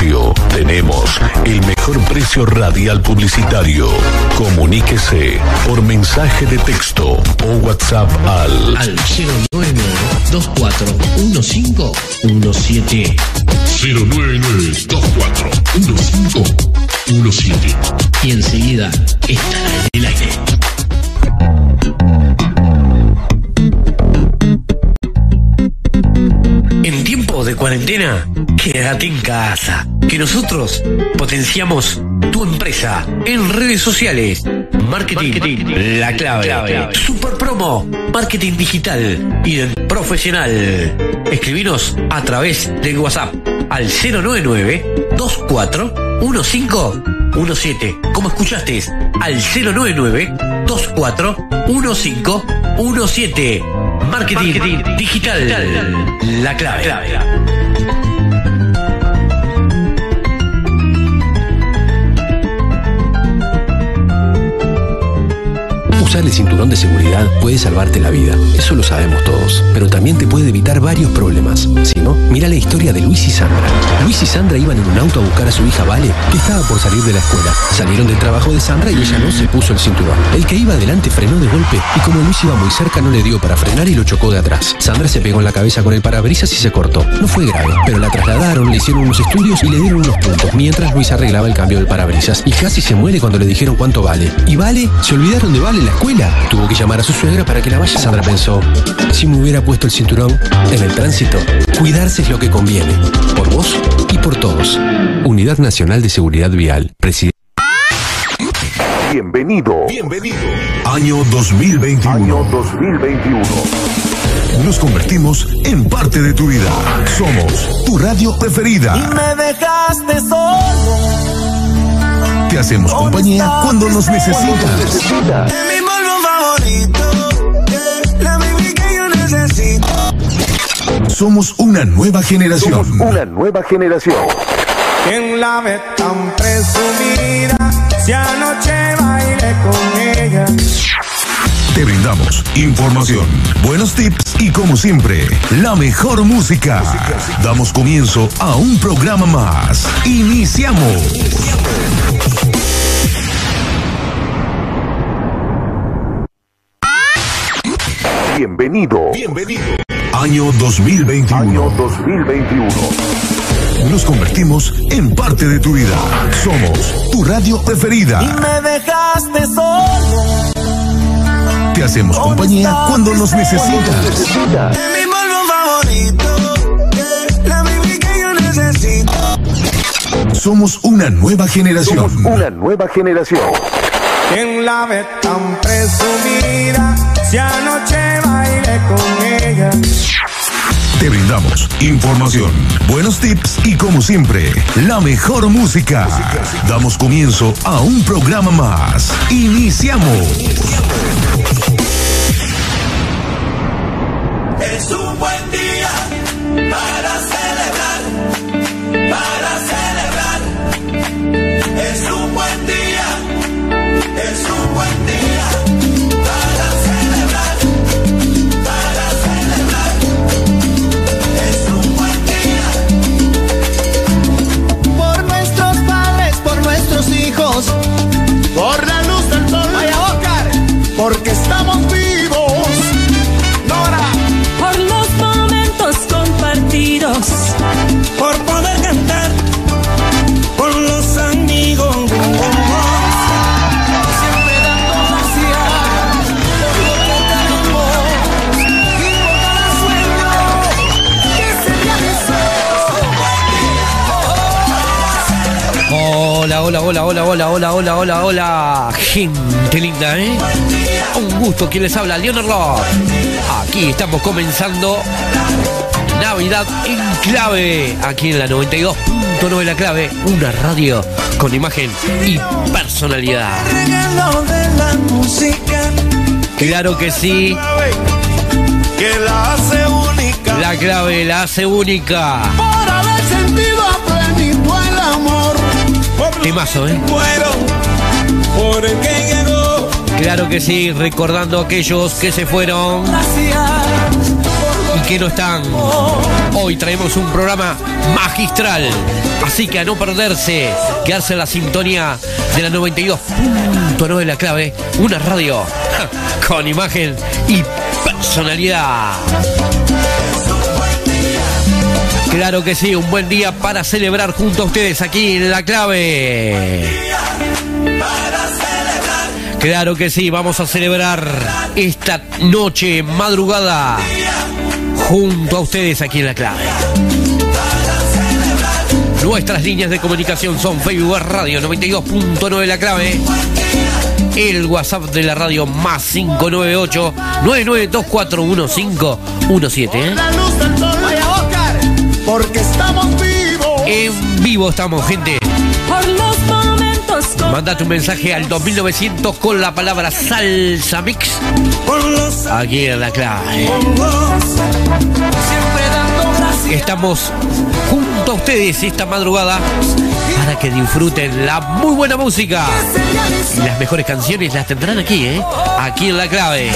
negocio. Tenemos el mejor precio radial publicitario. Comuníquese por mensaje de texto o WhatsApp al, al 099-241517. 099-241517. Y enseguida estará en el aire. De cuarentena, quédate en casa. Que nosotros potenciamos tu empresa en redes sociales. Marketing, la clave. Super promo, marketing digital y profesional. Escribinos a través del WhatsApp al 099 241517. Como escuchaste, al 099 241517. Marketing, Marketing digital, digital. La clave. La clave. El cinturón de seguridad puede salvarte la vida, eso lo sabemos todos, pero también te puede evitar varios problemas. Si no, mira la historia de Luis y Sandra. Luis y Sandra iban en un auto a buscar a su hija Vale, que estaba por salir de la escuela. Salieron del trabajo de Sandra y ella no se puso el cinturón. El que iba adelante frenó de golpe y como Luis iba muy cerca no le dio para frenar y lo chocó de atrás. Sandra se pegó en la cabeza con el parabrisas y se cortó. No fue grave, pero la trasladaron, le hicieron unos estudios y le dieron unos puntos, mientras Luis arreglaba el cambio del parabrisas. Y casi se muere cuando le dijeron cuánto vale. ¿Y Vale? ¿Se olvidaron de Vale la escuela? Tuvo que llamar a su suegra para que la vaya. Sandra pensó, si me hubiera puesto el cinturón en el tránsito, cuidarse es lo que conviene. Por vos y por todos. Unidad Nacional de Seguridad Vial. Presidente. Bienvenido. Bienvenido. Año 2021. Año 2021. Nos convertimos en parte de tu vida. Somos tu radio preferida. Y me dejaste solo. Te hacemos compañía cuando nos necesitas. Somos una nueva generación. Somos una nueva generación. ¿Quién la ve tan presumida? Si anoche bailé con ella. Te brindamos información, buenos tips y como siempre, la mejor música. Damos comienzo a un programa más. Iniciamos. Bienvenido. Bienvenido. Año 2021. Año 2021. Nos convertimos en parte de tu vida. Somos tu radio preferida. Y me dejaste solo. Te hacemos compañía cuando nos necesitas. Mi polvo favorito. La baby que yo necesito. Somos una nueva generación. Somos una nueva generación. ¿Quién la ve tan presumida? Si anoche. Te brindamos información, buenos tips y como siempre, la mejor música. Damos comienzo a un programa más. Iniciamos. Es un buen hola, hola, hola, hola, hola, hola, hola. Gente linda, ¿eh? Un gusto quien les habla, Leonor Rock. Aquí estamos comenzando Navidad en clave. Aquí en la 92.9 La Clave, una radio con imagen y personalidad. Claro que sí. Que la hace única. La clave la hace única. Por haber sentido Temazo, ¿eh? Claro que sí. Recordando a aquellos que se fueron. Y que no están. Hoy traemos un programa magistral, así que a no perderse, quedarse en la sintonía de la 92.9 de la clave, una radio con imagen y personalidad. Claro que sí, un buen día para celebrar junto a ustedes aquí en la clave. Claro que sí, vamos a celebrar esta noche, madrugada, junto a ustedes aquí en la clave. Nuestras líneas de comunicación son Facebook Radio 92.9 La Clave. El WhatsApp de la radio más 598 99241517. ¿eh? Porque estamos vivos. En vivo estamos, gente. Por los momentos con Mandate un mensaje al 2900 con la palabra salsa mix. Por los Aquí en la clave. siempre dando gracias. Estamos junto a ustedes esta madrugada para que disfruten la muy buena música. Y las mejores canciones las tendrán aquí, ¿eh? Aquí en la clave.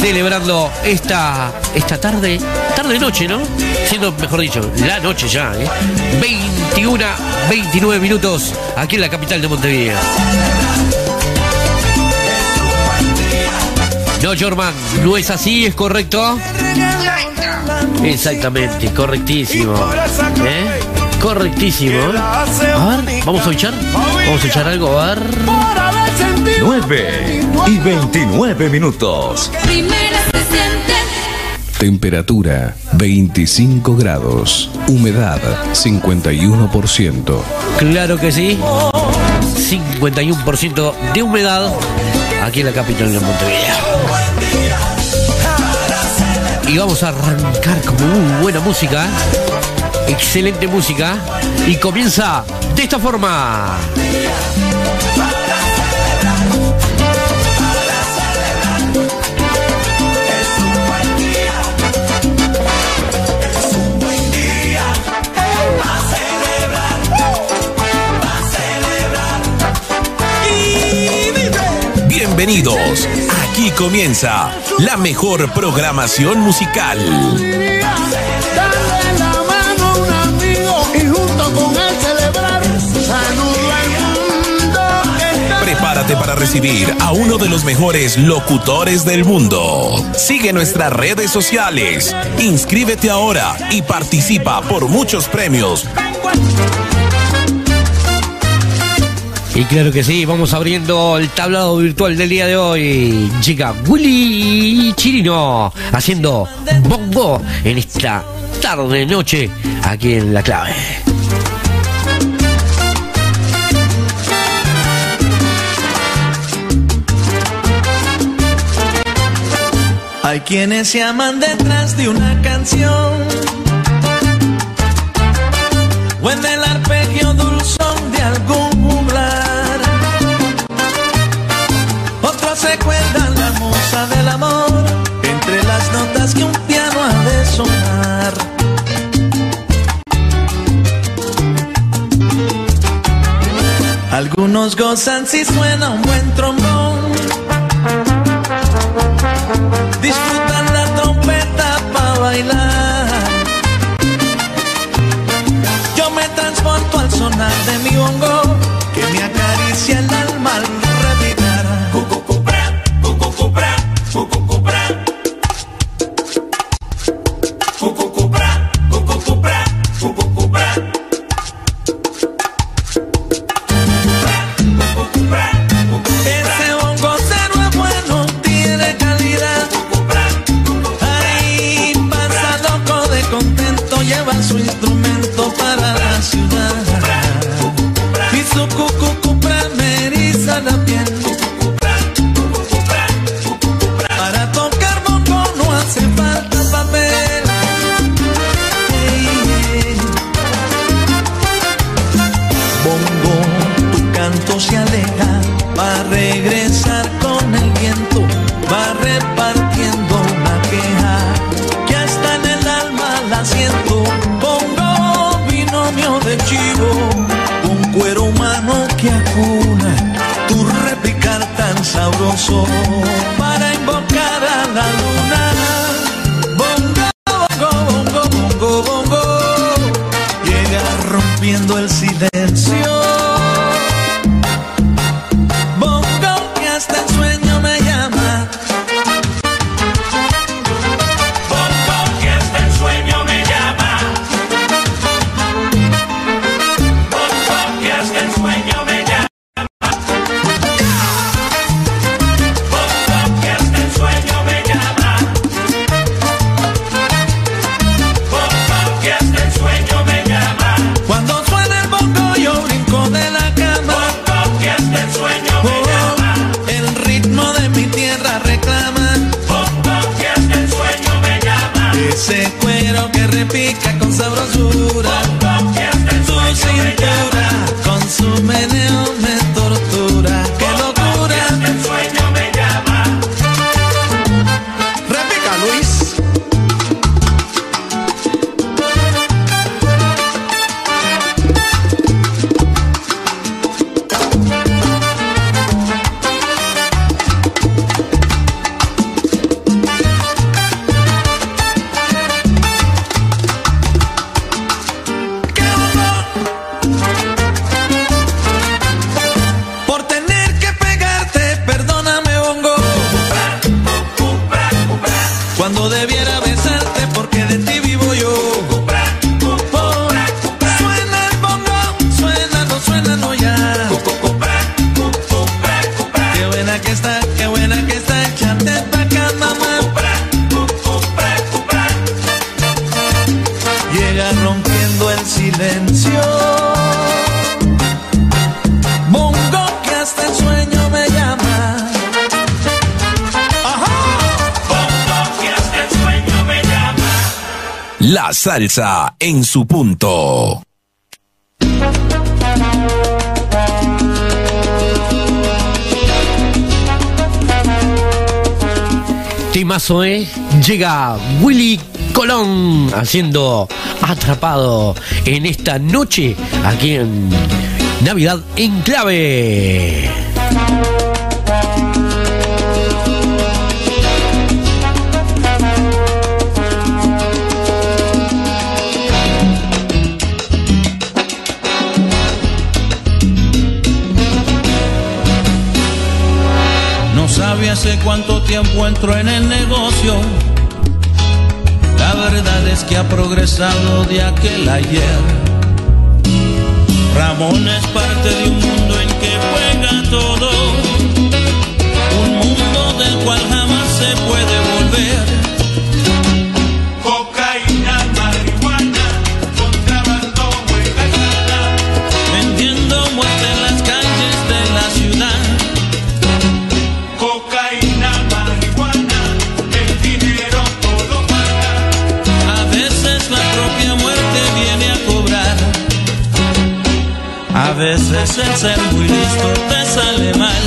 Celebrando esta, esta tarde, tarde-noche, ¿no? Siendo, mejor dicho, la noche ya, ¿eh? 21, 29 minutos aquí en la capital de Montevideo. No, Jorman, no es así, es correcto. Exactamente, correctísimo. ¿Eh? Correctísimo. A ver, vamos a echar. Vamos a echar algo, a ver. 9 y 29 minutos. Temperatura 25 grados. Humedad 51%. Claro que sí. 51% de humedad aquí en la capital de Montevideo. Y vamos a arrancar con muy buena música. Excelente música. Y comienza de esta forma. Bienvenidos. Aquí comienza la mejor programación musical. Darle la mano a un amigo y junto con él celebrar. Saludo al mundo. Está Prepárate para recibir a uno de los mejores locutores del mundo. Sigue nuestras redes sociales. Inscríbete ahora y participa por muchos premios. Y claro que sí, vamos abriendo el tablado virtual del día de hoy. Llega Willy Chirino haciendo bongo en esta tarde noche aquí en La Clave. Hay quienes se aman detrás de una canción o en el arpegio Algunos gozan si suena un buen trombón. Disfrutan la trompeta para bailar. Yo me transporto al sonar de mi bongo que me acaricia el alma al salsa en su punto. Timazo, ¿eh? Llega Willy Colón haciendo atrapado en esta noche aquí en Navidad en clave. Cuánto tiempo entró en el negocio. La verdad es que ha progresado de aquel ayer. Ramón es parte de un mundo en que juega todo. Un mundo del cual jamás se puede volver. Veces el ser muy listo te sale mal.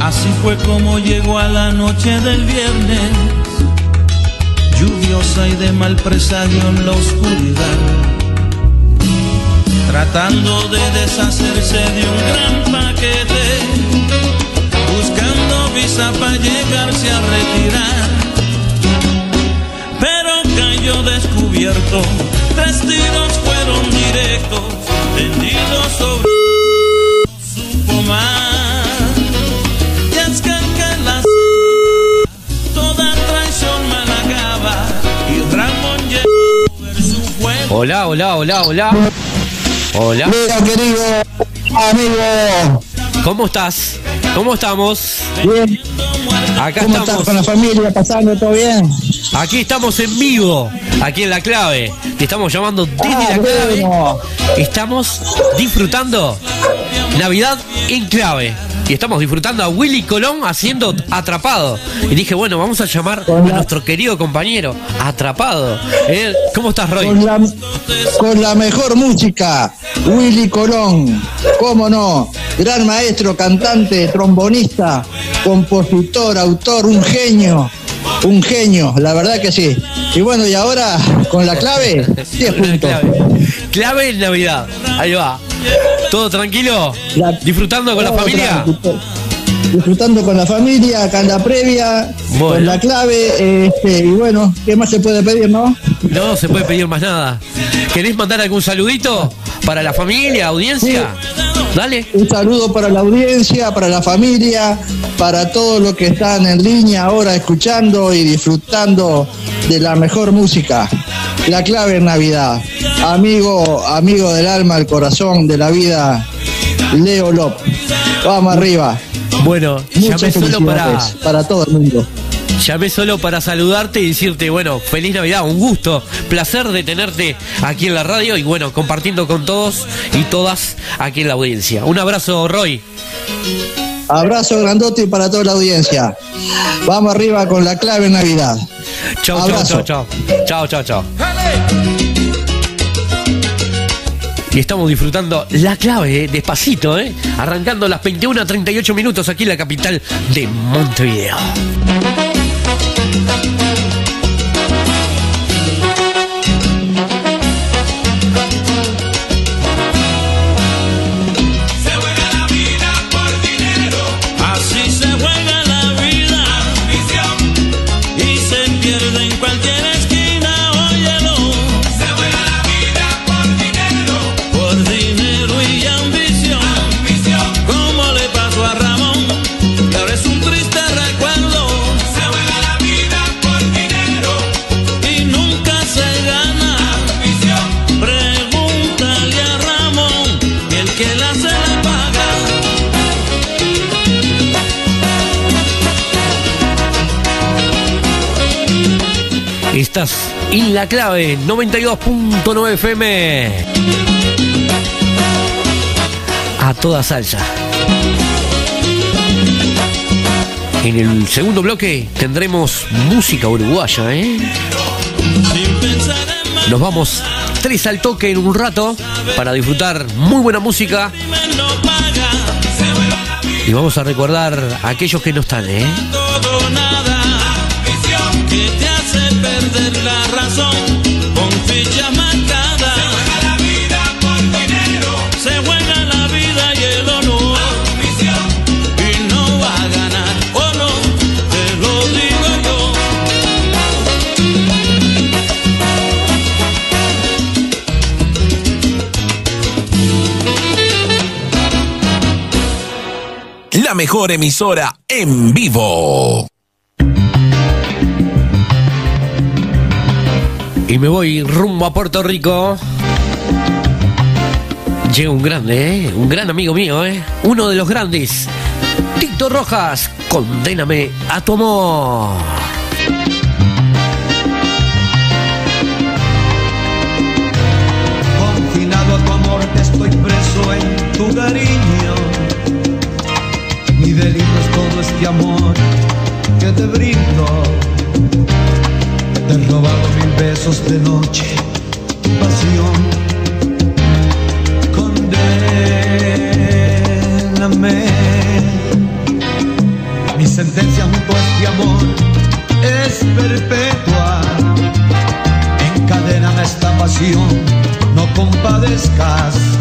Así fue como llegó a la noche del viernes lluviosa y de mal presagio en la oscuridad, tratando de deshacerse de un gran paquete, buscando visa para llegarse a retirar. Pero cayó descubierto, tres tiros fueron directos, tendidos sobre su pomar. Y es que toda traición mal acaba y Ramón llegó su. Hola, hola, hola, hola. Hola. Querido amigo, ¿Cómo estás? ¿Cómo estamos? bien, Acá ¿cómo estás con la familia? ¿Pasando todo bien? Aquí estamos en vivo, aquí en la clave. Te estamos llamando desde Ah, la clave. bueno. Estamos disfrutando Navidad en clave. Y estamos disfrutando a Willy Colón haciendo atrapado. Y dije, bueno, vamos a llamar a nuestro querido compañero, atrapado. Eh, ¿Cómo estás, Roy? Con la, con la mejor música, Willy Colón, cómo no, gran maestro, cantante, trombonista, compositor, autor, un genio, un genio, la verdad que sí. Y bueno, y ahora con la clave, 10 puntos. Clave. Clave en Navidad. Ahí va. ¿Todo tranquilo? La- ¿Disfrutando con la familia? tranquilo. Disfrutando con la familia, acá en la previa, Bueno. con la clave, este, y bueno, ¿qué más se puede pedir, no? No se puede pedir más nada. ¿Querés mandar algún saludito para la familia, audiencia? Dale. Un saludo para la audiencia, para la familia, para todos los que están en línea ahora escuchando y disfrutando de la mejor música. La clave en Navidad. Amigo, amigo del alma, el corazón, de la vida, Leo Lop. Vamos arriba. Bueno, Muchas llamé solo para, para todo el mundo. llamé solo para saludarte y decirte, bueno, feliz Navidad, un gusto, placer de tenerte aquí en la radio y bueno, compartiendo con todos y todas aquí en la audiencia. Un abrazo, Roy. Abrazo grandote para toda la audiencia. Vamos arriba con la clave en Navidad. Chao, chao, Abrazo. chao, chao. Chao, chao, chao. Y estamos disfrutando la clave, eh, despacito, ¿eh? Arrancando las 21 a 38 minutos aquí en la capital de Montevideo. La clave 92.9 FM. A toda salsa. En el segundo bloque tendremos música uruguaya, ¿eh? Nos vamos tres al toque en un rato para disfrutar muy buena música y vamos a recordar a aquellos que no están, ¿eh? Mejor emisora en vivo. Y me voy rumbo a Puerto Rico. Llega un grande, ¿eh? Un gran amigo mío, ¿eh? Uno de los grandes. Tito Rojas, condéname a tu amor. Confinado a tu amor, estoy preso en tu cariño. Mi delito es todo este amor que te brindo. Te he robado mil besos de noche, pasión. Condéname. Mi sentencia junto a este amor es perpetua. Encadéname esta pasión, no compadezcas.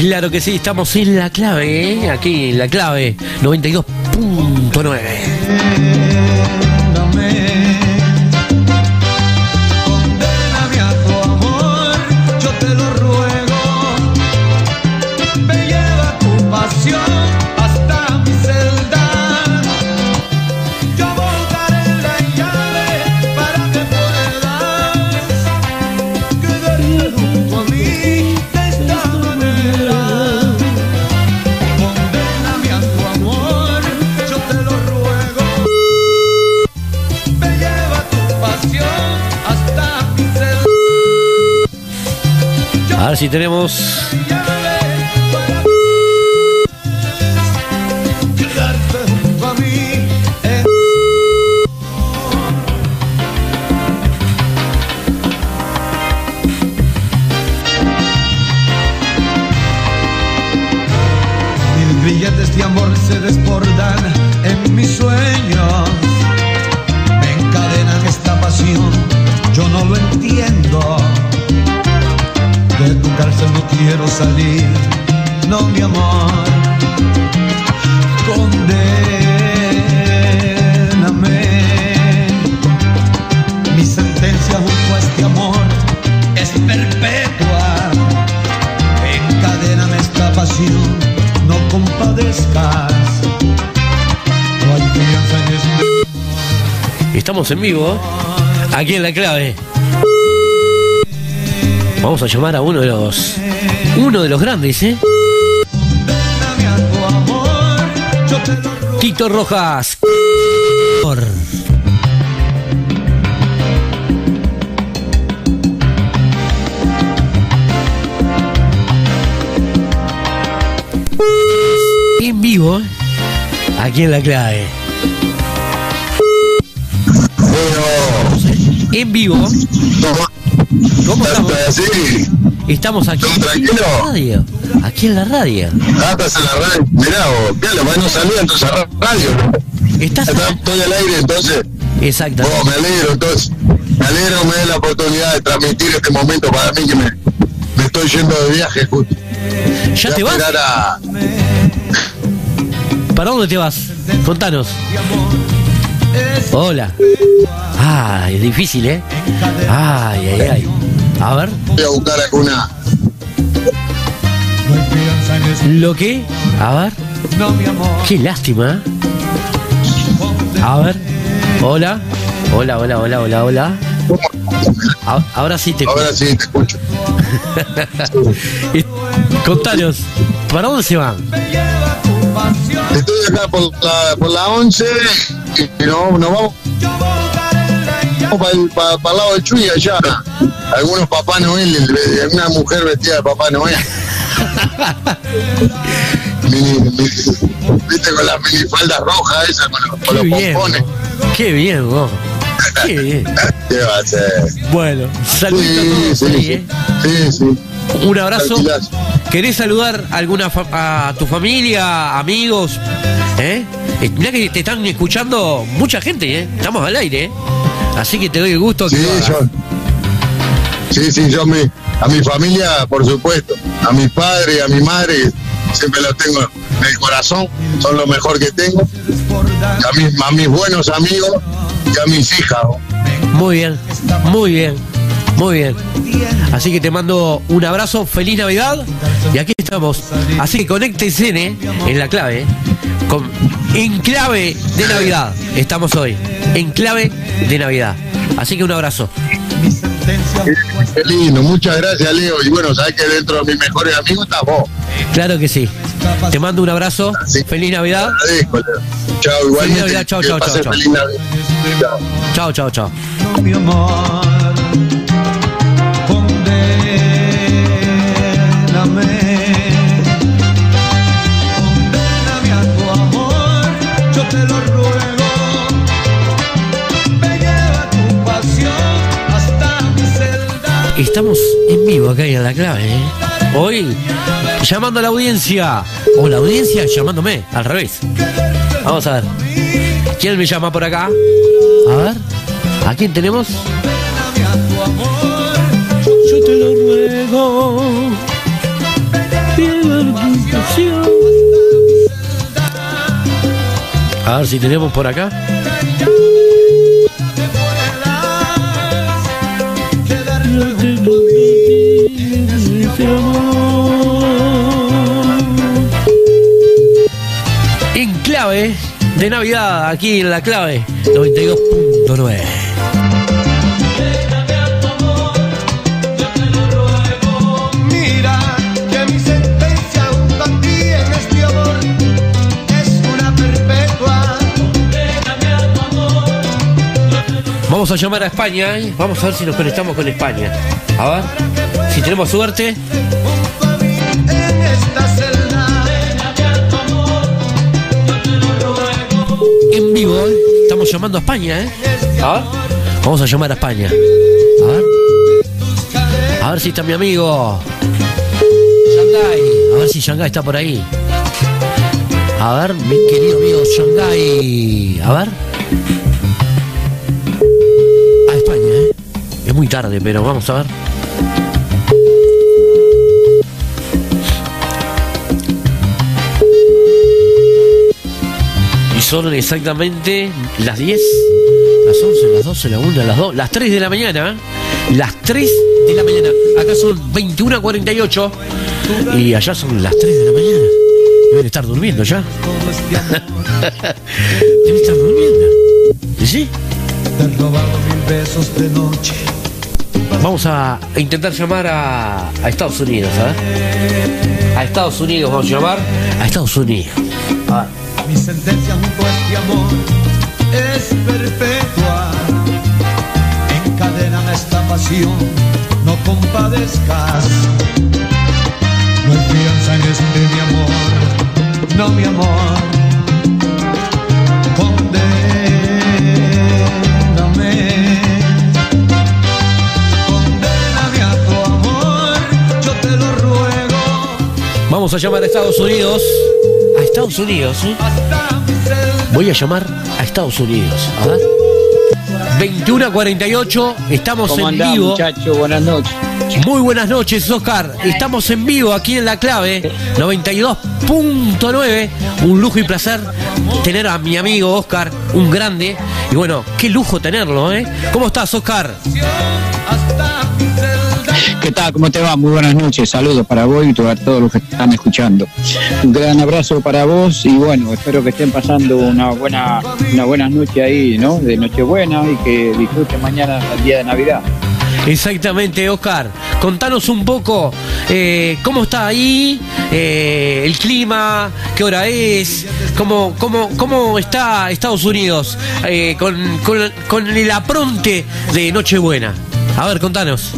Claro que sí, estamos en la clave, ¿eh? Aquí en la clave 92.9. si tenemos En vivo, aquí en la clave. Vamos a llamar a uno de los. Uno de los grandes, ¿eh? Tito Rojas. En vivo, aquí en la clave. En vivo. ¿Cómo estamos? Estamos aquí en la radio. Aquí en la radio. Ah, estás en la radio. Mirá, vos, claro, bueno, salí entonces a la radio. ¿Estás Estoy al aire entonces. Exacto. Oh, me alegro entonces. Me alegro, me da la oportunidad de transmitir este momento para mí que me, me estoy yendo de viaje justo. ¿Ya Voy te vas? a- ¿Para dónde te vas? Contanos. Hola. Ay, es difícil, ¿eh? Ay, ay, ay. A ver. Voy a buscar alguna. ¿Lo que? A ver. Qué lástima. ¿eh? A ver. Hola. Hola, hola, hola, hola, hola. Ahora sí te Ahora sí te escucho. Contanos. ¿Para dónde se van? Estoy acá por la, por la 11 y no, nos vamos para el, para, para el lado del Chuy allá. Algunos Papá Noel, el- una mujer vestida de Papá Noel. Mini- mini- Viste con las minifaldas rojas esas, con los, con los bien. pompones. Qué bien, vos. Qué bien. ¿Qué va a ser? Bueno, Sí, sí, sí. ¿eh? Sí, sí. Un abrazo. Tranquilazo. ¿Querés saludar a alguna fa- a tu familia, amigos? ¿Eh? Eh, Mirá que te están escuchando mucha gente, ¿eh? Estamos al aire, ¿eh? Así que te doy el gusto Sí, yo. Sí, sí, yo a mi familia, por supuesto. A mi padre a mi madre, siempre los tengo en el corazón. Son lo mejor que tengo. A mis, a mis buenos amigos y a mis hijas. Muy bien, muy bien, muy bien. Así que te mando un abrazo, feliz Navidad. Y aquí estamos. Así que conéctense ¿eh? en la clave. ¿eh? Con, en clave de Navidad. Estamos hoy. En clave de Navidad. Así que un abrazo. Qué lindo, muchas gracias, Leo. Y bueno, sabes que dentro de mis mejores amigos estás vos. Claro que sí. Te mando un abrazo. Feliz Navidad. Agradezco, Leo. Chao, Feliz igualmente. Navidad, chao, chao, chao, chao. feliz Navidad. Chao. Chao, Estamos en vivo acá en la clave. ¿eh? Hoy llamando a la audiencia. O la audiencia llamándome. Al revés. Vamos a ver. ¿Quién me llama por acá? A ver. ¿A quién tenemos? Yo te lo ruego. A ver si tenemos por acá. Clave de Navidad, aquí en la clave 92.9. Mira que mi sentencia junto a ti en este. Vamos a llamar a España, ¿eh? vamos a ver si nos conectamos con España. A ver, si tenemos suerte. En vivo, ¿eh? estamos llamando a España, ¿eh? A ver, vamos a llamar a España. A ver. A ver si está mi amigo. Shanghai. A ver si Shanghai está por ahí. A ver, mi querido amigo Shanghai. A ver. A España, ¿eh? Es muy tarde, pero vamos a ver. Son exactamente las 10, las 11, las 12, las 1, las 2, las 3 de la mañana. Las 3 de la mañana. Acá son 21.48 y allá son las 3 de la mañana. Deben estar durmiendo ya. Deben estar durmiendo. ¿Y sí? Besos de noche. Vamos a intentar llamar a, a Estados Unidos, ¿eh? A Estados Unidos vamos a llamar. A Estados Unidos. A ver. Mi sentencia junto a este amor es perpetua. Encadena esta pasión, no compadezcas. No hay fianza en este mi amor, no mi amor. Condéname. Vamos a llamar a Estados Unidos. Estados Unidos. Voy a llamar a Estados Unidos. A ver. 21 a 48, estamos ¿Cómo en andás, vivo. muchacho? Buenas noches. Muy buenas noches, Oscar. Estamos en vivo aquí en La Clave 92.9. Un lujo y placer tener a mi amigo Oscar, un grande. Y bueno, qué lujo tenerlo, ¿eh? ¿Cómo estás, Oscar? ¿Qué tal? ¿Cómo te va? Muy buenas noches. Saludos para vos y para todos los que están escuchando. Un gran abrazo para vos y bueno, espero que estén pasando una buena, una buena noche ahí, ¿no? De Nochebuena y que disfruten mañana el día de Navidad. Exactamente, Oscar. Contanos un poco eh, cómo está ahí, eh, el clima, qué hora es, cómo, cómo, cómo está Estados Unidos eh, con, con- con el apronte de Nochebuena. A ver, contanos.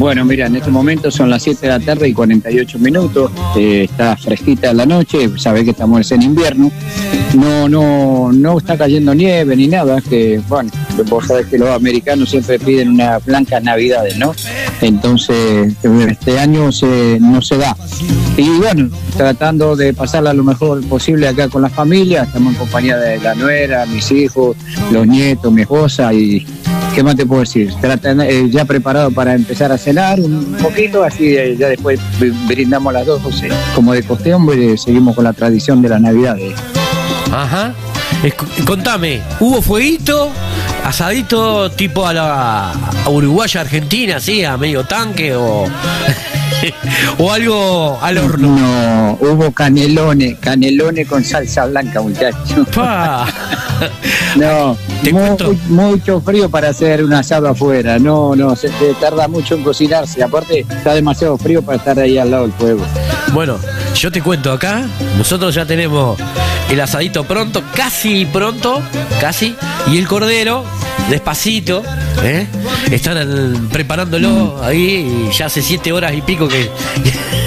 Bueno, mira, en este momento son las 7 de la tarde y 48 minutos. eh, está fresquita la noche, sabés que estamos en invierno. No, no, no está cayendo nieve ni nada. Que bueno, vos sabés que los americanos siempre piden unas blancas navidades, ¿no? Entonces, este año se, no se da. Y bueno, tratando de pasarla lo mejor posible acá con la familia. Estamos en compañía de la nuera, mis hijos, los nietos, mi esposa y ¿Qué más te puedo decir? Tratan, eh, ya preparado para empezar a cenar un poquito, así eh, ya después br- brindamos las 12. Como de costumbre, seguimos con la tradición de la Navidad. eh. Ajá. Contame, ¿hubo fueguito? ¿Asadito tipo a la Uruguaya, Argentina, así, a medio tanque o, o algo al horno? No, hubo canelones, canelones con salsa blanca, muchachos. No, mu- mucho frío para hacer un asado afuera. No, no, se, se tarda mucho en cocinarse. Aparte, está demasiado frío para estar ahí al lado del fuego. Bueno, yo te cuento acá, nosotros ya tenemos el asadito pronto, casi pronto, casi, y el cordero, despacito, ¿eh? están preparándolo ahí, y ya hace siete horas y pico que,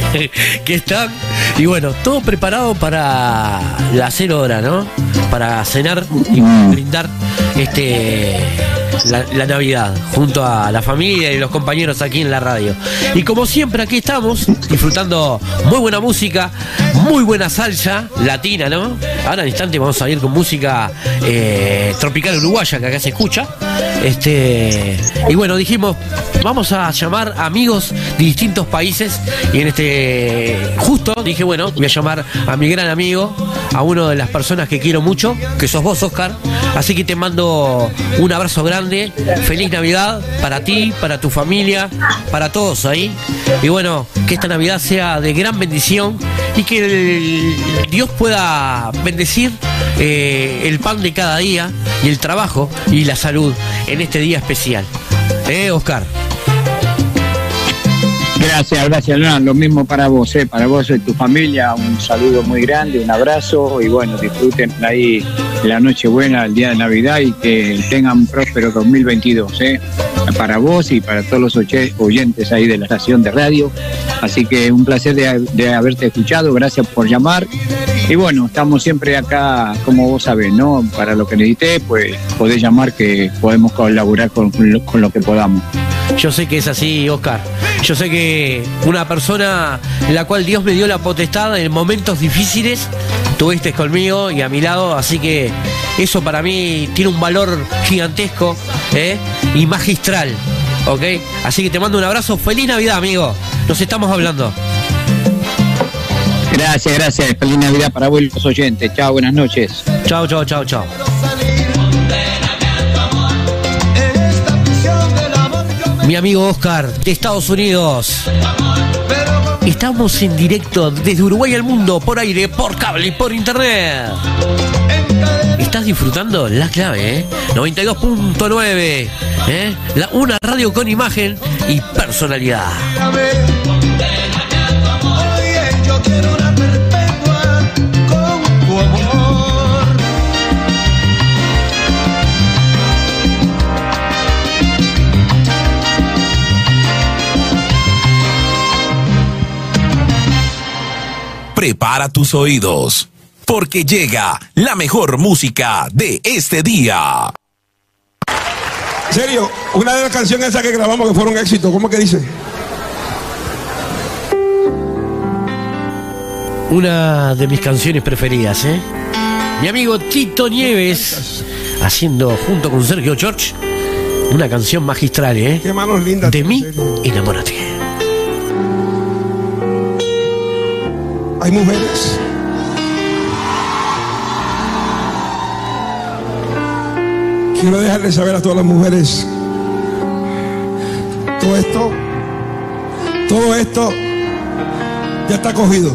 que están, y bueno, todo preparado para la cero hora, ¿no? Para cenar y brindar este la, Navidad junto a la familia y los compañeros aquí en la radio. Y como siempre aquí estamos disfrutando muy buena música, muy buena salsa latina, ¿no? Ahora en instante vamos a ir con música eh, tropical uruguaya que acá se escucha. Este y bueno dijimos vamos a llamar amigos de distintos países y en este justo dije bueno voy a llamar a mi gran amigo a una de las personas que quiero mucho que sos vos Oscar así que te mando un abrazo grande feliz navidad para ti para tu familia para todos ahí. Y bueno que esta navidad sea de gran bendición y que Dios pueda bendecir eh, el pan de cada día y el trabajo y la salud en este día especial. Eh Oscar. Gracias, gracias, lo mismo para vos, eh, para vos y tu familia, un saludo muy grande, un abrazo y bueno, disfruten ahí la noche buena, el día de Navidad y que tengan un próspero 2022, eh, para vos y para todos los oyentes ahí de la estación de radio. Así que un placer de, haberte escuchado, gracias por llamar. Y bueno, estamos siempre acá, como vos sabés, ¿no? Para lo que necesites, pues podés llamar que podemos colaborar con lo que podamos. Yo sé que es así, Oscar. Yo sé que una persona en la cual Dios me dio la potestad en momentos difíciles, tuviste conmigo y a mi lado, así que eso para mí tiene un valor gigantesco ¿eh? y magistral, ¿ok? Así que te mando un abrazo, feliz Navidad, amigo. Nos estamos hablando. Gracias, gracias. Feliz Navidad para vos y los oyentes. Chao, buenas noches. Chao, chao, chao, chao. Mi amigo Oscar de Estados Unidos. Estamos en directo desde Uruguay al mundo, por aire, por cable y por internet. ¿Estás disfrutando? La clave, ¿eh? 92.9. ¿eh? La, una radio con imagen y personalidad. Prepara tus oídos, porque llega la mejor música de este día. En serio, una de las canciones esas que grabamos que fueron éxito, ¿cómo que dice? Una de mis canciones preferidas, ¿eh? Mi amigo Tito Nieves, haciendo junto con Sergio George, una canción magistral, ¿eh? Qué manos lindas. De mí, enamórate. Hay mujeres. Quiero dejarles saber a todas las mujeres. Todo esto, todo esto ya está cogido.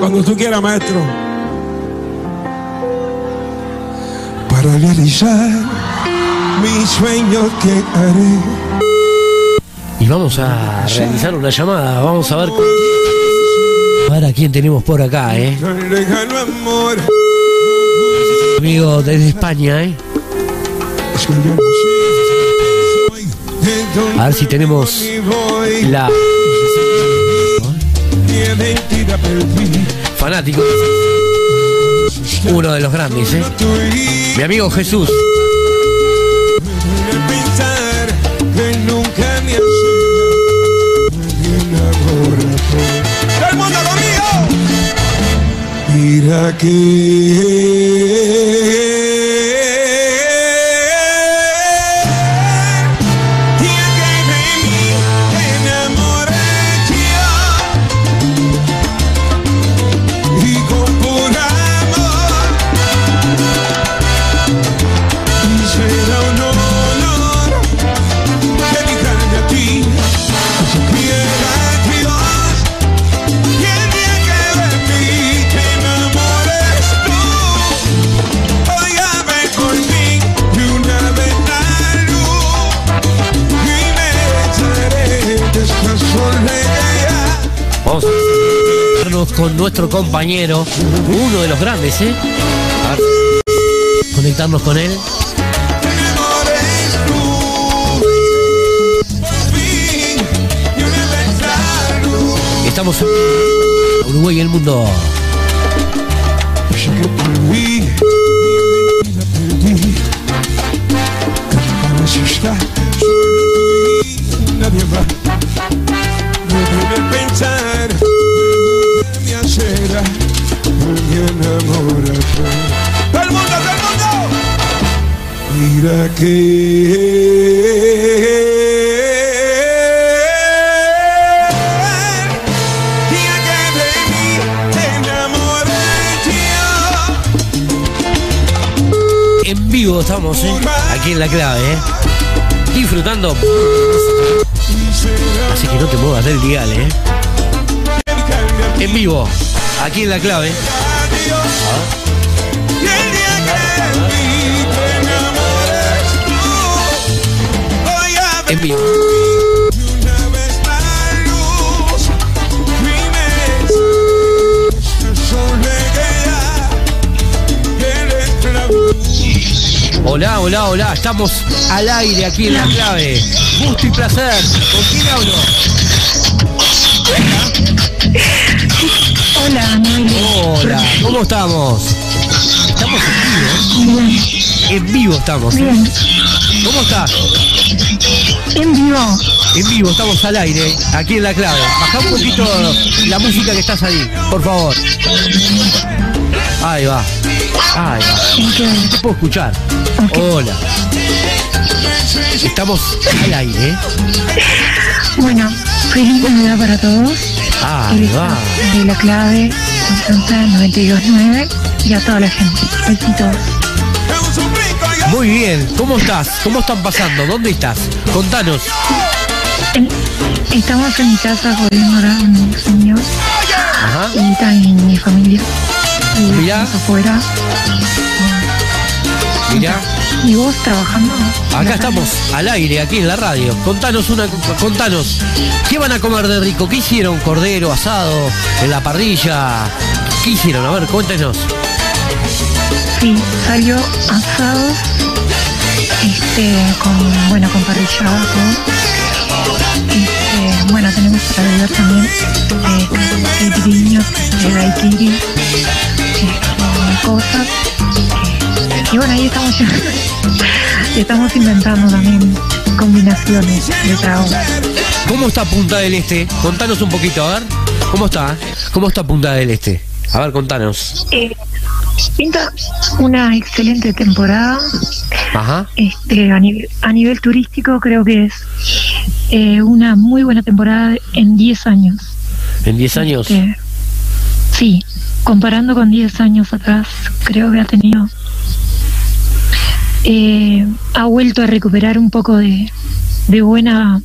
Cuando tú quieras, maestro. Para realizar mis sueños que haré. Y vamos a realizar una llamada. Vamos a ver. A ver a quién tenemos por acá, ¿eh? Amor. Amigo desde España, ¿eh? A ver si tenemos la Mi fanático. Uno de los grandes, ¿eh? Mi amigo Jesús. Mira nuestro compañero, uno de los grandes, ¿eh? A. Conectarnos con él. Estamos en Uruguay y el mundo. Que perdí, me acera, me enamora. ¡Todo el mundo, todo el mundo! Mira que día que de mí te enamoré yo. En vivo estamos, ¿eh? Aquí en la clave, ¿eh? Disfrutando. Así que no te muevas del dial, ¿eh? En vivo, aquí en la clave. En vivo. Hola, hola, hola. Estamos al aire aquí en la clave. Gusto y placer. ¿Con quién hablo? Hola. Hola, ¿cómo estamos? Estamos en vivo. Bien, ¿eh? En vivo estamos. ¿eh? bien. ¿Cómo estás? En vivo. En vivo, estamos al aire, aquí en la clave. Baja un poquito la música que estás ahí, por favor. Ahí va. Ahí va. Ok. Te puedo escuchar. Hola. Estamos al aire. Bueno, feliz Navidad para todos. Ahí va. De la clave, entonces 929 y a toda la gente. Besitos. Muy bien. ¿Cómo estás? ¿Cómo están pasando? ¿Dónde estás? Contanos. Estamos en mi casa jodiendo ahora un señor Ajá. y también mi familia. Y Mirá. afuera. Mirá. ¿Y vos trabajando? Acá estamos al aire, aquí en la radio. Contanos una, contanos. ¿Qué van a comer de rico? ¿Qué hicieron? Cordero, asado, en la parrilla. ¿Qué hicieron? A ver, cuéntenos. Sí, salió asado, este, con, bueno, con parrillada, todo. Este, bueno, tenemos para beber también, eh, caipirinhas, eh, daiquiri, este, cosas. Y bueno, ahí estamos, estamos inventando también combinaciones de tragos. ¿Cómo está Punta del Este? Contanos un poquito, a ver. ¿Cómo está? ¿Cómo está Punta del Este? A ver, contanos. Eh, pinta una excelente temporada. Ajá. Este, a, nivel, a nivel turístico creo que es eh, una muy buena temporada en 10 años. En 10 años. Este, sí, comparando con 10 años atrás, creo que ha tenido... eh, ha vuelto a recuperar un poco de, de buena,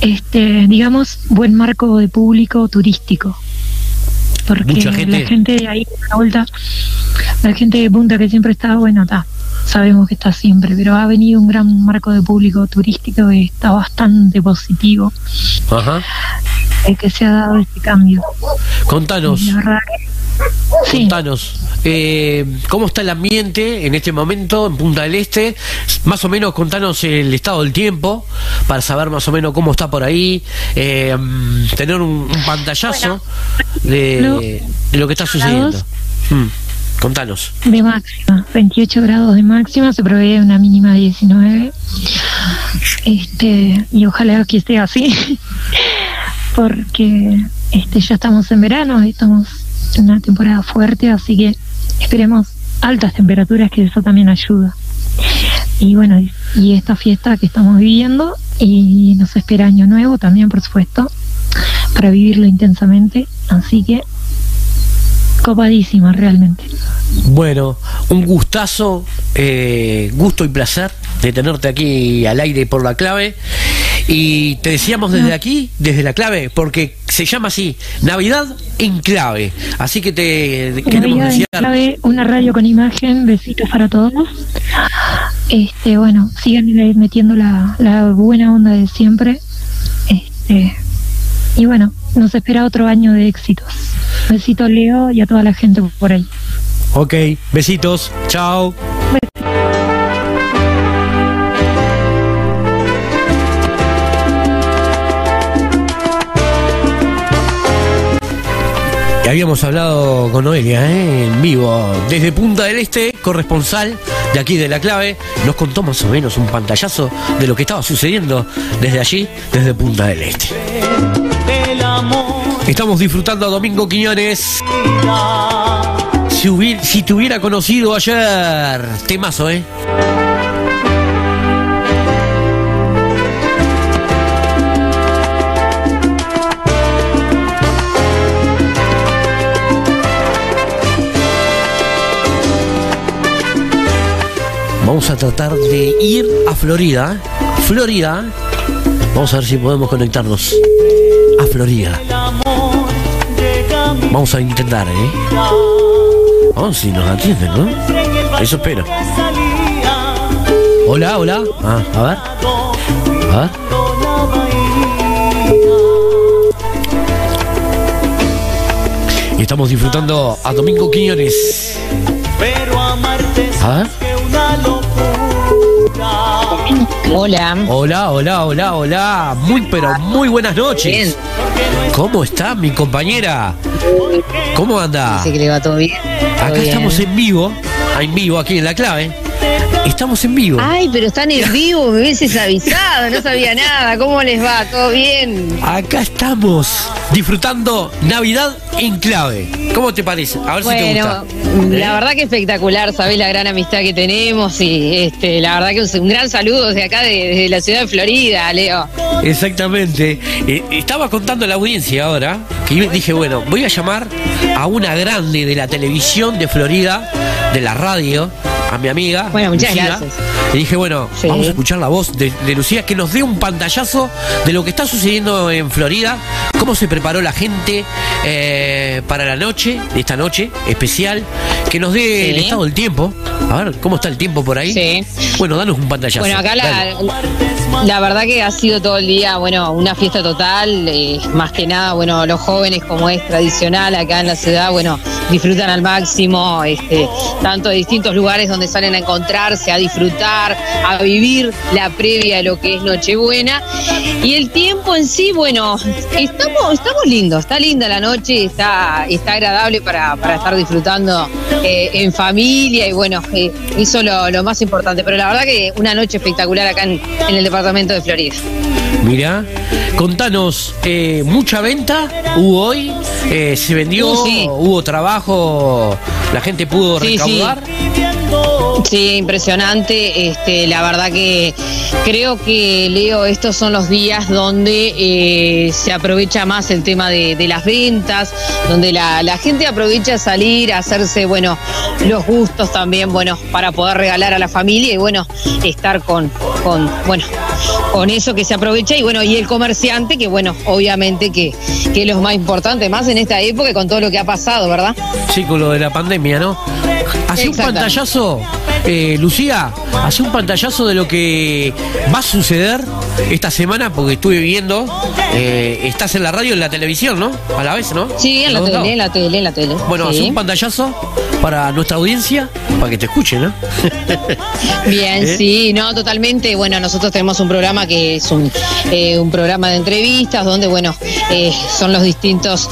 este, digamos, buen marco de público turístico. Porque Mucha gente. la gente de ahí, la vuelta, la gente de Punta que siempre está, bueno, está, sabemos que está siempre, pero ha venido un gran marco de público turístico que está bastante positivo, Ajá. El que se ha dado este cambio. Contanos. Que- Contanos. eh, ¿Cómo está el ambiente en este momento en Punta del Este? Más o menos contanos el estado del tiempo para saber más o menos cómo está por ahí. eh, tener un, un pantallazo de, de lo que está sucediendo. Mm, Contanos. de máxima, 28 grados de máxima, se prevé una mínima de 19. Este, y ojalá que esté así, porque este ya estamos en verano, y estamos en una temporada fuerte, así que esperemos altas temperaturas, que eso también ayuda. Y bueno, y- esta fiesta que estamos viviendo, y nos espera año nuevo también, por supuesto, para vivirlo intensamente, así que copadísima realmente. Bueno, un gustazo, eh, gusto y placer de tenerte aquí al aire por la clave. Y te decíamos desde aquí, desde la clave, porque se llama así, Navidad en clave. Así que te queremos Navidad en desear clave, una radio con imagen, besitos para todos. Este, bueno, sigan metiendo la, la buena onda de siempre. Este, y bueno, nos espera otro año de éxitos. Besito Leo y a toda la gente por ahí. Ok, besitos, chao. Habíamos hablado con Noelia ¿eh? en vivo desde Punta del Este, corresponsal de aquí de La Clave, nos contó más o menos un pantallazo de lo que estaba sucediendo desde allí, desde Punta del Este. Estamos disfrutando a Domingo Quiñones. Si, hubi- si te hubiera conocido ayer, temazo, ¿eh? Vamos a tratar de ir a Florida. Florida. Vamos a ver si podemos conectarnos a Florida. Vamos a intentar, ¿eh? Vamos si nos atienden, ¿no? Eso espero. Hola, hola. Ah, a ver. A ver. Y estamos disfrutando a Domingo Quiñones. A ver. Que una locura. Hola. Hola, hola, hola, hola. Muy, pero muy buenas noches. ¿Cómo está mi compañera? ¿Cómo anda? Dice que le va todo bien. Acá bien. estamos en vivo, en vivo, aquí en la clave. Estamos en vivo. Ay, pero están en vivo, me hubieses avisado, no sabía nada. ¿Cómo les va? ¿Todo bien? Acá estamos. Disfrutando Navidad en clave. ¿Cómo te parece? A ver si te Bueno, gusta. la verdad que espectacular, sabés la gran amistad que tenemos y este, la verdad que un, gran saludo desde acá, de- desde la ciudad de Florida, Leo. Exactamente. Eh, estaba contando a la audiencia ahora que yo dije, bueno, voy a llamar a una grande de la televisión de Florida, de la radio, a mi amiga. Bueno, muchas Lucía. gracias. Y dije, bueno, Sí. vamos a escuchar la voz de, de Lucía que nos dé un pantallazo de lo que está sucediendo en Florida, cómo se preparó la gente eh, para la noche, esta noche especial, que nos dé Sí. el estado del tiempo. A ver, ¿cómo está el tiempo por ahí? Sí. Bueno, danos un pantallazo. Bueno, acá Dale. la, la, verdad que ha sido todo el día, bueno, una fiesta total, eh, más que nada, bueno, los jóvenes como es tradicional acá en la ciudad, bueno, disfrutan al máximo, este, tanto de distintos lugares donde salen a encontrarse, a disfrutar, a vivir la previa de lo que es Nochebuena. Y el tiempo en sí, bueno, estamos, estamos lindos, está linda la noche, está, está agradable para, para estar disfrutando eh, en familia y bueno, eh, eso lo, lo más importante. Pero la verdad que una noche espectacular acá en el departamento de Florida. Mira, contanos, eh, ¿mucha venta hubo hoy? Eh, ¿Se vendió? Uh, sí. ¿Hubo trabajo? ¿La gente pudo Sí, sí. Sí, impresionante. Este, la verdad que creo que, Leo, estos son los días donde eh, se aprovecha más el tema de, las ventas, donde la, gente aprovecha salir, hacerse, bueno, los gustos también, bueno, para poder regalar a la familia y, bueno, estar con, con bueno, con eso que se aprovecha y, bueno, y el comerciante, que, bueno, obviamente que, que es lo más importante, más en esta época y con todo lo que ha pasado, ¿verdad? Sí, con lo de la pandemia, ¿no? Hace un pantallazo, eh, Lucía, hace un pantallazo de lo que va a suceder esta semana, porque estuve viendo, eh, estás en la radio y en la televisión, ¿no? A la vez, ¿no? Sí, en la tele, en la tele, en la tele. Bueno, Sí. hace un pantallazo para nuestra audiencia, para que te escuchen, ¿no? Bien, ¿Eh? sí, no, totalmente. Bueno, nosotros tenemos un programa que es un, un programa de entrevistas donde, bueno, son los distintos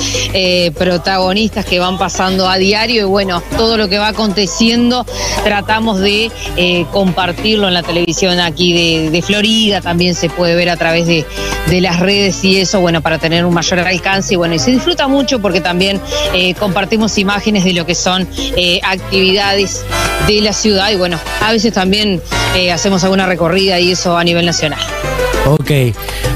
protagonistas que van pasando a diario y, bueno, todo lo que va aconteciendo tratamos de eh, compartirlo en la televisión aquí de, Florida. También se puede ver a través de, de las redes y eso, bueno, para tener un mayor alcance. Y, bueno, y se disfruta mucho porque también eh, compartimos imágenes de lo que son eh, actividades de la ciudad y bueno, a veces también hacemos alguna recorrida y eso a nivel nacional. Ok.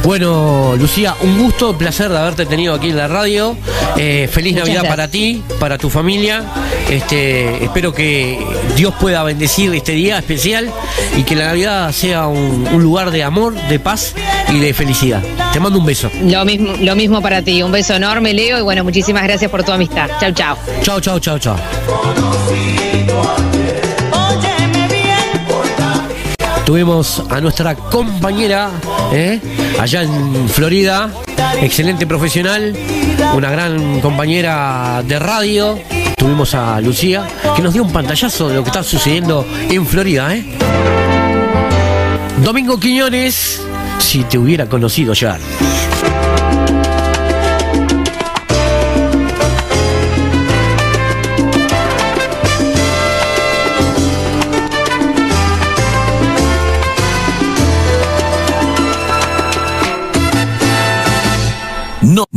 Bueno, Lucía, un gusto, un placer de haberte tenido aquí en la radio. Eh, feliz Muchas Navidad gracias. para ti, para tu familia. Este, espero que Dios pueda bendecir este día especial y que la Navidad sea un, un lugar de amor, de paz y de felicidad. Te mando un beso. Lo mismo, lo mismo para ti. Un beso enorme, Leo, y bueno, muchísimas gracias por tu amistad. Chau, chau. Chao, chao, chao, chao. Tuvimos a nuestra compañera ¿eh? allá en Florida, excelente profesional, una gran compañera de radio. Tuvimos a Lucía, que nos dio un pantallazo de lo que está sucediendo en Florida. ¿eh? Domingo Quiñones, si te hubiera conocido ya.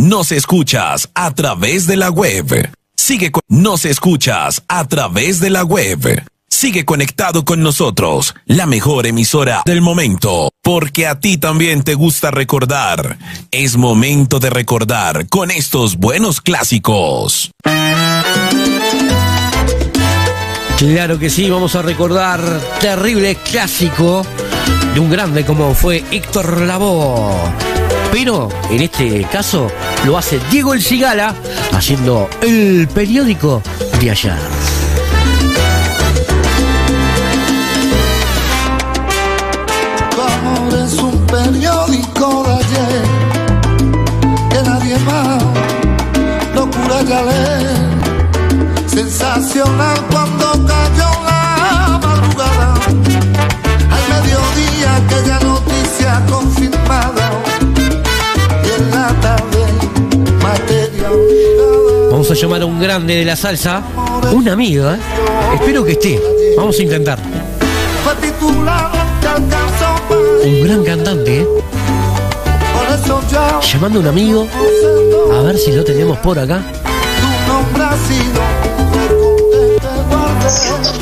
Nos escuchas a través de la web. Sigue nos escuchas a través de la web. Sigue conectado con nosotros, la mejor emisora del momento, porque a ti también te gusta recordar. Es momento de recordar con estos buenos clásicos. Claro que sí, vamos a recordar terrible clásico de un grande como fue Héctor Lavoe. Pero en este caso lo hace Diego El Cigala haciendo el periódico de amor es un periódico de ayer que nadie más procura ya leer. Sensacional cuando cayó la madrugada. Al mediodía aquella noticia confirmada. Llamar a un grande de la salsa, un amigo, ¿eh? Espero que esté. Vamos a intentar. Un gran cantante, ¿eh? Llamando a un amigo A ver si lo tenemos por acá.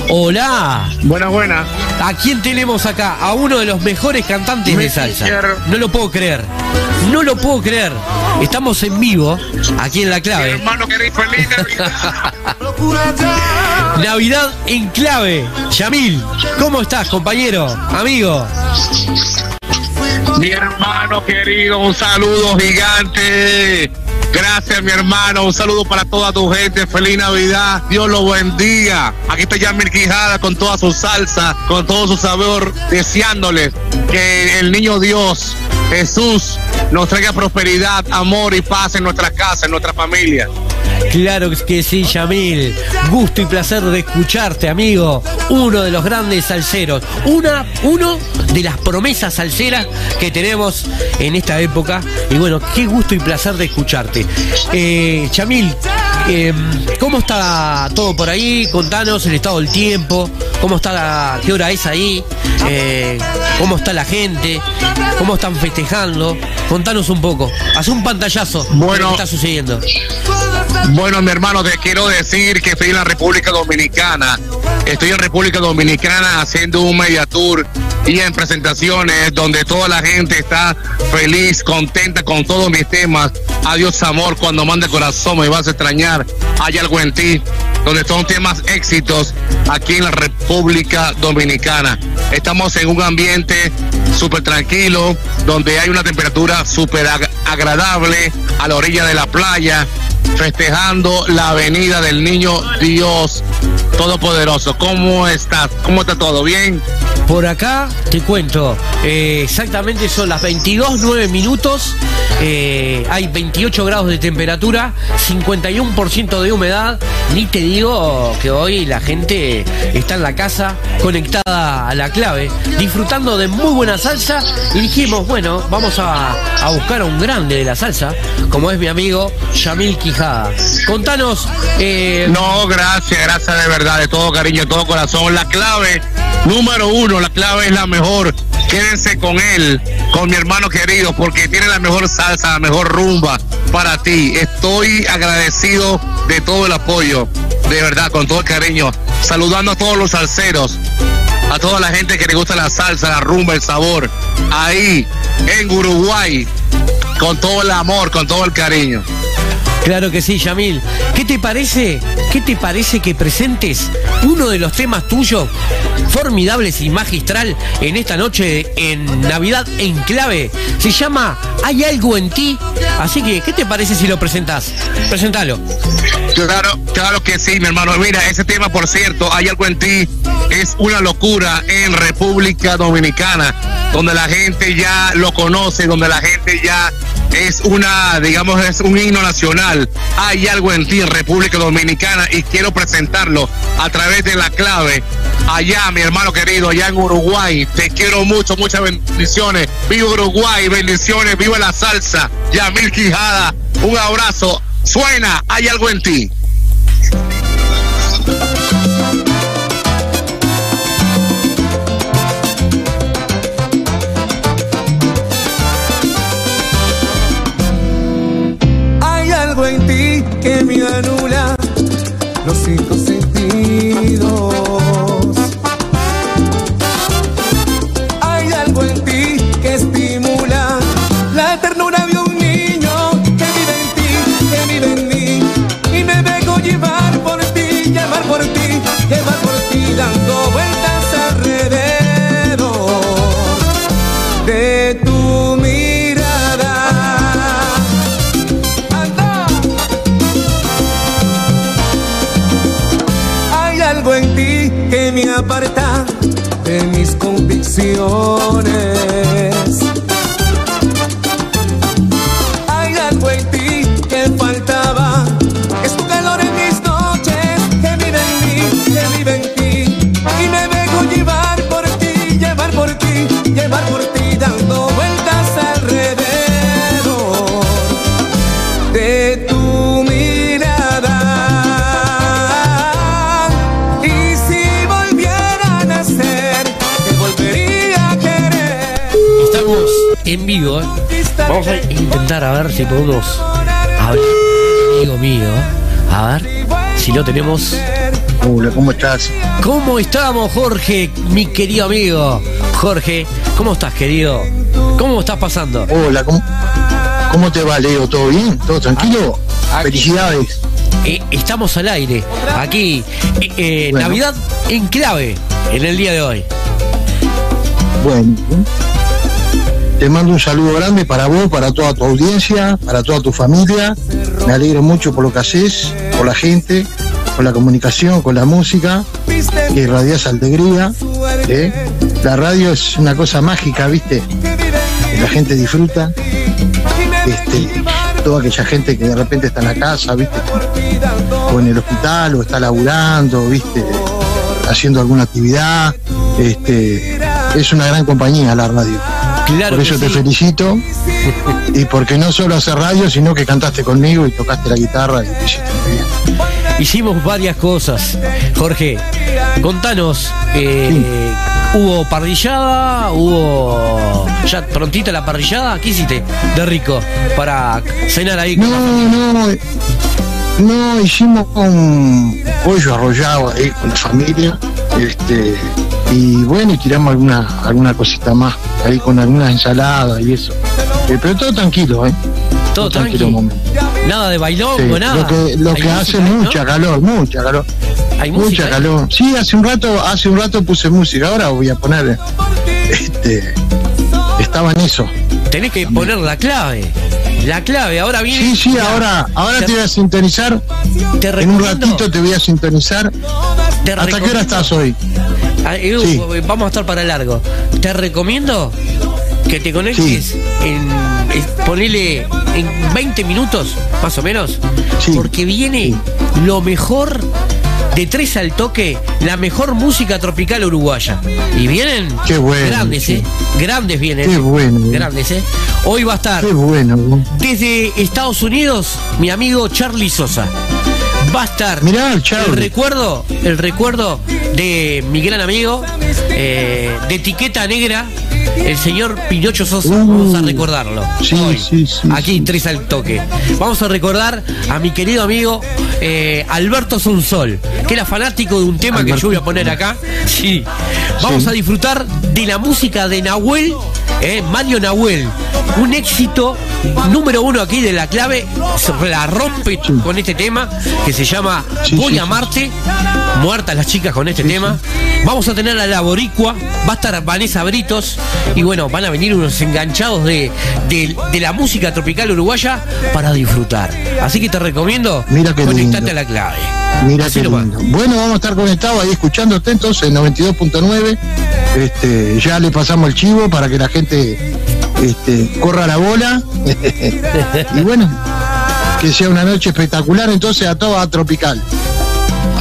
Hola. Buenas, buenas. ¿A quién tenemos acá? A uno de los mejores cantantes de salsa. No lo puedo creer. No lo puedo creer. Estamos en vivo, aquí en La Clave. hermano Navidad en clave. Yamil, ¿cómo estás, compañero? Amigo. Mi hermano querido, un saludo gigante. Gracias, mi hermano. Un saludo para toda tu gente. Feliz Navidad. Dios lo bendiga. Aquí está Yamil Quijada con toda su salsa, con todo su sabor, deseándoles que el niño Dios, Jesús, nos traiga prosperidad, amor y paz en nuestra casa, en nuestra familia. Claro que sí, Yamil. Gusto y placer de escucharte, amigo. Uno de los grandes salseros. Una, uno de las promesas salseras que tenemos en esta época. Y bueno, qué gusto y placer de escucharte. Eh, Yamil, eh, ¿cómo está todo por ahí? Contanos el estado del tiempo. ¿Cómo está la, qué hora es ahí? Eh, ¿Cómo está la gente? ¿Cómo están festejando? Contanos un poco. Haz un pantallazo de Bueno. lo que está sucediendo. Bueno, mi hermano, te quiero decir que estoy en la República Dominicana. Estoy en República Dominicana haciendo un media tour y en presentaciones donde toda la gente está feliz, contenta con todos mis temas. Adiós, amor, cuando mande corazón me vas a extrañar. Hay algo en ti, donde son temas éxitos aquí en la República Dominicana. Estamos en un ambiente súper tranquilo, donde hay una temperatura súper ag- agradable a la orilla de la playa festejando la venida del niño Dios Todopoderoso. ¿Cómo estás? ¿Cómo está todo? ¿Bien? Por acá te cuento, eh, exactamente son las 22, 9 minutos, eh, hay 28 grados de temperatura, 51% de humedad, ni te digo que hoy la gente está en la casa conectada a la clave, disfrutando de muy buena salsa y dijimos, bueno, vamos a, a buscar a un grande de la salsa, como es mi amigo Yamil Quijada. Contanos... eh, No, gracias, gracias de verdad, de todo cariño, de todo corazón. La clave, número uno, la clave es la mejor. Quédense con él, con mi hermano querido, porque tiene la mejor salsa, la mejor rumba para ti. Estoy agradecido de todo el apoyo, de verdad, con todo el cariño. Saludando a todos los salseros, a toda la gente que le gusta la salsa, la rumba, el sabor. Ahí, en Uruguay, con todo el amor, con todo el cariño. Claro que sí, Yamil. ¿Qué te parece? ¿Qué te parece que presentes uno de los temas tuyos formidables y magistral en esta noche en Navidad en clave? Se llama Hay algo en ti. Así que, ¿qué te parece si lo presentas? Presentalo. Claro, claro que sí, mi hermano. Mira, ese tema, por cierto, hay algo en ti, es una locura en República Dominicana, donde la gente ya lo conoce, donde la gente ya es una, digamos, es un himno nacional. Hay algo en ti en República Dominicana y quiero presentarlo a través de la clave. Allá, mi hermano querido, allá en Uruguay. Te quiero mucho, muchas bendiciones. Viva Uruguay, bendiciones, viva la salsa. Yamil Quijada, un abrazo. Suena, hay algo en ti. Hay algo en ti que me anula los cinco sentidos. Convicciones. Vamos a intentar a ver si podemos hablar amigo mío. A ver si lo tenemos. Hola, ¿cómo estás? ¿Cómo estamos, Jorge, mi querido amigo? Jorge, ¿cómo estás, querido? ¿Cómo estás pasando? Hola, ¿cómo, cómo te va, Leo? ¿Todo bien? ¿Todo tranquilo? Aquí. Felicidades. Eh, estamos al aire, aquí, eh, eh, Bueno. Navidad en clave, en el día de hoy. Bueno, te mando un saludo grande para vos, para toda tu audiencia, para toda tu familia. Me alegro mucho por lo que haces, por la gente, por la comunicación, con la música, que irradias alegría. ¿eh? La radio es una cosa mágica, ¿viste? La gente disfruta. Este, toda aquella gente que de repente está en la casa, ¿viste? O en el hospital, o está laburando, ¿viste? Haciendo alguna actividad. Este, es una gran compañía la radio. Claro Por eso que te sí. felicito. Y porque no solo hacer radio, sino que cantaste conmigo y tocaste la guitarra y hiciste muy bien. Hicimos varias cosas. Jorge, contanos, eh, ¿hubo parrillada? ¿Hubo ya prontita la parrillada? ¿Qué hiciste de rico para cenar ahí? con No, no, no, hicimos un pollo arrollado ahí con la familia. Este, y bueno, y tiramos alguna, alguna cosita más, ahí con algunas ensaladas y eso. Eh, pero todo tranquilo, ¿eh? Todo tranquilo. tranqui. un momento. Nada de bailongo, Sí, nada. Lo que, lo Hay que hace música, ¿no? mucha calor, mucha calor. Hay mucha música, ¿eh? calor. Sí, hace un rato, hace un rato puse música, ahora voy a poner este estaba en eso. Tenés que poner la clave. La clave, ahora viene. Sí, sí, ahora, ahora te voy a sintonizar. Te En un ratito te voy a sintonizar. Te ¿Hasta qué hora estás hoy? Ah, eh, Sí. Vamos a estar para largo. Te recomiendo que te conectes en, en- ponele en 20 minutos, más o menos, porque viene lo mejor de tres al toque, la mejor música tropical uruguaya. Y vienen Qué bueno, grandes, sí. ¿eh? Grandes vienen. Qué bueno. Grandes, ¿eh? Hoy va a estar Qué bueno. desde Estados Unidos mi amigo Charlie Sosa. Va a estar Mirá, el recuerdo, el recuerdo de mi gran amigo, eh, de etiqueta negra, el señor Pinocho Sosa. Vamos a recordarlo. Uh. Sí, Hoy, sí, sí, Aquí Tres al Toque. Vamos a recordar a mi querido amigo eh, Alberto Sonsol, que era fanático de un tema que yo voy a poner acá. Sí. Vamos a disfrutar de la música de Nahuel, eh, Mario Nahuel. Un éxito número uno aquí de la clave. La rompe con este tema que se llama Sí, Voy sí, a sí. amarte. Muertas las chicas con este tema. Vamos a tener a la Boricua. Va a estar Vanessa Britos. Y bueno, van a venir unos enganchados de, de- de la música tropical uruguaya para disfrutar. Así que te recomiendo Mira conectate lindo. a la clave. Mira Así qué lindo. Bueno, vamos a estar conectados ahí escuchándote entonces en 92.9. Este, ya le pasamos el chivo para que la gente este, corra la bola. y bueno, que sea una noche espectacular entonces a toda tropical.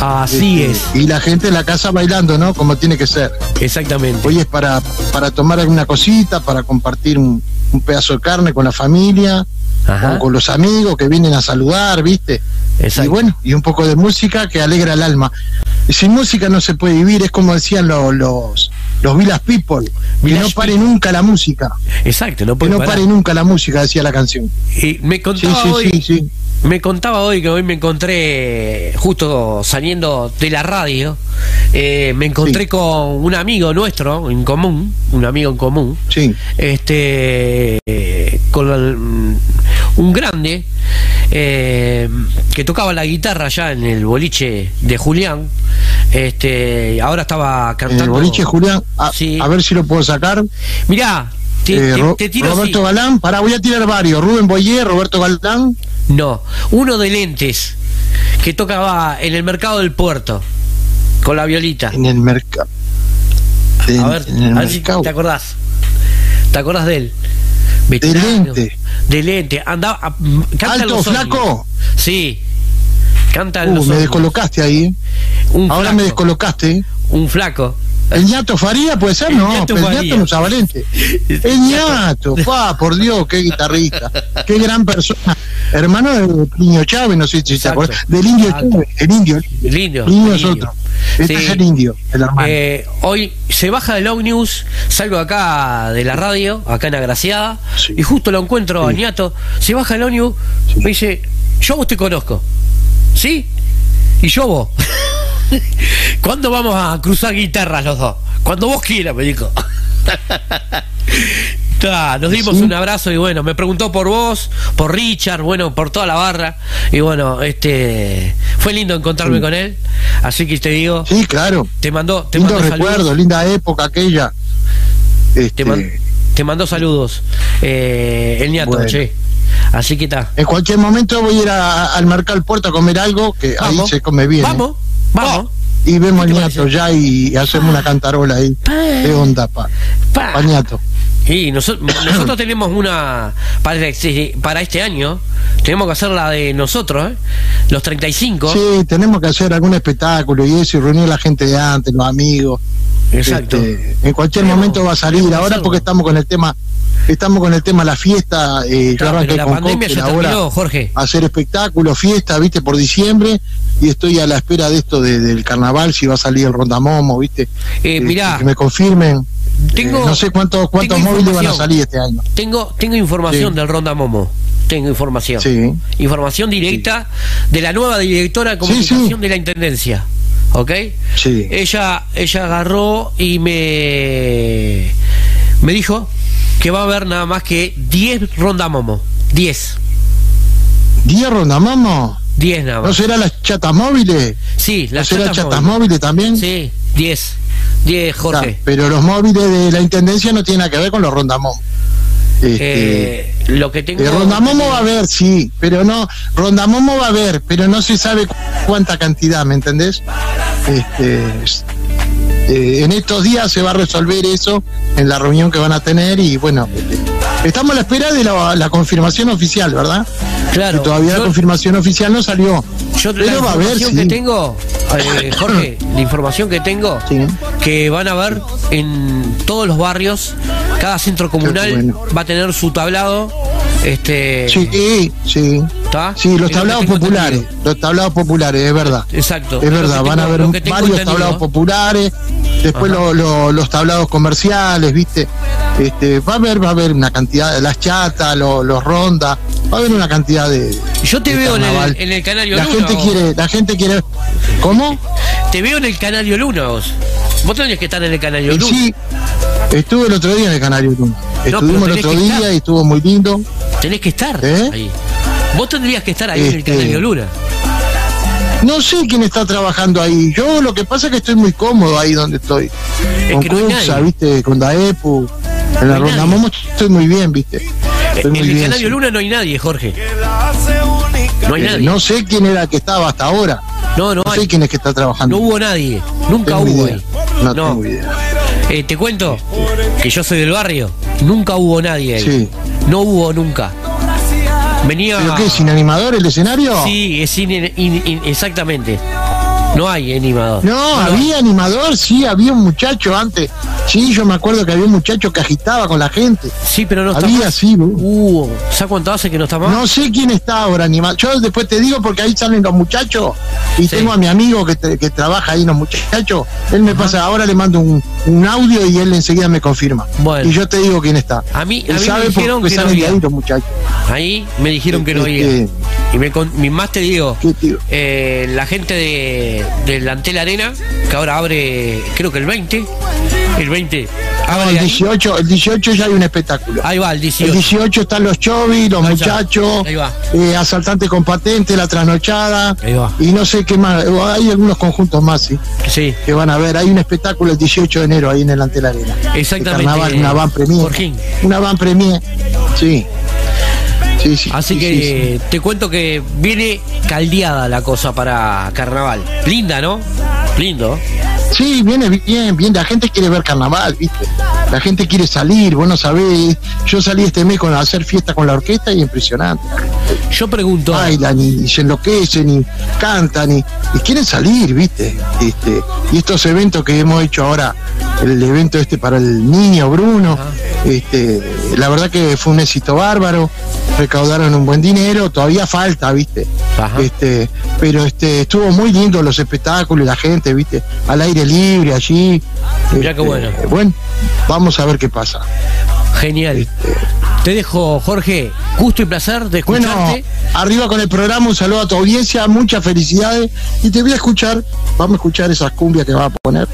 Así Este, es. Y la gente en la casa bailando, ¿no? Como tiene que ser. Exactamente. Hoy es para, para tomar alguna cosita, para compartir un, un pedazo de carne con la familia, o con los amigos que vienen a saludar, ¿viste? Y bueno, y un poco de música que alegra el alma. Y sin música no se puede vivir, es como decían los, los, los Village People, que no pare nunca la música. Exacto, no Que puede no parar. pare nunca la música, decía la canción. Y me contaba Sí, sí, hoy, sí, sí. me contaba hoy que hoy me encontré justo saliendo de la radio, eh, me encontré con un amigo nuestro en común, un amigo en común, sí. este, con el- un grande eh, que tocaba la guitarra allá en el boliche de Julián, este, ahora estaba En cantando. el boliche Julián, a, a ver si lo puedo sacar. Mirá, te, Eh, te- Ro- te tiro Roberto así. Galán, para voy a tirar varios. Rubén Boyer, Roberto Galán. No, uno de lentes que tocaba en el mercado del puerto con la violita. En el mercado. A ver, a ver si te acordás. ¿Te acordás de él? De Veterano, lente. De lente. Andaba, a- m- canta en ¿Alto, flaco? Sí. Canta Uh, los me descolocaste ahí. Un Ahora flaco. me descolocaste. Un flaco. ¿El ñato Faría puede ser? El No, ñato pero el ñato no Valente. El ñato, pa, por Dios, qué guitarrista. Qué gran persona. Hermano de Niño Chávez, no sé si te Exacto. acuerdas. Del indio. Chávez, el indio. El indio. El indio es otro. Este Sí. es el indio, el hermano. Eh, hoy se baja del ómnibus, salgo acá de la radio, acá en Agraciada, y justo lo encuentro a Ñato, se baja el ómnibus, me dice, yo a vos te conozco. ¿Sí? Y yo vos. ¿Cuándo vamos a cruzar guitarras los dos? Cuando vos quieras, me dijo. Ta, nos dimos un abrazo y bueno, me preguntó por vos, por Richard, bueno, por toda la barra. Y bueno, este fue lindo encontrarme con él. Así que te digo. Sí, claro. Te mandó, te Lindo recuerdo, linda época aquella. Te, Este, man- te mandó saludos. Eh, el ñato, Bueno. che. Así que está. En cualquier momento voy a ir a- al mercado al puerto a comer algo, que ahí se come bien. ¿eh? Vamos, vamos. Y vemos el ñato ya y hacemos una cantarola ahí. De onda, pa. Pa. Pa ñato. Y noso- nosotros tenemos una para este, para este año, tenemos que hacer la de nosotros, ¿eh? los 35. Sí, tenemos que hacer algún espectáculo y eso, y reunir a la gente de antes, los amigos. Exacto. Este, en cualquier momento va a salir. Ahora porque estamos con el tema, estamos con el tema la fiesta, eh, Claro, pero la con pandemia cóctel ya ahora terminó, Jorge. hacer espectáculos, fiesta, viste, por diciembre, y estoy a la espera de esto de- del carnaval, si va a salir el rondamomo, viste. Eh, mirá. que me confirmen. Tengo- Eh, no sé cuántos cuántos móviles van a salir este año. Tengo, tengo información Sí. del Ronda Momo. Tengo información. Sí. Información directa de la nueva directora de comunicación de la Intendencia. ¿Ok? Sí. Ella, ella agarró y me, me dijo que va a haber nada más que 10 Ronda Momo. 10. ¿10 rondamomo? 10 nada más. ¿No será las chatas móviles? Sí, ¿No las será chatas chatas móviles. móviles también? Sí, 10. 10, Jorge. Claro, pero los móviles de la intendencia no tienen nada que ver con los rondamomos. Este, Eh, lo que tengo. eh, rondamomo va a haber, sí, pero no, rondamomo va a haber, pero no se sabe cu- cuánta cantidad, ¿me entendés? Este, es- eh, en estos días se va a resolver eso en la reunión que van a tener y bueno, estamos a la espera de la, la confirmación oficial, ¿verdad? Claro. Que todavía yo- la confirmación oficial no salió. Yo la pero va a haber, sí. que tengo, eh, Jorge, la información que tengo, que van a ver en todos los barrios, cada centro comunal va a tener su tablado. Este, Sí, sí. Sí, los lo tablados tengo populares, los tablados populares, es verdad. Exacto. Es Lo verdad, van a haber lo varios entendido. tablados populares, después Ajá. lo- lo- los tablados comerciales, ¿viste? Este, va a haber va a haber una cantidad, las chatas, lo- los rondas, va a haber una cantidad de Yo te de veo en el, en el Canario La Luna. gente quiere, la gente quiere ¿Cómo? Te veo en el Canario Luna vos. Vos tenés que estar en el Canario Eh, Luna. Sí, estuve el otro día en el Canario Luna. Estuvimos el otro día estar. y estuvo muy lindo. Tenés que estar ¿Eh? ahí. Vos tendrías que estar ahí en el Este, Canario Luna. No sé quién está trabajando ahí. Yo lo que pasa es que estoy muy cómodo ahí donde estoy. Es con que no Cuxa. ¿viste? Con Daepu. En la Ronda. Momo estoy muy bien, ¿viste? Estoy En muy el sí. Luna no hay nadie, Jorge. No hay Eh, nadie. No sé quién era el que estaba hasta ahora. No, no No hay. sé quién es que está trabajando. No hubo nadie. Nunca Tengo hubo idea. ahí. No, No. tengo idea. Eh, te cuento que yo soy del barrio. Nunca hubo nadie ahí. Sí. No hubo nunca. Venía. ¿Pero qué? ¿Sin animador el escenario? Sí, es sin- in- in- exactamente. No hay animador. No, había animador, sí, había un muchacho antes. Sí, yo me acuerdo que había un muchacho que agitaba con la gente. Sí, pero no está Había, más. sí. Uh, ¿sabes cuánto hace que no está más? No sé quién está ahora animado. Yo después te digo porque ahí salen los muchachos y Sí. tengo a mi amigo que, te- que trabaja ahí los muchachos. Él me pasa, ahora le mando un, un audio y él enseguida me confirma. Bueno. Y yo te digo quién está. A mí, a mí sabe me dijeron que no había. ahí los muchachos. Ahí me dijeron que no Este, había. Y me, con- mi- más te digo, ¿Qué tío? eh, la gente de, del Antel Arena, que ahora abre, creo que el 20, el 20, No, abre el ahí. 18, el 18 ya hay un espectáculo. Ahí va, el 18. El 18 están los chovis, los Ahí muchachos, Ahí va. eh, asaltante con patente, la trasnochada. Ahí va. Y no sé qué más. Hay algunos conjuntos más, sí. Sí. Que van a ver. Hay un espectáculo el 18 de enero ahí en el Antel Arena. Exactamente, carnaval, una van premier. Jorgín. Una van premier. Sí. Sí, sí. Así sí, que sí, sí. te cuento que viene caldeada la cosa para carnaval. Linda, ¿no? Lindo. Sí, viene bien, bien. La gente quiere ver carnaval, ¿viste? La gente quiere salir, vos no sabés. Yo salí este mes con a hacer fiesta con la orquesta y impresionante. Yo pregunto. Bailan y, se enloquecen y cantan y, y quieren salir, ¿viste? Este, y estos eventos que hemos hecho ahora, el evento este para el niño Bruno, este, la verdad que fue un éxito bárbaro, recaudaron un buen dinero, todavía falta, ¿viste? Este, pero este, estuvo muy lindo los espectáculos y la gente, ¿viste? Al aire libre allí. Qué Este, bueno. Bueno, vamos a ver qué pasa. Genial. Te dejo, Jorge, gusto y placer de Bueno, escucharte. arriba con el programa, un saludo a tu audiencia, muchas felicidades. Y te voy a escuchar, vamos a escuchar esas cumbias que vas a poner.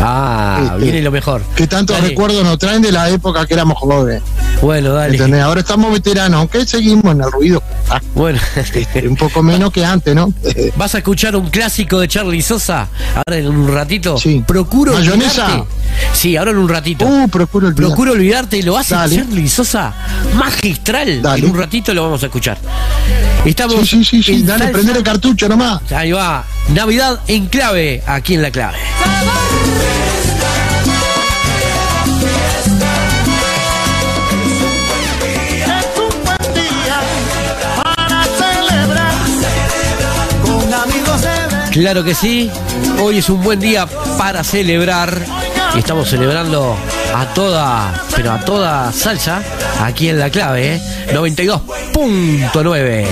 ah, Este, viene lo mejor. Que tantos Dale. recuerdos nos traen de la época que éramos jóvenes. Bueno, dale. ¿Entendés? Ahora estamos veteranos, aunque seguimos en el ruido. Ah, Bueno, un poco menos que antes, ¿no? vas a escuchar un clásico de Charlie Sosa. Ahora en un ratito. Sí. Procuro ¿Mayonesa? olvidarte. Sí, ahora en un ratito. Uh, procuro olvidar. Procuro olvidarte, lo hace Dale. Charlie Sosa magistral. Dale. En un ratito lo vamos a escuchar. Estamos Sí, sí, sí, sí. Dale, salsa- prender el cartucho nomás. Ahí va. Navidad en clave, aquí en la clave. Claro que sí. Hoy es un buen día para celebrar. Y estamos celebrando a toda, pero a toda salsa, aquí en la clave, ¿eh? 92.9.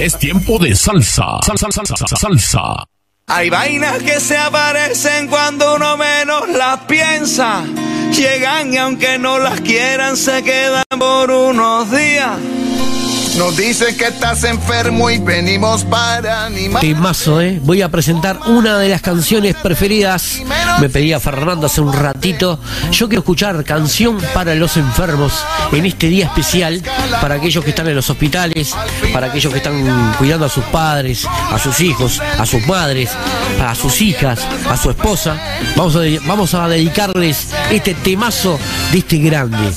Es tiempo de salsa. Salsa, salsa, salsa, salsa. Hay vainas que se aparecen cuando uno menos las piensa. Llegan y aunque no las quieran se quedan por unos días. Nos dicen que estás enfermo y venimos para animar. Temazo, ¿eh? Voy a presentar una de las canciones preferidas. Me pedía Fernando hace un ratito. Yo quiero escuchar canción para los enfermos en este día especial, para aquellos que están en los hospitales, para aquellos que están cuidando a sus padres, a sus hijos, a sus madres, a sus hijas, a su esposa. Vamos a, vamos a dedicarles este temazo de este grande.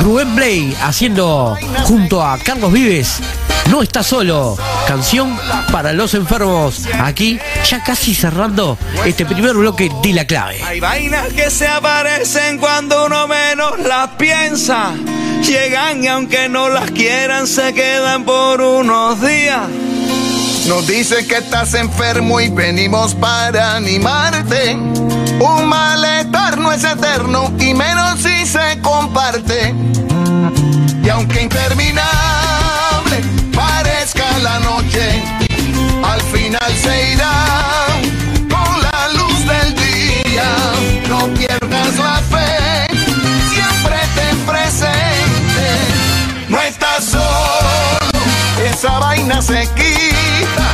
Rubén Blay haciendo junto a Carlos Vives. No está solo. Canción para los enfermos. Aquí, ya casi cerrando este primer bloque de la clave. Hay vainas que se aparecen cuando uno menos las piensa. Llegan y aunque no las quieran se quedan por unos días. Nos dicen que estás enfermo y venimos para animarte. Un malestar no es eterno y menos si se comparte. Y aunque interminable parezca la noche, al final se irá con la luz del día. No pierdas la fe, siempre ten presente. No estás solo, esa vaina se quita.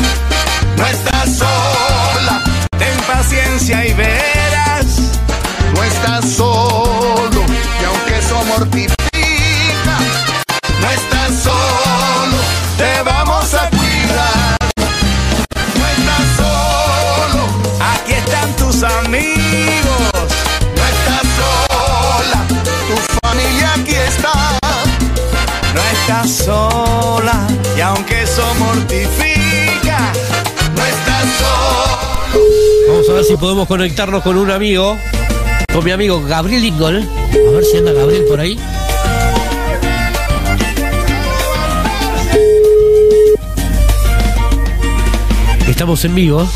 No estás sola, Ten paciencia y verás. Solo. Y aunque eso mortifica, no estás solo. Te vamos a cuidar. No estás solo, Aquí están tus amigos. no estás sola. Tu familia aquí está. No estás sola. Y aunque eso mortifica. No estás solo. Vamos a ver si podemos conectarnos con un amigo. Con mi amigo Gabriel Ingol. A ver si anda Gabriel por ahí. Estamos en vivo.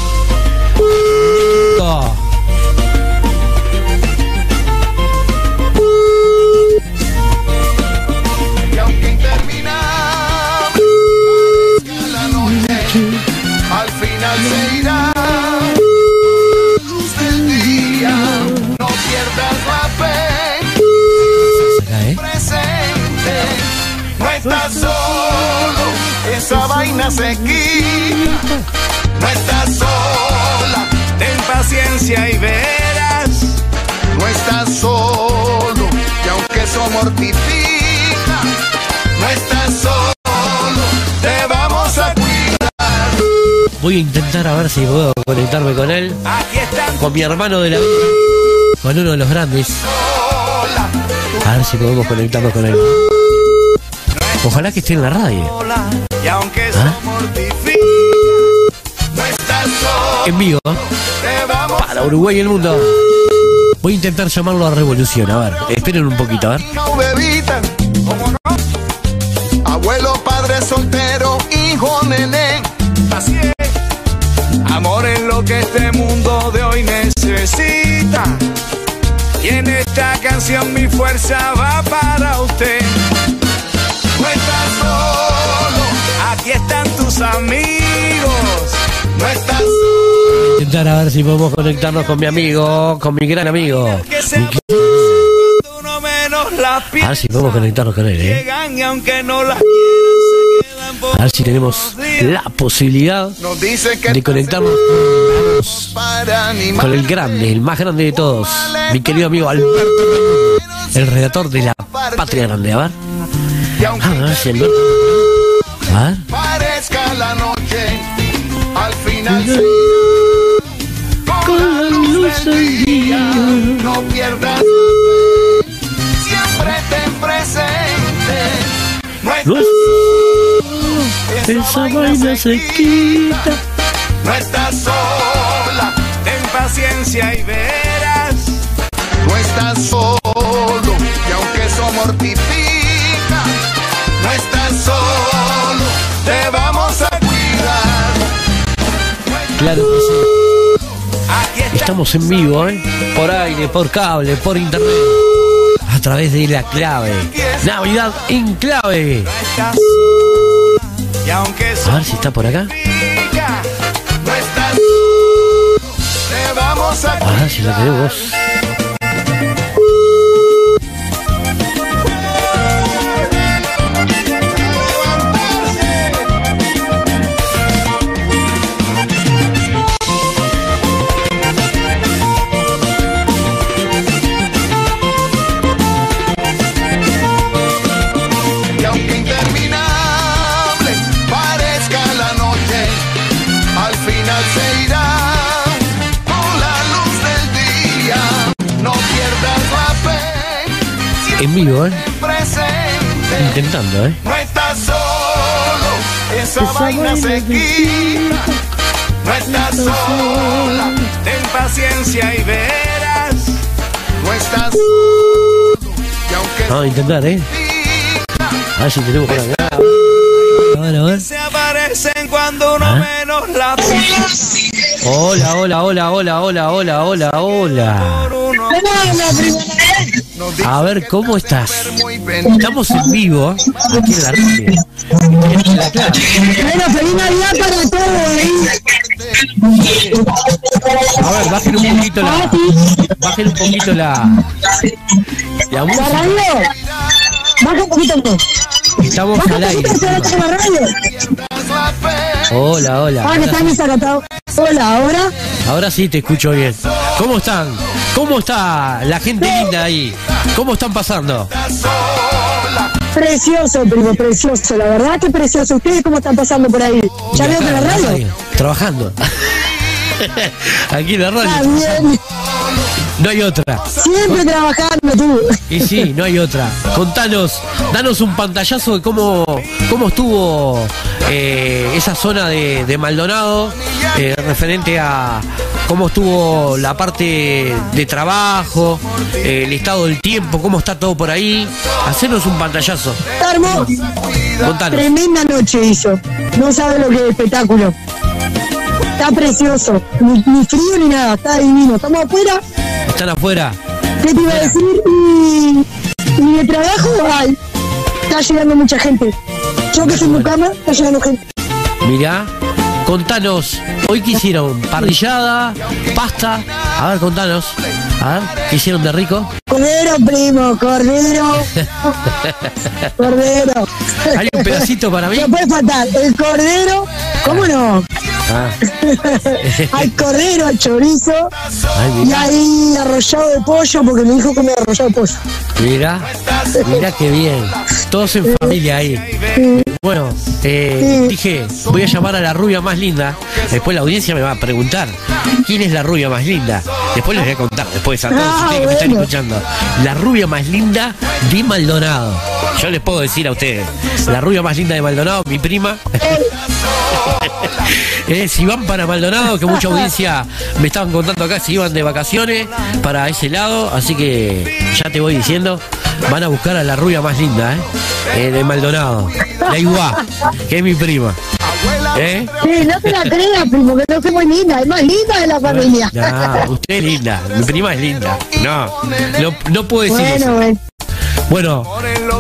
Estás solo, esa vaina se quita. No estás sola, Ten paciencia y verás. no estás solo. Y aunque eso mortifica, no estás solo. Te vamos a cuidar. Voy a intentar a ver si puedo conectarme con él. Aquí están Con mi hermano de la vida. Con uno de los grandes. A ver si podemos conectarnos con él. Ojalá que esté en la radio. Y aunque ¿Ah? En vivo. Para Uruguay y el mundo. Voy a intentar llamarlo a Revolución. A ver, esperen un poquito, a. Abuelo, padre soltero, hijo, nene. Así es. Amor es lo que este mundo de hoy necesita. Y en esta canción mi fuerza va para usted. Tus amigos. No estás Intentar a ver si podemos conectarnos con mi amigo, con mi gran amigo. A ver si podemos conectarnos con él, ¿eh? A ver si tenemos la posibilidad de conectarnos con el grande, el más grande de todos, mi querido amigo Alberto, el redactor de la Patria Grande. A ver. Y aunque A ver si Alberto. A ver. Parezca la noche, al final se con la luz del día. No pierdas siempre ten presente. No estás, Esa vaina se quita. no estás sola, ten paciencia y verás. no estás solo. Y aunque eso mortifica, no estás Claro que sí. Estamos en vivo, ¿eh? Por aire, por cable, por internet. A través de la clave. Navidad en clave. A ver si está por acá. A ver si la tenemos. En vivo, ¿eh? presente. Intentando, ¿eh? No estás solo, esa, Esa vaina se quita. No estás sola, ten paciencia y verás. no estás solo. Y aunque Vamos a intentar, ¿eh? A ver si tenemos por acá. A ver, a ver. Se aparecen cuando uno ¿Ah? menos la Hola, hola, hola, hola, hola, hola, hola, hola. A ver, ¿cómo estás? Estamos en vivo, aquí en la radio. Bueno, feliz Navidad para todos, ¿eh? A ver, bajen un poquito la. Bajen un poquito la. La ¿La música. radio? Baja un poquito más. Estamos Baja al aire. Hola, hola. Ah, desacatado. Hola, ahora. Ahora sí te escucho bien. ¿Cómo están? ¿Cómo está la gente linda ahí? ¿Cómo están pasando? Precioso, primo, precioso. La verdad que precioso. ¿Ustedes cómo están pasando por ahí? ¿Ya veo que la radio? Trabajando. Aquí en la Está radio. bien. No hay otra. Siempre trabajando tú. Y sí, no hay otra. Contanos, danos un pantallazo de cómo, cómo estuvo eh, esa zona de, de Maldonado, eh, referente a cómo estuvo la parte de trabajo, eh, el estado del tiempo, cómo está todo por ahí. Hacernos un pantallazo. Está hermoso. Contanos. Tremenda noche hizo. No sabe lo que es espectáculo. Está precioso. Ni, ni frío ni nada. Está divino. Estamos afuera. Están afuera. ¿Qué te iba a decir? Y, y de trabajo, ay, está llegando mucha gente. Yo que soy mucama, está llegando gente. Mirá, contanos, hoy qué hicieron, parrillada, pasta, a ver, contanos, a ver, ¿qué hicieron de rico? Cordero, primo, cordero, cordero. ¿Hay un pedacito para mí? No puede faltar. El cordero, ¿cómo no? Ah, Hay cordero, hay chorizo ay, y hay arrollado de pollo porque mi hijo come arrollado de pollo. mirá, mirá qué bien, todos en familia ahí. Bueno, eh, dije, voy a llamar a la rubia más linda, después la audiencia me va a preguntar, ¿quién es la rubia más linda? Después les voy a contar, después a todos Ah, ustedes que me están escuchando, la rubia más linda de Maldonado. Yo les puedo decir a ustedes, la rubia más linda de Maldonado, mi prima. Eh, si van para Maldonado, que mucha audiencia me estaban contando acá si iban de vacaciones para ese lado, así que ya te voy diciendo, van a buscar a la rubia más linda, ¿eh? Eh, de Maldonado, la Iguá, que es mi prima. ¿Eh? Sí, no te la creas, primo, que no soy muy linda, es más linda de la familia. No, usted es linda, mi prima es linda. No, no, no puedo decir bueno, eso. bueno. Bueno,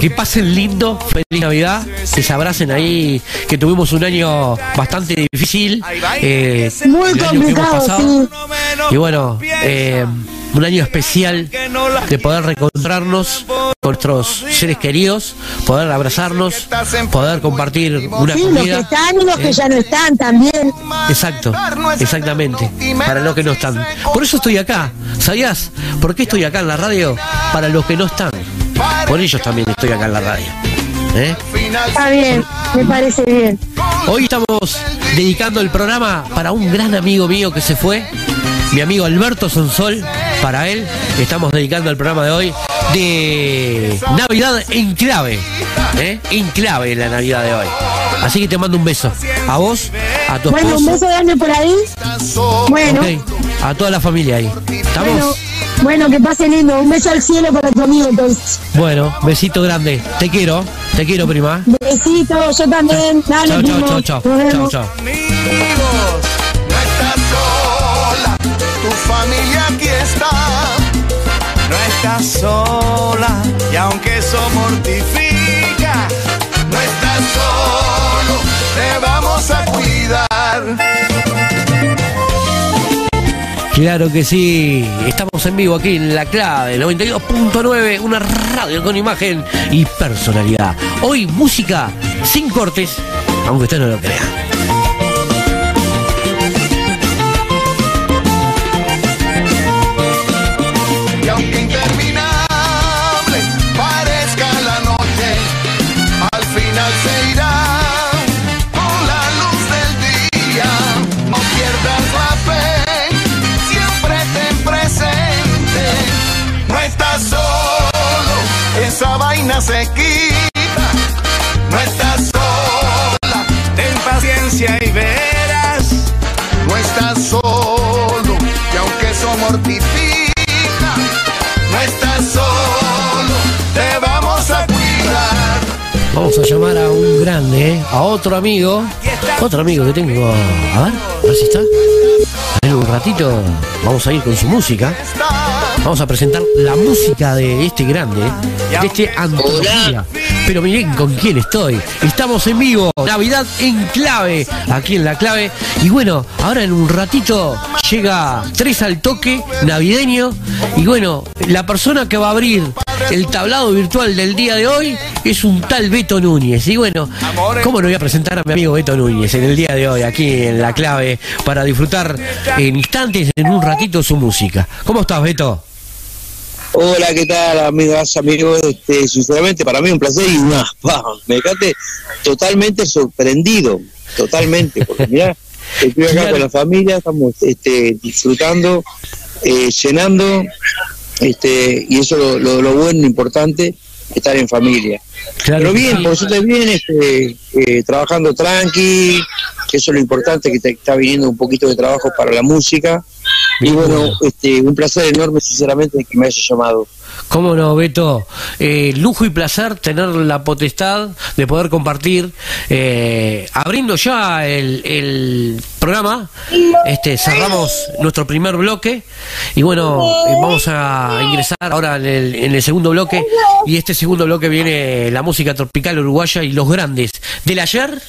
que pasen lindo, feliz Navidad, que se abracen ahí, que tuvimos un año bastante difícil. eh, Muy complicado, sí. Y bueno, eh, un año especial de poder reencontrarnos con nuestros seres queridos, poder abrazarnos, poder compartir una Sí, los que comida. están y los que ¿eh? ya no están también. Exacto, exactamente, para los que no están. Por eso estoy acá, ¿sabías? ¿Por qué estoy acá en la radio? Para los que no están. Por ellos también estoy acá en la radio. ¿eh? Está bien, me parece bien. Hoy estamos dedicando el programa para un gran amigo mío que se fue, mi amigo Alberto Sonsol. Para él estamos dedicando el programa de hoy de Navidad en clave. ¿eh? En clave la Navidad de hoy. Así que te mando un beso. A vos, a tu Bueno, un esposo. beso grande por ahí. Bueno, A toda la familia ahí. ¿Estamos? bueno, que pase lindo. Un beso al cielo para tu amigo entonces. Bueno, besito grande. Te quiero. Te quiero, prima. Besito, yo también. Dale, Chao, chao, primo. chao, chao. Nos Chao, vemos. chao. Tu familia aquí está. No estás sola y aunque eso mortifica, Claro que sí, estamos en vivo aquí en La Clave 92.9, una radio con imagen y personalidad. Hoy música sin cortes, aunque usted no lo crea. Vamos a llamar a un grande, ¿eh? a otro amigo, otro amigo que tengo. A ver, a ver si está. En un ratito vamos a ir con su música. Vamos a presentar la música de este grande, de este antología. Pero miren con quién estoy. Estamos en vivo, Navidad en clave, aquí en la clave. Y bueno, ahora en un ratito llega tres al toque navideño. Y bueno, la persona que va a abrir el tablado virtual del día de hoy es un tal Beto Núñez. Y bueno, ¿cómo no voy a presentar a mi amigo Beto Núñez en el día de hoy, aquí en la clave, para disfrutar en instantes, en un ratito, su música? ¿Cómo estás, Beto? Hola, ¿qué tal, amigas, amigos? Este, sinceramente, para mí un placer y una, pa, me dejaste totalmente sorprendido, totalmente, porque mira, estoy acá con la familia, estamos este, disfrutando, eh, cenando, este, y eso lo, lo, lo bueno, importante, estar en familia. Pero bien, por suerte bien, este, eh, trabajando tranqui, que eso es lo importante, que te está viniendo un poquito de trabajo para la música. Y bueno, este, un placer enorme, sinceramente, que me haya llamado. ¿Cómo no, Beto? Eh, lujo y placer tener la potestad de poder compartir, eh, abriendo ya el, el programa, este, cerramos nuestro primer bloque y bueno, eh, vamos a ingresar ahora en el, en el segundo bloque y este segundo bloque viene la música tropical uruguaya y los grandes del ayer,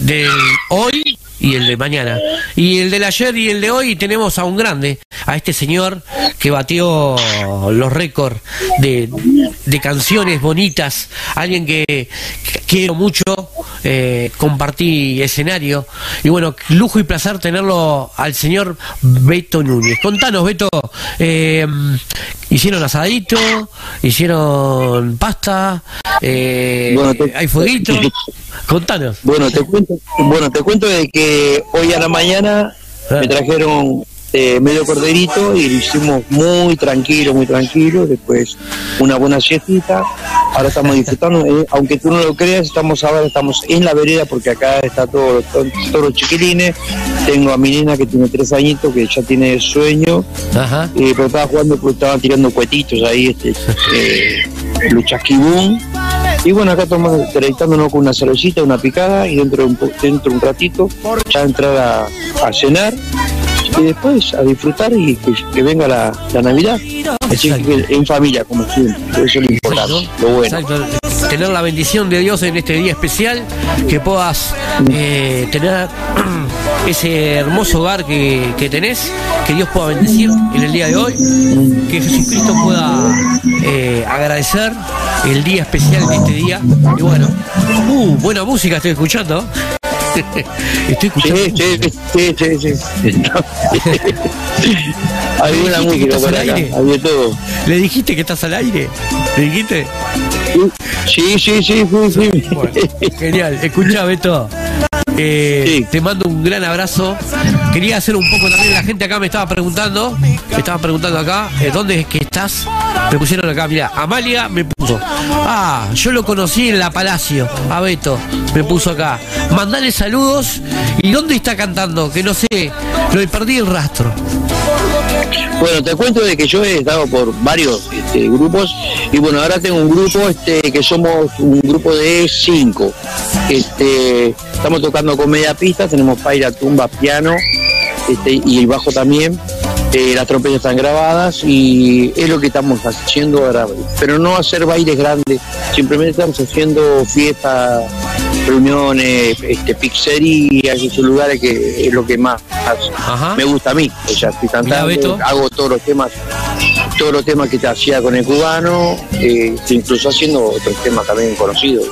del hoy y el de mañana. Y el del ayer y el de hoy tenemos a un grande, a este señor que batió los récords de, de canciones bonitas, alguien que, que quiero mucho, eh, compartí escenario. Y bueno, lujo y placer tenerlo al señor Beto Núñez. Contanos, Beto, eh, hicieron asadito, hicieron pasta, eh, Bueno, te- hay fueguito. Contanos. Bueno, te cuento, bueno, te cuento de que hoy a la mañana me trajeron eh, medio corderito y lo hicimos muy tranquilo, muy tranquilo. Después una buena siestita. Ahora estamos disfrutando, eh, aunque tú no lo creas, estamos ahora estamos en la vereda porque acá está todo, todo- todos los chiquilines. Tengo a mi nena que tiene tres añitos que ya tiene sueño, eh, pero estaba jugando porque estaban tirando cuetitos ahí, este, eh, los chasquibún. Y bueno, acá estamos deleitándonos con una cervecita, una picada y dentro de un, dentro de un ratito ya entrar a, a cenar y después a disfrutar y que, que venga la, la Navidad. Así que en familia, como siempre, eso es lo importante, lo bueno. Exacto. Tener la bendición de Dios en este día especial, que puedas eh, tener ese hermoso hogar que, que tenés, que Dios pueda bendecir en el día de hoy, que Jesucristo pueda eh, agradecer el día especial de este día. Y bueno, uh, buena música estoy escuchando. Estoy escuchando. Sí, sí, sí, sí, sí. Hay ¿Le buena dijiste que música por acá, hay de todo. ¿Le dijiste que estás al aire? ¿Le dijiste? Sí, sí, sí, sí, sí. Genial. Escucha, Beto. Eh, Te mando un gran abrazo. Quería hacer un poco también, la gente acá me estaba preguntando, me estaba preguntando acá, eh, ¿dónde es que estás? Me pusieron acá, mira, Amalia me puso. Ah, yo lo conocí en la Palacio, a Beto, me puso acá. Mandale saludos. ¿Y dónde está cantando? Que no sé, lo perdí el rastro. Bueno, te cuento de que yo he estado por varios este, grupos y bueno, ahora tengo un grupo este, que somos un grupo de cinco. Este, estamos tocando con media pista, tenemos paira, tumba, piano este, y el bajo también. Eh, las trompetas están grabadas y es lo que estamos haciendo ahora. Pero no hacer bailes grandes, simplemente estamos haciendo fiestas, reuniones, este, pizzerías, esos lugares que es lo que más me gusta a mí. O sea, estoy cantando, hago todos los temas, todos los temas que te hacía con el cubano, eh, incluso haciendo otros temas también conocidos.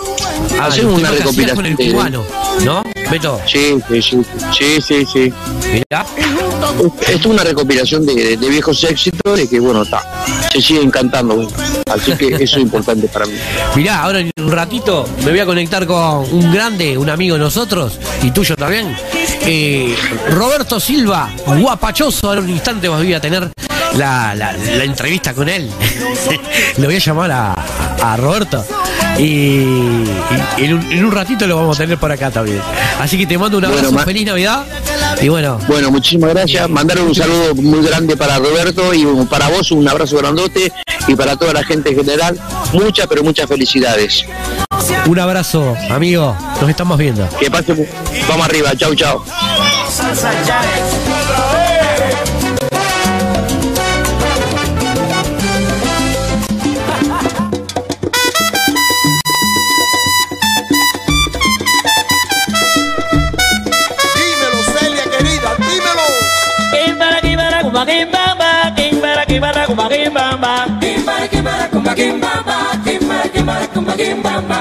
Ah, Hacemos una recopilación con el de- cubano, ¿no? Beto. Sí, sí, sí, sí, sí, sí. Mirá. Esto es una recopilación de, de viejos éxitos y que bueno, está, se siguen cantando. Así que eso es importante para mí. Mirá, ahora en un ratito me voy a conectar con un grande, un amigo de nosotros y tuyo también. Eh, Roberto Silva, guapachoso. Ahora un instante voy a tener la, la- la entrevista con él. Le voy a llamar a, a Roberto. Y, y en, un, en un ratito lo vamos a tener por acá también. Así que te mando un abrazo, Bueno, feliz Navidad. Y bueno, Bueno, muchísimas gracias. Mandar un saludo muy grande para Roberto y para vos un abrazo grandote y para toda la gente en general. Muchas, pero muchas felicidades. un abrazo, amigo. Nos estamos viendo. Que pase. Vamos arriba. Chau, chau. Kimbara, kumba, kimbamba. Kimbara, kimbara, kumba, kimbamba. Kimbara, kimbara, kumba, kimbamba.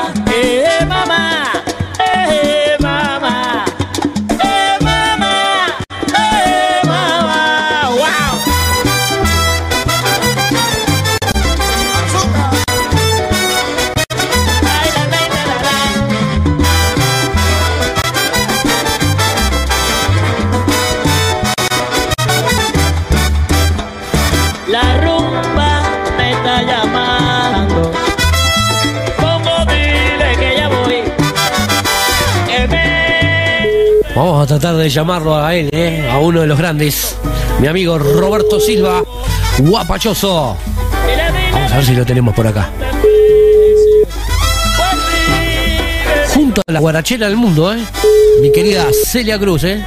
Vamos a tratar de llamarlo a él, ¿eh? a uno de los grandes, mi amigo Roberto Silva, guapachoso. Vamos a ver si lo tenemos por acá. Junto a la guarachera del mundo, ¿eh? mi querida Celia Cruz. ¿eh?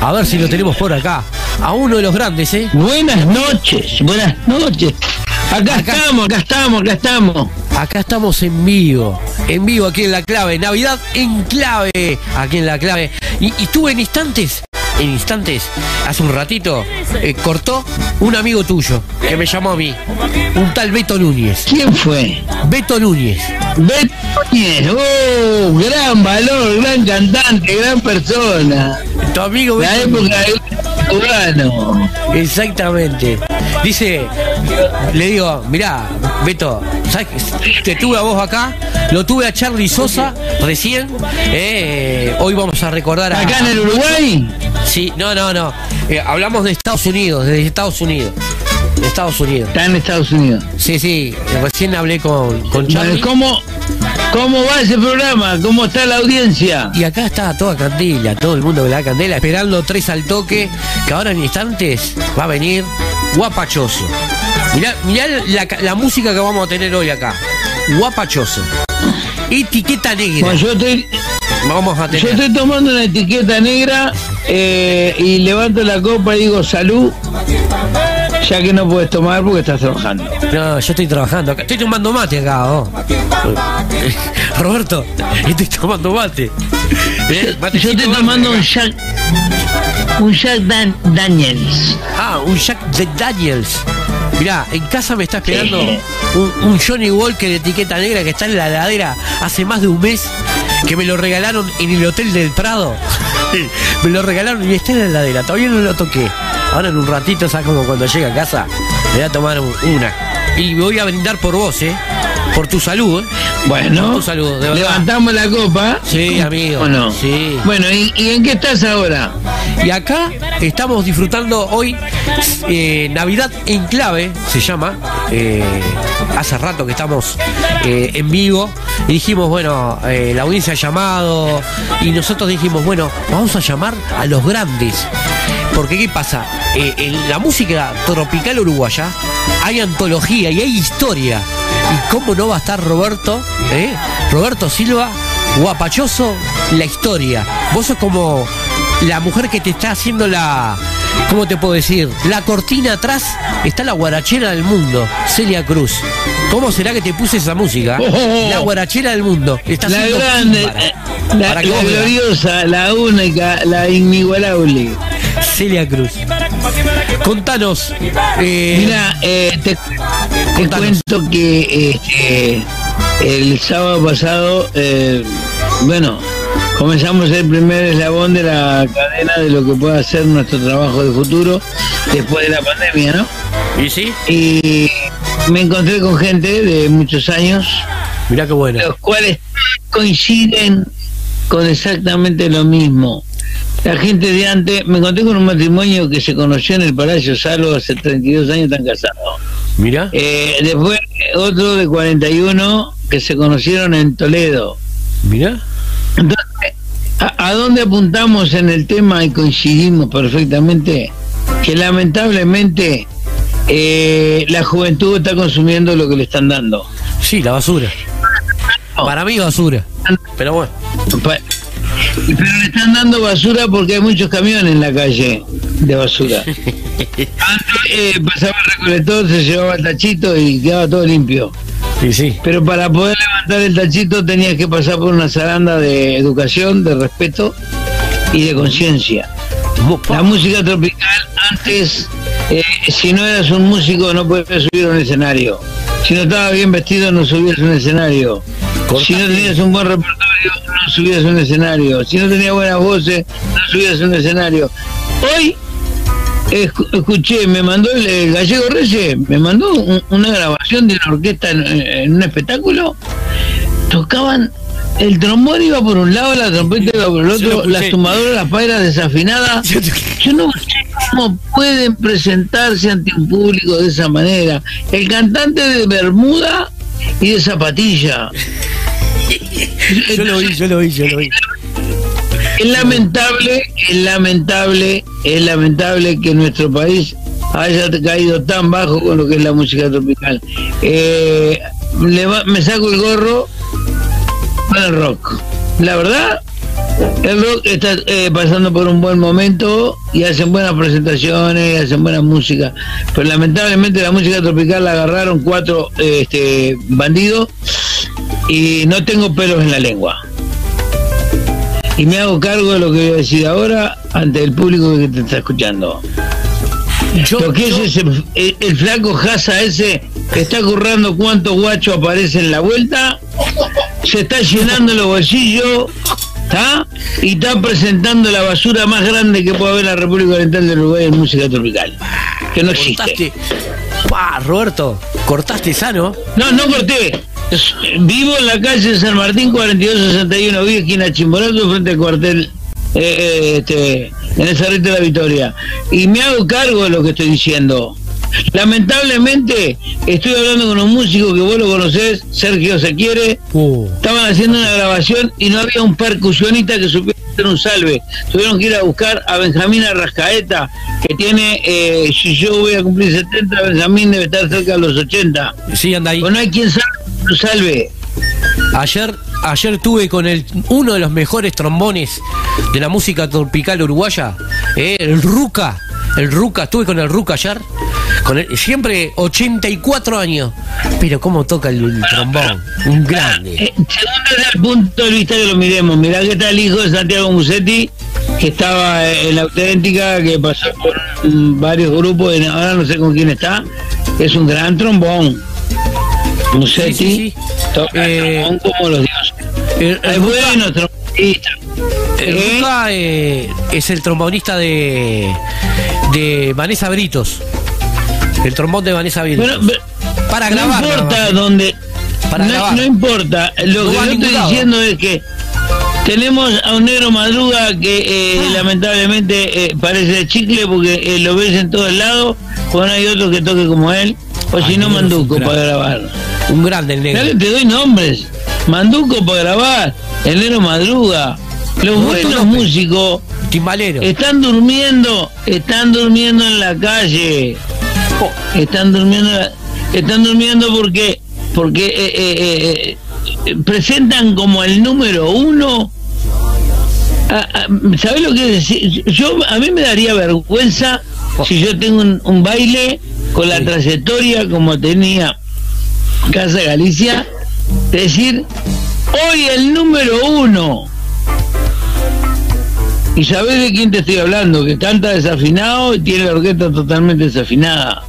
A ver si lo tenemos por acá. A uno de los grandes, ¿eh? Buenas noches, buenas noches. Acá, estamos, acá estamos, acá estamos. Acá estamos en vivo, en vivo aquí en La Clave, Navidad en clave, aquí en La Clave. Y, y tuve en instantes, en instantes, hace un ratito, eh, cortó un amigo tuyo que me llamó a mí, un tal Beto Núñez. ¿Quién fue? Beto Núñez. Beto Núñez, oh, gran valor, gran cantante, gran persona. Tu amigo La Beto época del cubano. Exactamente. Dice, le digo, mirá, Beto, ¿sabes? Te tuve a vos acá, lo tuve a Charlie Sosa recién. eh, hoy vamos a recordar a. ¿Acá en el Uruguay? Sí, no, no, no. Eh, hablamos de Estados Unidos, desde Estados Unidos. Estados Unidos. Está en Estados Unidos. Sí, sí. Recién hablé con, con Charlie. ¿Cómo, ¿Cómo va ese programa? ¿Cómo está la audiencia? Y acá está toda candela, todo el mundo de la candela, esperando tres al toque, que ahora en instantes va a venir guapachoso. Mirá, mirá la, la música que vamos a tener hoy acá. Guapachoso. Etiqueta negra. Bueno, yo estoy, Vamos a yo tener. estoy tomando una etiqueta negra eh, y levanto la copa y digo salud. Ya que no puedes tomar porque estás trabajando. No, yo estoy trabajando. Estoy tomando mate acá, oh. Roberto, estoy tomando mate. Eh, Yo matecito estoy tomando un acá. Jack, un Jack Dan- Daniels. Ah, un Jack de Daniels. Mirá, en casa me está esperando un, un Johnny Walker de etiqueta negra que está en la heladera hace más de un mes, que me lo regalaron en el Hotel del Prado. me lo regalaron y está en la heladera, todavía no lo toqué. Ahora en un ratito, ¿sabes como cuando llega a casa? Me voy a tomar un- una. Y voy a brindar por vos, ¿eh? Por tu salud, ¿eh? Bueno, Por tu salud, de levantamos la copa. Sí, amigo. ¿O no? Sí. Bueno, ¿y, y en qué estás ahora? Y acá estamos disfrutando hoy eh, Navidad en clave, se llama. Eh, hace rato que estamos eh, en vivo y dijimos, bueno, eh, la audiencia ha llamado y nosotros dijimos, bueno, vamos a llamar a los grandes. Porque ¿qué pasa? Eh, en la música tropical uruguaya hay antología y hay historia. ¿Y cómo no va a estar Roberto? eh? Roberto Silva, guapachoso, la historia. Vos sos como la mujer que te está haciendo la. ¿Cómo te puedo decir? La cortina atrás está la guarachera del mundo, Celia Cruz. ¿Cómo será que te puse esa música? Oh. La guarachera del mundo. Está La grande, eh, la, Para la gloriosa, la única, la inigualable. Celia Cruz. Contanos. Eh, Mira, eh, te, te cuento que este, el sábado pasado, eh, bueno, comenzamos el primer eslabón de la cadena de lo que pueda ser nuestro trabajo de futuro después de la pandemia, ¿no? ¿Y sí? Y me encontré con gente de muchos años, Mirá qué bueno. los cuales coinciden con exactamente lo mismo. La gente de antes, me encontré con un matrimonio que se conoció en el Palacio Salvo hace 32 años, están casados. Mirá. Eh, después otro de 41 que se conocieron en Toledo. Mirá. Entonces, ¿a, a dónde apuntamos en el tema y coincidimos perfectamente? Que lamentablemente eh, la juventud está consumiendo lo que le están dando. Sí, la basura. Para mí basura. Pero bueno. Pa- Pero le están dando basura porque hay muchos camiones en la calle de basura. Antes eh, pasaba el recolector, se llevaba el tachito y quedaba todo limpio. Sí, sí. Pero para poder levantar el tachito tenías que pasar por una zaranda de educación, de respeto y de conciencia. La música tropical antes, eh, si no eras un músico no podías subir a un escenario. Si no estabas bien vestido no subías a un escenario. Si no tenías un buen repertorio no subías a un escenario. Si no tenías buenas voces no subías a un escenario. Hoy escuché, me mandó el, el gallego Reyes, me mandó un- una grabación de una orquesta en, en un espectáculo. Tocaban, el trombón iba por un lado, la trompeta iba por el otro, las tumbadoras, las pairas desafinadas. Yo no sé cómo pueden presentarse ante un público de esa manera. El cantante de Bermuda y de Zapatilla. Yo lo vi, yo lo vi, yo lo vi. Es lamentable, es lamentable, es lamentable que nuestro país haya caído tan bajo con lo que es la música tropical. Eh, le va- me saco el gorro para el rock. La verdad, el rock está eh, pasando por un buen momento y hacen buenas presentaciones, hacen buena música. Pero lamentablemente la música tropical la agarraron cuatro eh, este, bandidos y no tengo pelos en la lengua y me hago cargo de lo que voy a decir ahora ante el público que te está escuchando. lo que es ese, el, el flaco Jasa ese que está currando cuántos guachos aparecen en la vuelta, se está llenando los bolsillos, ¿está? Y está presentando la basura más grande que puede haber en la República Oriental del Uruguay en música tropical, que no existe. Cortaste. Roberto, cortaste sano. No, no corté. Vivo en la calle San Martín 4261, vi esquina Chimborazo frente al cuartel eh, eh, este, en el Cerrito de la Victoria. Y me hago cargo de lo que estoy diciendo. Lamentablemente, estoy hablando con un músico que vos lo conocés, Sergio Se Quiere. Estaban haciendo una grabación y no había un percusionista que supiera hacer un salve. Tuvieron que ir a buscar a Benjamín Arrascaeta, que tiene, eh, si yo voy a cumplir 70, Benjamín debe estar cerca de los 80. Sí, anda ahí. no hay quien salve, salve. Ayer, ayer tuve con el uno de los mejores trombones de la música tropical uruguaya, eh, el Ruca. El Ruca, estuve con el Ruca ayer, Con el- siempre 84 años. Pero cómo toca el, el trombón. Un grande. Eh, según desde el punto de vista que lo miremos, mirá que está el hijo de Santiago Musetti, que estaba en la auténtica, que pasó por varios grupos, ahora no sé con quién está, es un gran trombón. Musetti toca el trombón como los dioses. El, es bueno. El Ruca, eh, es el trombonista de, de Vanessa Britos. El trombón de Vanessa Britos. Bueno, para no grabar. importa más. dónde. Para no, grabar. no importa. Lo No que yo estoy lado. diciendo es que tenemos a un negro madruga que eh, lamentablemente eh, parece chicle porque eh, lo ves en todos lados. Pues no hay otro que toque como él. O si no, Manduco para grabar. Un grande el negro. Dale, te doy nombres. Manduco para grabar. El negro madruga. Los buenos músicos Timbalero. están durmiendo, están durmiendo en la calle. Están durmiendo, están durmiendo porque porque eh, eh, eh, presentan como el número uno. Ah, ah, ¿Sabes lo que es decir? Yo a mí me daría vergüenza si yo tengo un, un baile con la trayectoria como tenía Casa Galicia, decir hoy el número uno. ¿Y sabés de quién te estoy hablando? Que canta desafinado y tiene la orquesta totalmente desafinada.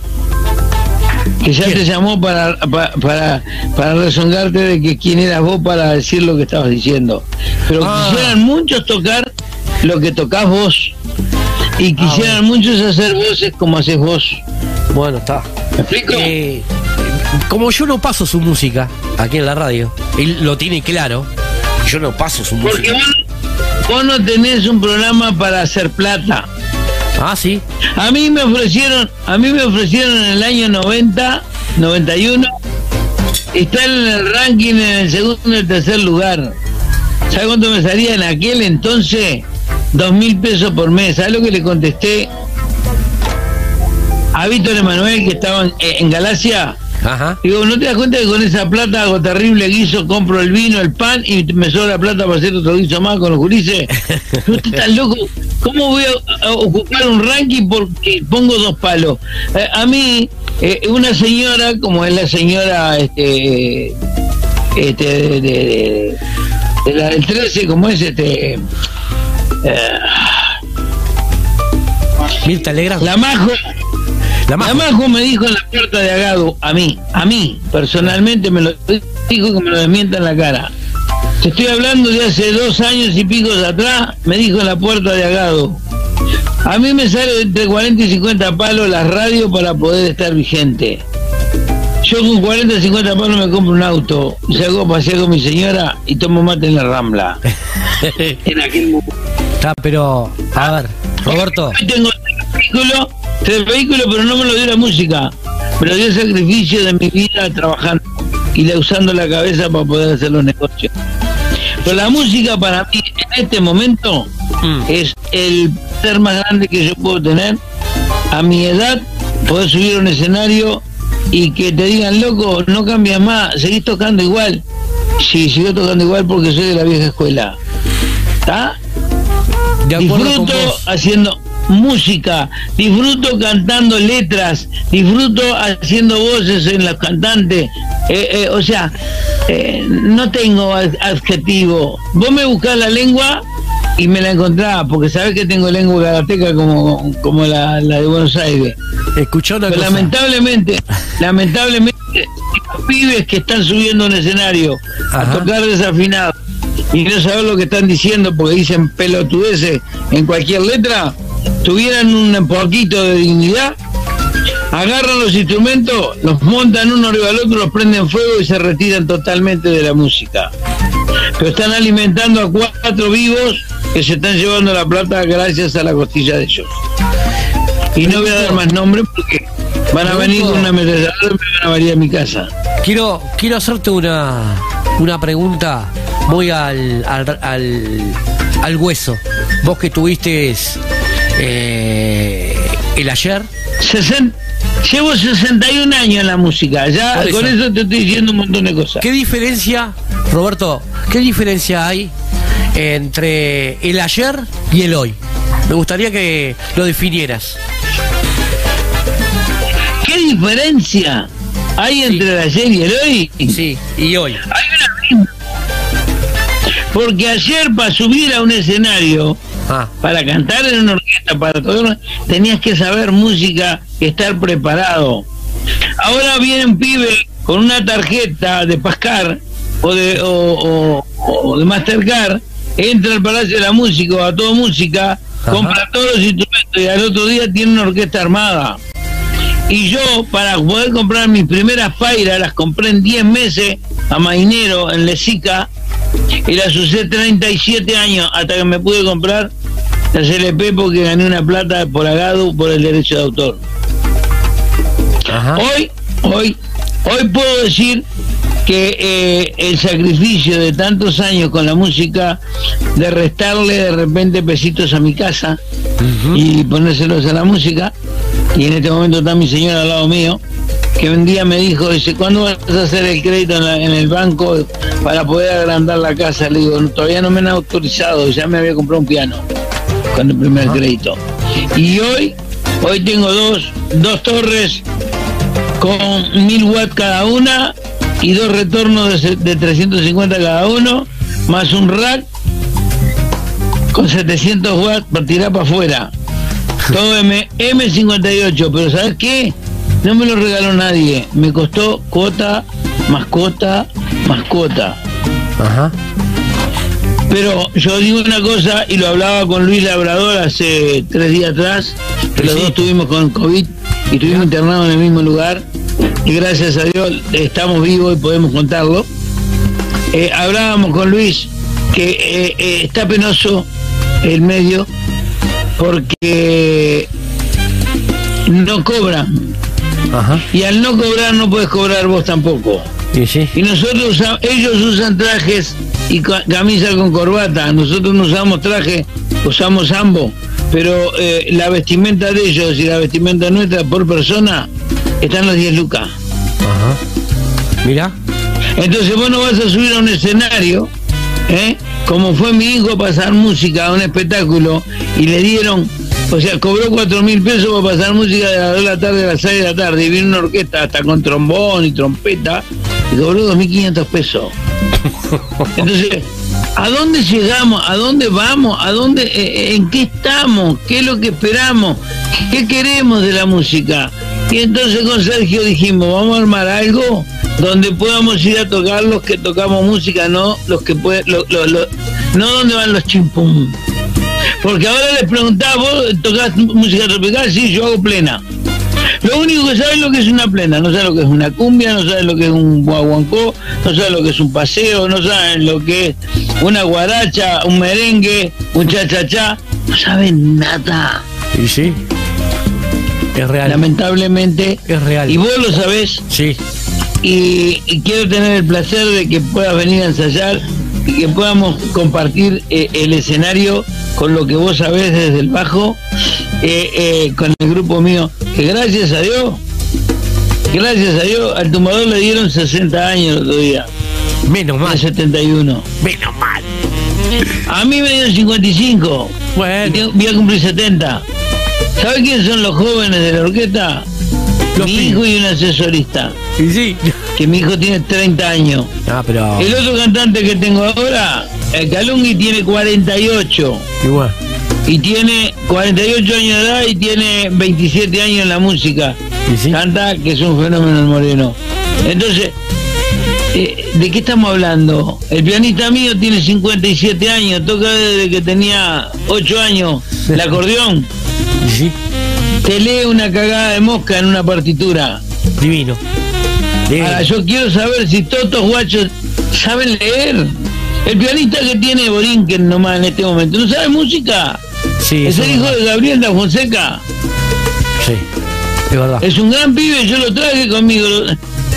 Que ya te llamó para, pa- para, para rezongarte de que quién eras vos para decir lo que estabas diciendo. Pero Ah. quisieran muchos tocar lo que tocas vos. Y quisieran muchos hacer voces como haces vos. Bueno, está. ¿Me explico? Eh, como yo no paso su música aquí en la radio, él lo tiene claro. Yo no paso su Porque música. vos, vos no tenés un programa para hacer plata. Ah, sí. A mí me ofrecieron, a mí me ofrecieron en el año 90, 91, estar en el ranking en el segundo y el tercer lugar. ¿Sabes cuánto me salía en aquel entonces? Dos mil pesos por mes. ¿Sabes lo que le contesté a Víctor Emanuel que estaba en, en Galacia? Ajá. Digo, ¿no te das cuenta que con esa plata hago terrible guiso, compro el vino, el pan y me sobra plata para hacer otro guiso más con los gurises? ¿No te estás loco? ¿Cómo voy a, a ocupar un ranking porque pongo dos palos? Eh, a mí, eh, una señora, como es la señora este, este de, de- de- de la del 13, como es este... eh, Mirta la Majo. La Majo. me dijo en la puerta de Agado, a mí, a mí, personalmente me lo dijo que me lo desmienta en la cara. Te estoy hablando de hace dos años y pico de atrás, me dijo en la puerta de Agado. A mí me sale entre 40 y 50 palos la radio para poder estar vigente. Yo con 40 y 50 palos me compro un auto, salgo a pasear con mi señora y tomo mate en la rambla. en aquel momento. Está, pero, a ver, Roberto. Hoy tengo tres vehículos, tres vehículos, pero no me lo dio la música. Me lo dio el sacrificio de mi vida trabajando y la- usando la cabeza para poder hacer los negocios. Pero la música para mí en este momento es el ser más grande que yo puedo tener. A mi edad, poder subir a un escenario y que te digan, loco, no cambias más, seguís tocando igual. Sí, sigo tocando igual porque soy de la vieja escuela. ¿Está? Disfruto haciendo música, disfruto cantando letras, disfruto haciendo voces en los cantantes. Eh, eh, o sea, eh, no tengo ad- adjetivo. Vos me buscás la lengua y me la encontrás, porque sabés que tengo lengua karateca como, como la, la de Buenos Aires. Escuchá una Pero cosa. lamentablemente, lamentablemente, los pibes que están subiendo a un escenario a Ajá. tocar desafinado y no saber lo que están diciendo porque dicen pelotudeces en cualquier letra, tuvieran un poquito de dignidad, agarran los instrumentos, los montan uno arriba del otro, los prenden fuego y se retiran totalmente de la música. Pero están alimentando a cuatro vivos que se están llevando la plata gracias a la costilla de ellos. Y no voy a dar más nombres porque van a venir con una ametralladora y me van a venir a mi casa. Quiero, quiero hacerte una, una pregunta muy al, al, al, al hueso. Vos que tuviste eh, el ayer. Sesen- llevo 61 años en la música, ya eso. con eso te estoy diciendo un montón de cosas. ¿Qué diferencia, Roberto, qué diferencia hay entre el ayer y el hoy? Me gustaría que lo definieras. ¿Qué ¿Qué diferencia hay entre el ayer y el hoy? Sí, y hoy. Hay una Porque ayer para subir a un escenario, Ah. para cantar en una orquesta, para todo, tenías que saber música y estar preparado. Ahora viene un pibe con una tarjeta de Pascar o de, o, o- o de Mastercard, entra al Palacio de la Música o a todo música, compra todos los instrumentos y al otro día tiene una orquesta armada. Y yo, para poder comprar mis primeras pairas, las compré en 10 meses a Mainero, en Lesica, y las usé 37 años hasta que me pude comprar las LP porque gané una plata por agado por el derecho de autor. Hoy, hoy, hoy puedo decir que eh, el sacrificio de tantos años con la música, de restarle de repente pesitos a mi casa y ponérselos a la música, y en este momento está mi señora al lado mío, que un día me dijo, dice, ¿cuándo vas a hacer el crédito en, la- en el banco para poder agrandar la casa? Le digo, todavía no me han autorizado, ya me había comprado un piano con el primer crédito. Y hoy, hoy tengo dos, dos torres con mil watts cada una y dos retornos de, de 350 cada uno, más un rack con 700 watts para tirar para afuera. Todo M, M58, pero ¿sabes qué? No me lo regaló nadie. Me costó cuota, mascota, mascota. Ajá. Pero yo digo una cosa y lo hablaba con Luis Labrador hace tres días atrás, que los dos estuvimos con COVID y estuvimos internados en el mismo lugar y gracias a Dios estamos vivos y podemos contarlo. Eh, hablábamos con Luis que eh, eh, está penoso el medio porque no cobran. Y al no cobrar no puedes cobrar vos tampoco. Y nosotros ellos usan trajes y ca- camisa con corbata. Nosotros no usamos traje, usamos ambos. Pero eh, la vestimenta de ellos y la vestimenta nuestra por persona están los 10 lucas. Mira. Entonces vos no vas a subir a un escenario, ¿eh? como fue mi hijo a pasar música a un espectáculo y le dieron, o sea, cobró cuatro mil pesos para pasar música de las 2 de la tarde a las 6 de la tarde y vino una orquesta hasta con trombón y trompeta y cobró 2.500 pesos. Entonces, ¿a dónde llegamos? ¿A dónde vamos? ¿A dónde, eh, en qué estamos? ¿Qué es lo que esperamos? ¿Qué queremos de la música? Y entonces con Sergio dijimos, vamos a armar algo donde podamos ir a tocar los que tocamos música, no los que pueden, lo- lo- lo- no donde van los chimpum. Porque ahora les preguntaba, ¿vos tocás música tropical? Sí, yo hago plena. Lo único que saben lo que es una plena, no saben lo que es una cumbia, no saben lo que es un guaguancó, no saben lo que es un paseo, no saben lo que es una guaracha, un merengue, un cha-cha-cha, no saben nada. Y sí. Es real. Lamentablemente. Es real. Y vos lo sabés. Sí. Y, y quiero tener el placer de que puedas venir a ensayar y que podamos compartir eh, el escenario con lo que vos sabés desde el bajo, eh, eh, con el grupo mío, que gracias a Dios, gracias a Dios, al tumbador le dieron 60 años el otro día. Menos mal. 71. Menos mal. A mí me dieron 55. Bueno. Voy a cumplir 70. ¿Sabes quiénes son los jóvenes de la orquesta? mi hijo y un asesorista. Y sí. Que mi hijo tiene 30 años. Ah, pero. El otro cantante que tengo ahora, el Calungui, tiene 48. Igual. Y tiene 48 años de edad y tiene 27 años en la música. Canta que es un fenómeno el moreno. Entonces, eh, ¿de qué estamos hablando? El pianista mío tiene 57 años, toca desde que tenía 8 años el acordeón. Te lee una cagada de mosca en una partitura. Divino. Ahora, yo quiero saber si todos estos guachos saben leer. El pianista que tiene Borinquen nomás en este momento, ¿no sabe música? Sí, es el hijo verdad. de Gabriel da Fonseca. Sí. Es verdad. Es un gran pibe, yo lo traje conmigo. Lo,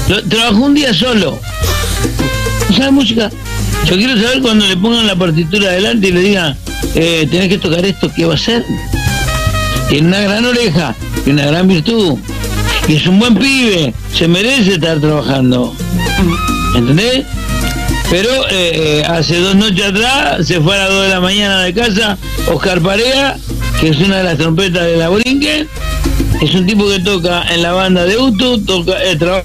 lo- trabajó un día solo. ¿No sabe música? Yo quiero saber cuando le pongan la partitura adelante y le digan, eh, tenés que tocar esto, ¿qué va a hacer? Tiene una gran oreja, tiene una gran virtud. Y es un buen pibe, se merece estar trabajando. ¿Entendés? Pero eh, hace dos noches atrás se fue a las 2 de la mañana de casa Oscar Parea, que es una de las trompetas de la Brinque, Es un tipo que toca en la banda de Utu, toca, eh, trabaja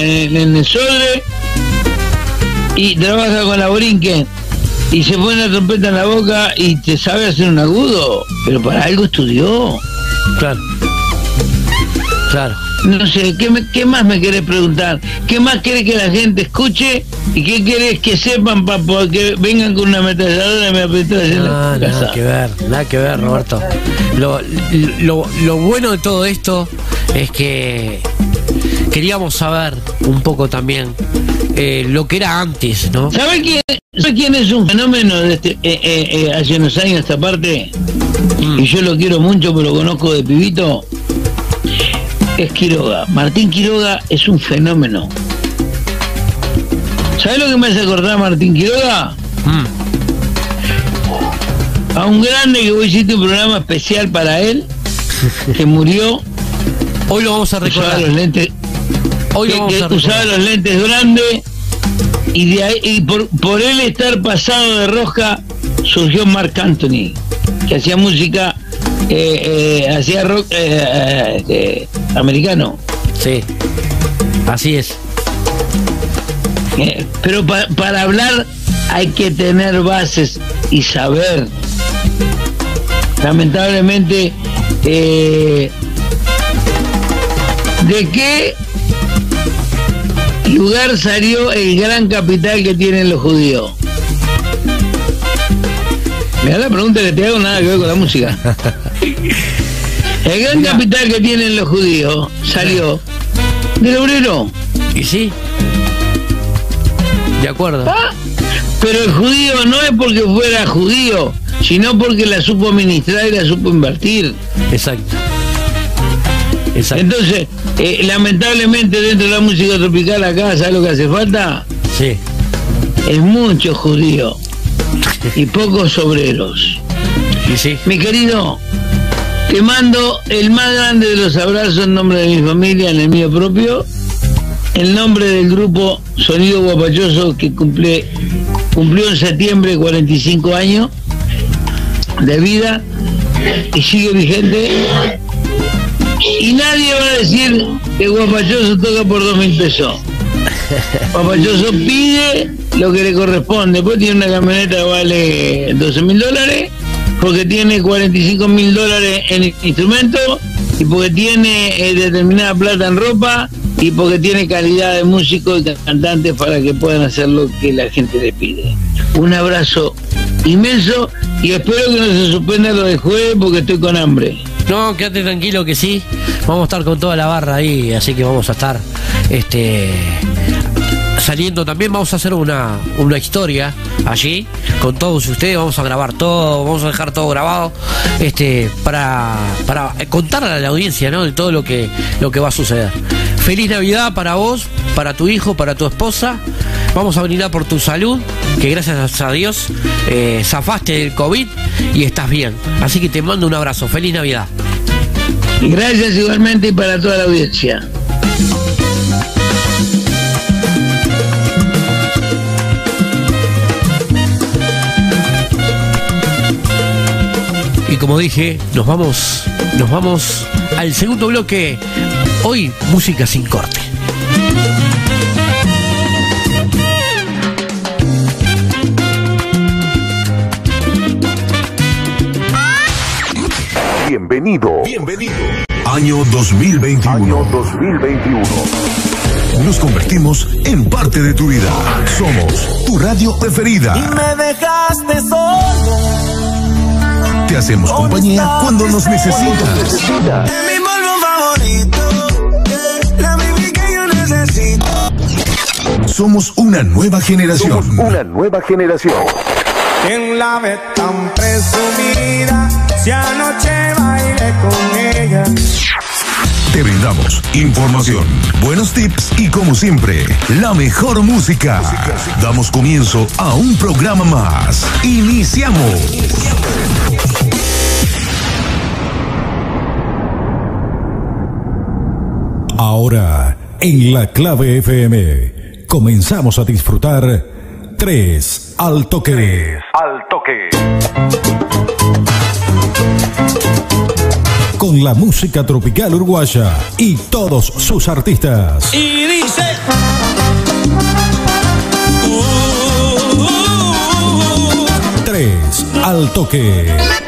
en- en el Sodre y trabaja con la Borinquen y se pone la trompeta en la boca y te sabe hacer un agudo, pero para algo estudió. Claro. Claro. No sé, ¿qué, me- qué más me querés preguntar? ¿Qué más querés que la gente escuche? ¿Y qué querés que sepan para que vengan con una ametralladora y me ametrallen en No, la nada casa? que ver, nada que ver, Roberto. Lo, lo, lo bueno de todo esto es que queríamos saber un poco también eh, lo que era antes, ¿no? ¿Sabes quién, sabe quién es un fenómeno de este, eh, eh, eh, hace unos años esta parte? Y yo lo quiero mucho, pero lo conozco de pibito. Es Quiroga. Martín Quiroga es un fenómeno. ¿Sabes lo que me hace acordar Martín Quiroga? A un grande que voy a hiciste un programa especial para él, que murió. Hoy lo vamos a recordar. Usaba los lentes, Hoy que- vamos usaba los lentes grandes y de ahí, y por, por él estar pasado de rosca surgió Mark Anthony, que hacía música, eh, eh, hacía rock eh, americano. Sí, así es. Pero pa- para hablar hay que tener bases y saber. Lamentablemente, ¿de qué lugar salió el gran capital que tienen los judíos? Mira la pregunta que te hago nada que ver con la música. El gran capital que tienen los judíos salió del obrero. ¿Y sí? De acuerdo. Ah, Pero el judío no es porque fuera judío, sino porque la supo administrar y la supo invertir. Exacto. Entonces, eh, lamentablemente dentro de la música tropical acá, ¿sabes lo que hace falta? Sí. Es mucho judío y pocos obreros. Y sí. Mi querido, te mando el más grande de los abrazos en nombre de mi familia, en el mío propio, en nombre del grupo Sonido Guapachoso que cumple, cumplió en septiembre 45 años de vida y sigue vigente. Y nadie va a decir que Guapachoso toca por dos mil pesos. Guapachoso pide lo que le corresponde. Después tiene una camioneta que vale 12 mil dólares, porque tiene 45 mil dólares en instrumentos, y porque tiene eh, determinada plata en ropa, y porque tiene calidad de músicos y cantantes para que puedan hacer lo que la gente le pide. Un abrazo inmenso y espero que no se suspenda lo de jueves porque estoy con hambre. No, quédate tranquilo que sí. Vamos a estar con toda la barra ahí, así que vamos a estar este saliendo también vamos a hacer una, una historia allí con todos ustedes, vamos a grabar todo, vamos a dejar todo grabado, este, para, para contar a la audiencia ¿no? de todo lo que, lo que va a suceder. Feliz Navidad para vos, para tu hijo, para tu esposa. Vamos a brindar por tu salud, que gracias a Dios eh, zafaste del COVID y estás bien. Así que te mando un abrazo. Feliz Navidad. Gracias igualmente y para toda la audiencia. Y como dije, nos vamos, nos vamos al segundo bloque. Hoy, música sin corte. Bienvenido. Bienvenido. Año 2021. Año 2021. Nos convertimos en parte de tu vida. Somos tu radio preferida. Me dejaste solo. Te hacemos compañía cuando nos necesitas. Mi polvo favorito. La baby que yo necesito. Somos una nueva generación. una nueva generación. ¿Quién la ve tan presumida? Si anoche bailé con ella. Te brindamos información, buenos tips y como siempre, la mejor música. Damos comienzo a un programa más. Iniciamos. Ahora, en la clave FM, comenzamos a disfrutar 3 al toque. Al toque. con la música tropical uruguaya y todos sus artistas. Y dice. Tres al toque.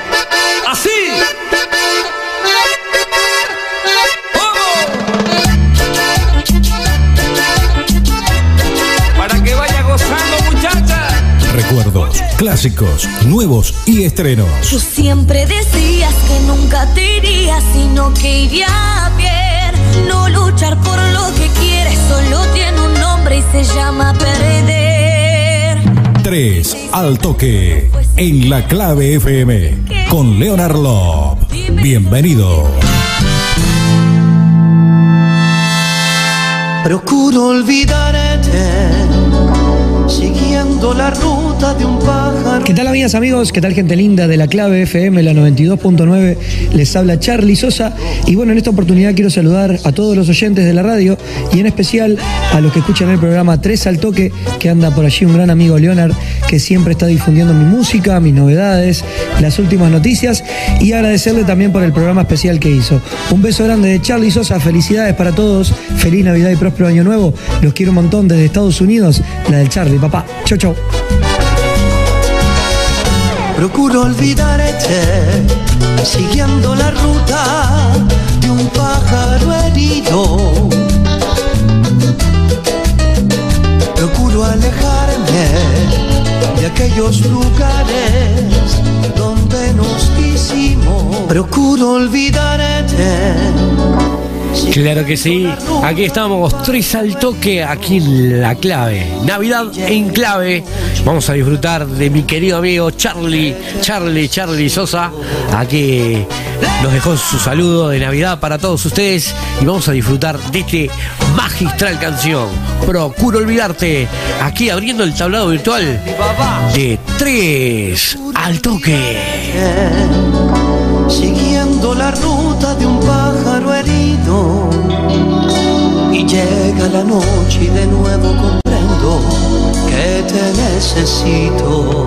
Clásicos, nuevos y estrenos. Tú siempre decías que nunca te irías, sino que iría bien. No luchar por lo que quieres, solo tiene un nombre y se llama perder. Tres al toque en la clave FM con Leonard Love. Bienvenido. Procuro olvidarte, siguiendo la ruta. ¿Qué tal amigas, amigos? ¿Qué tal gente linda de la clave FM, la 92.9? Les habla Charlie Sosa y bueno, en esta oportunidad quiero saludar a todos los oyentes de la radio y en especial a los que escuchan el programa Tres al Toque, que anda por allí un gran amigo Leonard, que siempre está difundiendo mi música, mis novedades, las últimas noticias y agradecerle también por el programa especial que hizo. Un beso grande de Charlie Sosa, felicidades para todos, feliz Navidad y próspero año nuevo, los quiero un montón desde Estados Unidos, la del Charlie, papá. Chau, chau. Procuro olvidarte, siguiendo la ruta de un pájaro herido. Procuro alejarme de aquellos lugares donde nos quisimos. Procuro olvidarte. Claro que sí, aquí estamos, tres al toque, aquí en la clave. Navidad en clave. Vamos a disfrutar de mi querido amigo Charlie, Charlie, Charlie Sosa. Aquí nos dejó su saludo de Navidad para todos ustedes y vamos a disfrutar de este magistral canción. Procuro olvidarte, aquí abriendo el tablado virtual de tres al toque. La ruta de un pájaro herido. Y llega la noche y de nuevo comprendo que te necesito.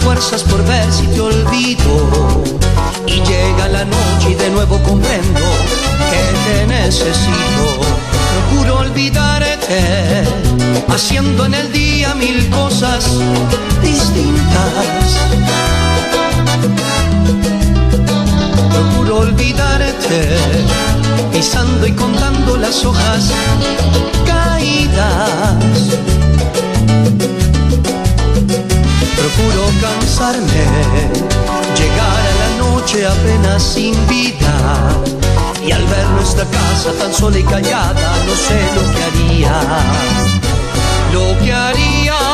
fuerzas por ver si te olvido. Y llega la noche y de nuevo comprendo que te necesito. Procuro olvidarte, haciendo en el día mil cosas distintas. Procuro olvidarte, pisando y contando las hojas caídas. Procuro cansarme, llegar a la noche apenas sin vida. Y al ver nuestra casa tan sola y callada, no sé lo que haría. Lo que haría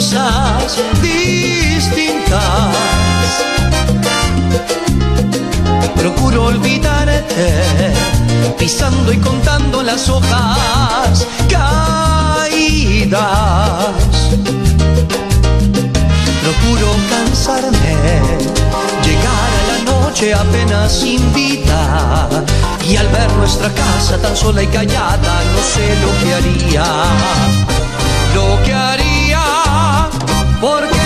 cosas distintas. Procuro olvidarte, pisando y contando las hojas caídas. Procuro cansarme, llegar a la noche apenas invita y al ver nuestra casa tan sola y callada no sé lo que haría, lo que haría porque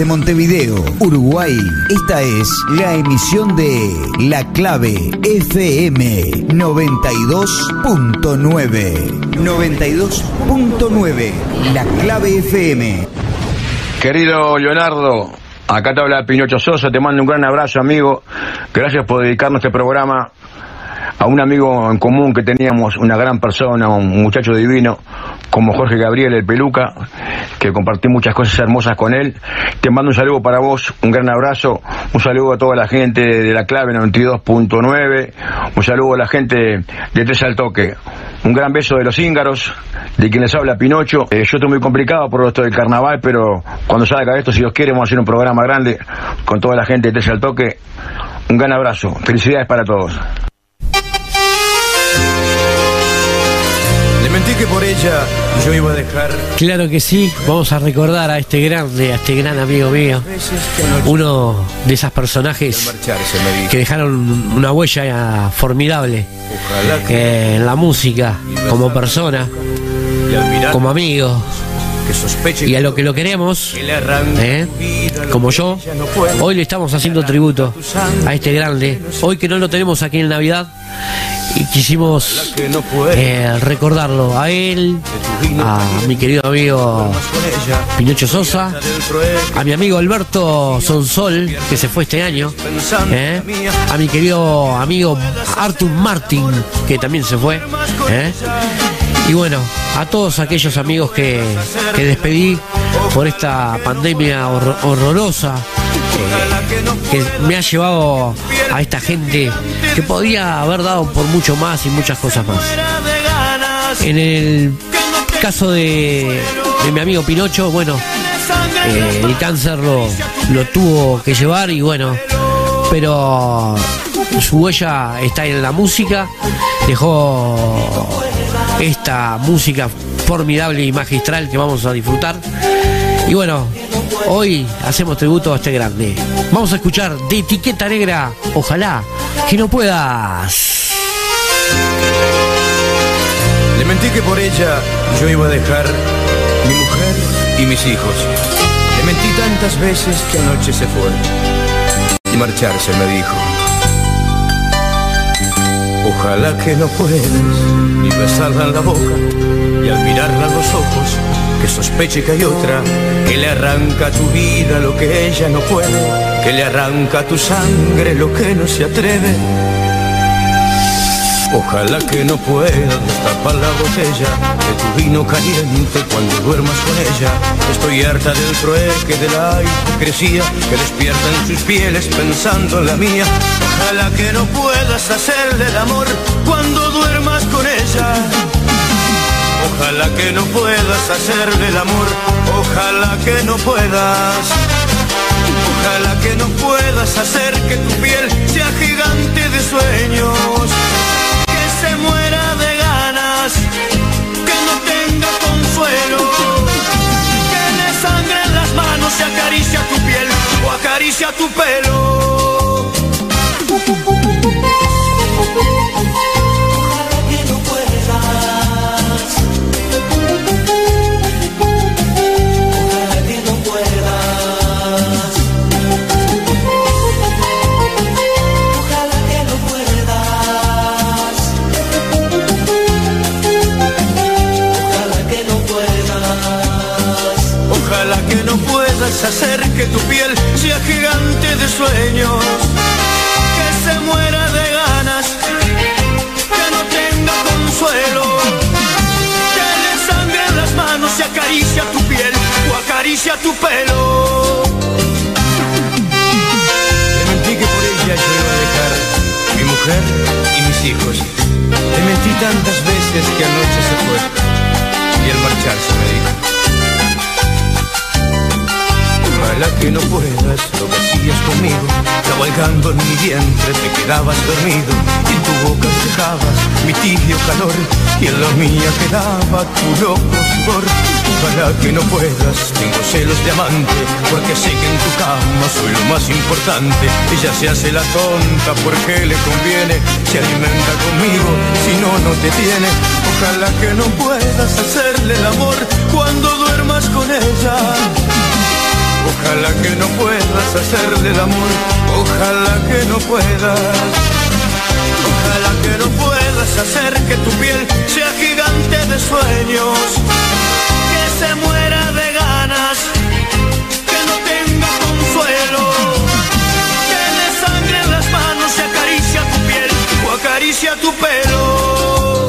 Desde Montevideo, Uruguay, esta es la emisión de La Clave FM 92.9. 92.9, La Clave FM. Querido Leonardo, acá te habla Pinocho Sosa, te mando un gran abrazo, amigo. Gracias por dedicarnos este programa a un amigo en común que teníamos, una gran persona, un muchacho divino, como Jorge Gabriel, el peluca, que compartí muchas cosas hermosas con él. Te mando un saludo para vos, un gran abrazo, un saludo a toda la gente de la clave 92.9, un saludo a la gente de Tres al Toque. Un gran beso de los íngaros, de quien les habla Pinocho. Eh, yo estoy muy complicado por esto del carnaval, pero cuando salga esto, si Dios quiere, vamos a hacer un programa grande con toda la gente de Tres al Toque. Un gran abrazo. Felicidades para todos. Le mentí que por ella yo iba a dejar. Claro que sí, vamos a recordar a este grande, a este gran amigo mío, uno de esos personajes que dejaron una huella formidable eh, en la música, como persona, como amigo, y a lo que lo queremos, ¿eh? como yo, hoy le estamos haciendo tributo a este grande, hoy que no lo tenemos aquí en Navidad, quisimos eh, recordarlo a él, a mi querido amigo Pinocho Sosa, a mi amigo Alberto Sonsol, que se fue este año, ¿eh? a mi querido amigo Arthur Martin, que también se fue, ¿eh? y bueno, a todos aquellos amigos que, que despedí por esta pandemia horror- horrorosa que me ha llevado a esta gente que podía haber dado por mucho más y muchas cosas más. En el caso de, mi amigo Pinocho, bueno, eh, el cáncer lo tuvo que llevar y bueno, pero su huella está en la música, dejó esta música formidable y magistral que vamos a disfrutar. Y bueno, hoy hacemos tributo a este grande. Vamos a escuchar de etiqueta negra, ojalá que no puedas. Le mentí que por ella yo iba a dejar mi mujer y mis hijos. Le mentí tantas veces que anoche se fue. Y marcharse me dijo. Ojalá que no puedas ni besarla en la boca y al mirarla a los ojos que sospeche que hay otra que le arranca a tu vida lo que ella no puede, que le arranca a tu sangre lo que no se atreve. Ojalá que no puedas destapar la botella de tu vino caliente cuando duermas con ella. Estoy harta del trueque, de la hipocresía que despierta en sus pieles pensando en la mía. Ojalá que no puedas hacerle el amor cuando duermas con ella. Ojalá que no puedas hacerle el amor, ojalá que no puedas. Ojalá que no puedas hacer que tu piel sea gigante de sueños, que se muera de ganas, que no tenga consuelo, que le sangren las manos y acaricia tu piel o acaricia tu pelo. es hacer que tu piel sea gigante de sueños, que se muera de ganas, que no tenga consuelo, que le sangre en las manos y acaricia tu piel o acaricia tu pelo. Te mentí que por ella yo iba a dejar mi mujer y mis hijos. Te mentí tantas veces que anoche se fue y al marcharse me dijo Ojalá que no puedas lo que hacías conmigo Cabalgando en mi vientre te quedabas dormido Y en tu boca dejabas mi tibio calor Y en la mía quedaba tu loco sudor Ojalá que no puedas, tengo celos de amante Porque sé que en tu cama soy lo más importante. Ella se hace la tonta porque le conviene Se alimenta conmigo, si no, no te tiene. Ojalá que no puedas hacerle el amor cuando duermas con ella Ojalá que no puedas hacerle el amor, ojalá que no puedas. Ojalá que no puedas hacer que tu piel sea gigante de sueños, que se muera de ganas, que no tenga consuelo, que le sangre en las manos y acaricia tu piel o acaricia tu pelo.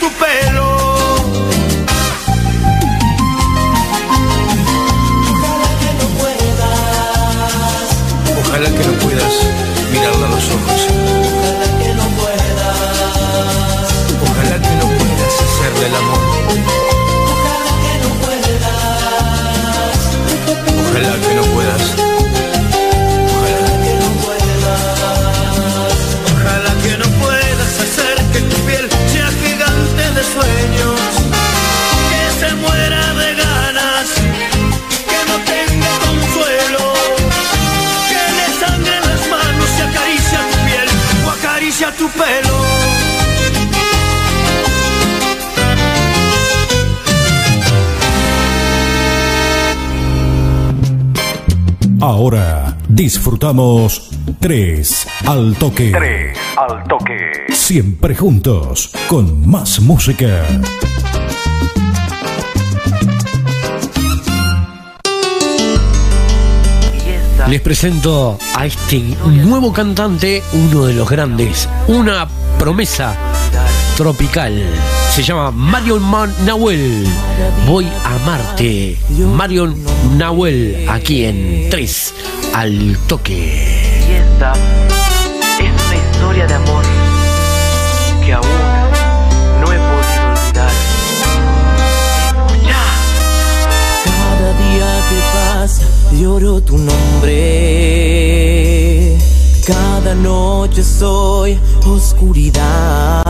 Tu pelo. Disfrutamos 3 al toque. 3 al toque. Siempre juntos con más música. Les presento a este nuevo cantante, uno de los grandes, una promesa tropical. Se llama Marion Man- Nahuel. Voy a amarte. Marion Nahuel, aquí en 3 al toque. Y esta es una historia de amor que aún no he podido olvidar. Escucha. Cada día que pasa lloro tu nombre. Cada noche soy oscuridad.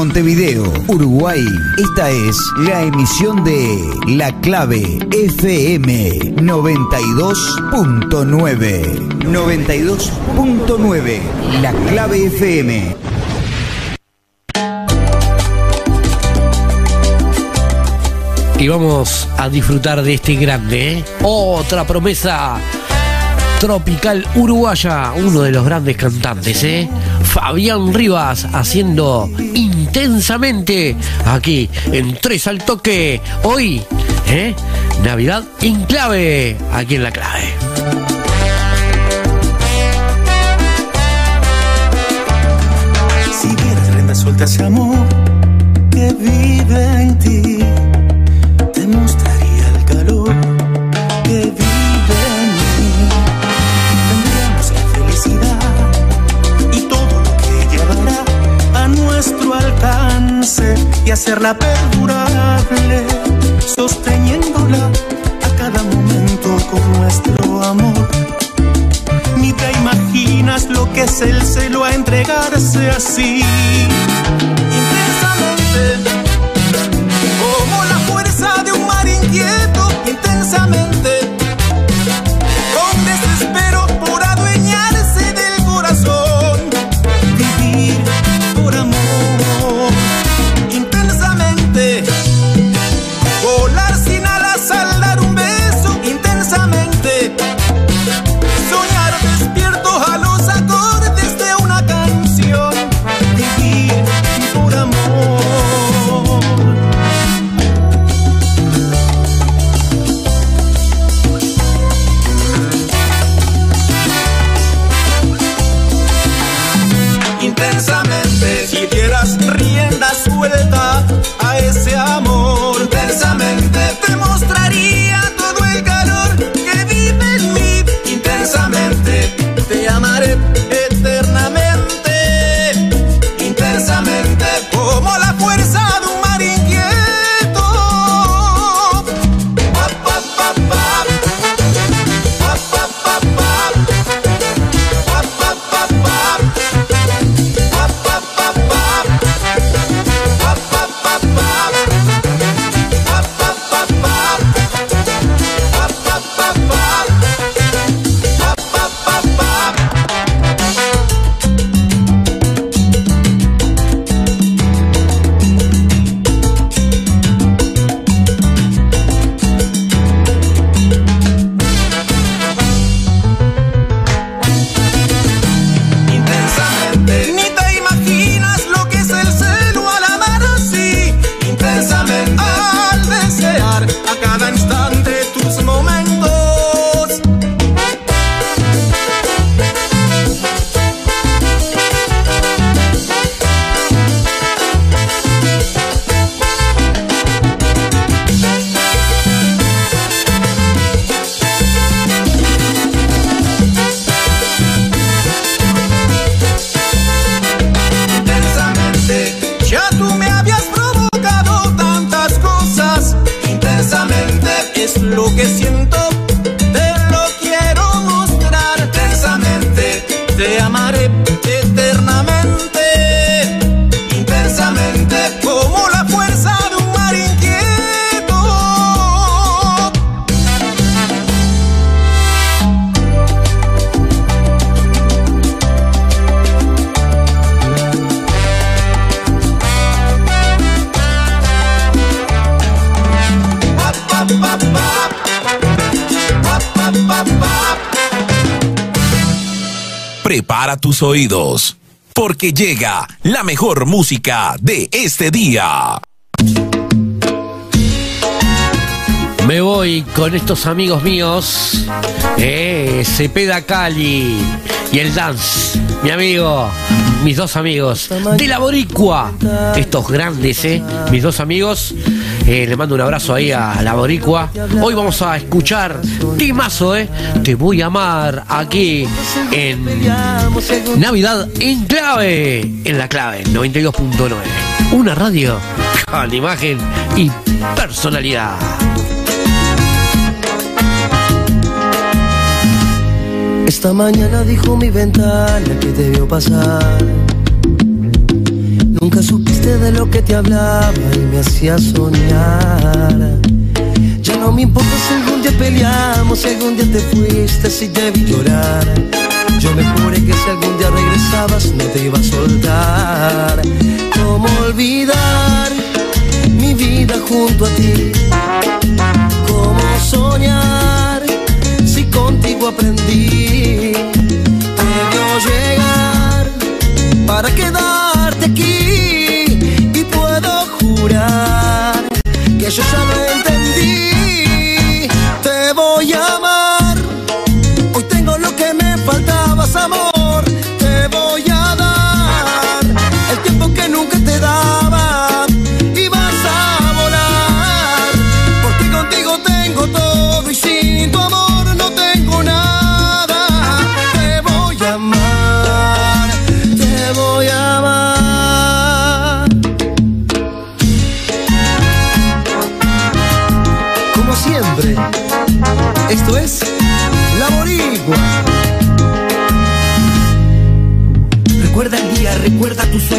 Montevideo, Uruguay, esta es la emisión de La Clave FM 92.9. 92.9, La Clave FM. Y vamos a disfrutar de este grande, ¿eh? Otra promesa tropical uruguaya, uno de los grandes cantantes, ¿eh? Fabián Rivas haciendo intensamente aquí en Tres al Toque. Hoy, ¿eh? Navidad en clave, aquí en la clave. Si vieras rienda suelta ese amor que vive en ti, y hacerla perdurable, sosteniéndola a cada momento con nuestro amor. Ni te imaginas lo que es el celo a entregarse así. Intensamente, prepara tus oídos, porque llega la mejor música de este día. Me voy con estos amigos míos, eh, Cepeda Cali y el Dance, mi amigo, mis dos amigos de la Boricua, estos grandes, eh, mis dos amigos. Eh, le mando un abrazo ahí a la Boricua. Hoy vamos a escuchar Timazo, eh. Te voy a amar aquí en Navidad en clave, en la clave 92.9. Una radio con imagen y personalidad. Esta mañana dijo mi ventana que te vio pasar. Nunca supiste de lo que te hablaba y me hacía soñar. Ya no me importa si algún día peleamos, si algún día te fuiste, si te vi llorar. Yo me juré que si algún día regresabas no te iba a soltar. ¿Cómo olvidar mi vida junto a ti? ¿Cómo soñar si contigo aprendí? Debió llegar para quedarte que yo ya lo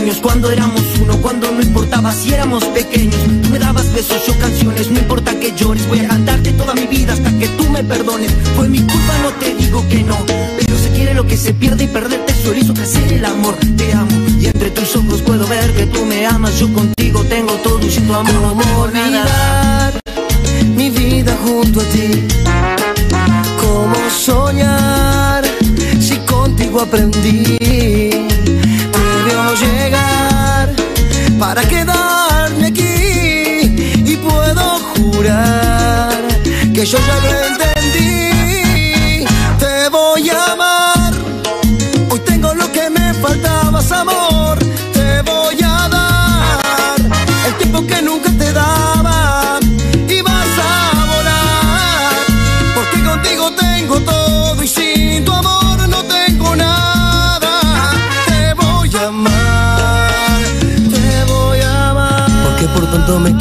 sueños Cuando éramos uno, cuando no importaba si éramos pequeños. Tú me dabas besos, yo canciones No importa que llores, voy a cantarte toda mi vida Hasta que tú me perdones. Fue mi culpa, no te digo que no. Pero se quiere lo que se pierde y perderte solo hizo crecer el amor. Te amo y entre tus ojos puedo ver que tú me amas. Yo contigo tengo todo y sin tu amor. No ¿Cómo tengo nada. olvidar mi vida junto a ti? ¿Cómo soñar si contigo aprendí? Llegar para quedarme aquí y puedo jurar que yo ya lo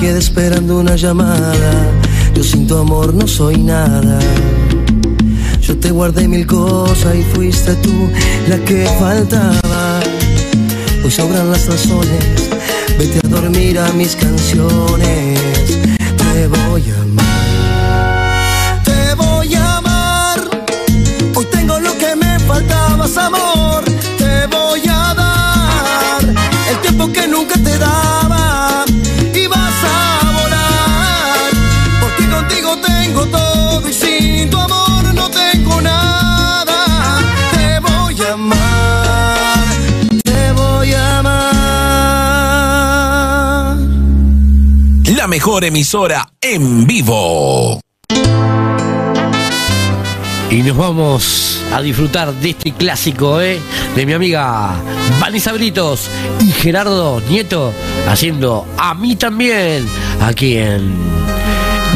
quedé esperando una llamada. Yo sin tu amor no soy nada. Yo te guardé mil cosas y fuiste tú la que faltaba. Hoy sobran las razones, vete a dormir a mis canciones. Te voy a amar, te voy a amar. Hoy tengo lo que me faltabas, amor. Te voy a dar el tiempo que nunca te daba mejor emisora en vivo. Y nos vamos a disfrutar de este clásico, ¿eh? De mi amiga Vanessa Britos y Gerardo Nieto haciendo a mí también aquí en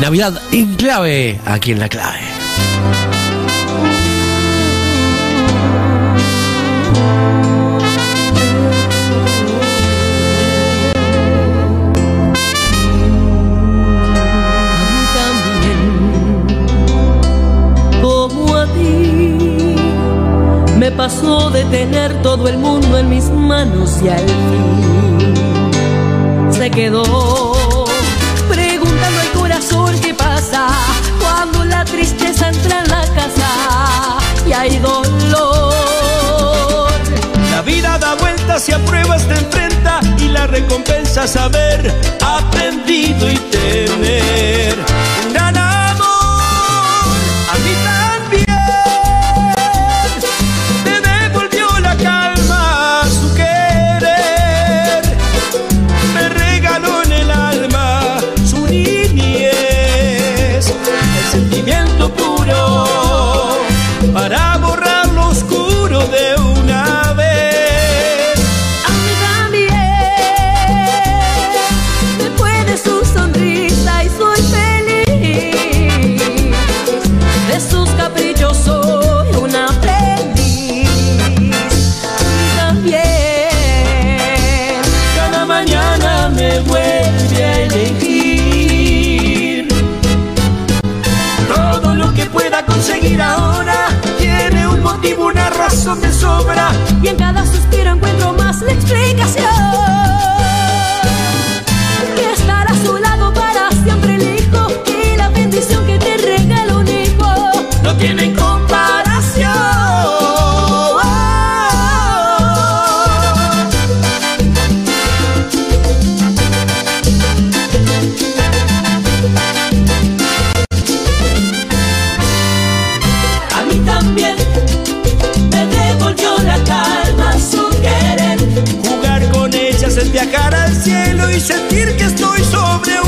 Navidad en clave, aquí en la clave. Tener todo el mundo en mis manos y al se quedó preguntando al corazón qué pasa cuando la tristeza entra en la casa y hay dolor. La vida da vueltas y a pruebas te enfrenta y la recompensa es haber aprendido y tener sobra y en cada suspiro encuentro más la explicación. que estoy sobre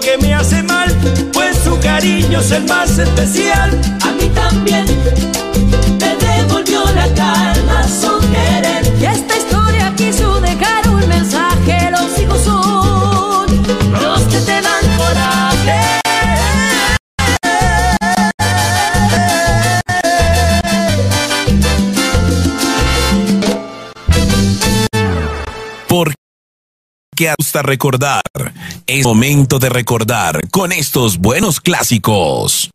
que me hace mal, pues su cariño es el más especial. A mí también. Gusta recordar. Es momento de recordar con estos buenos clásicos.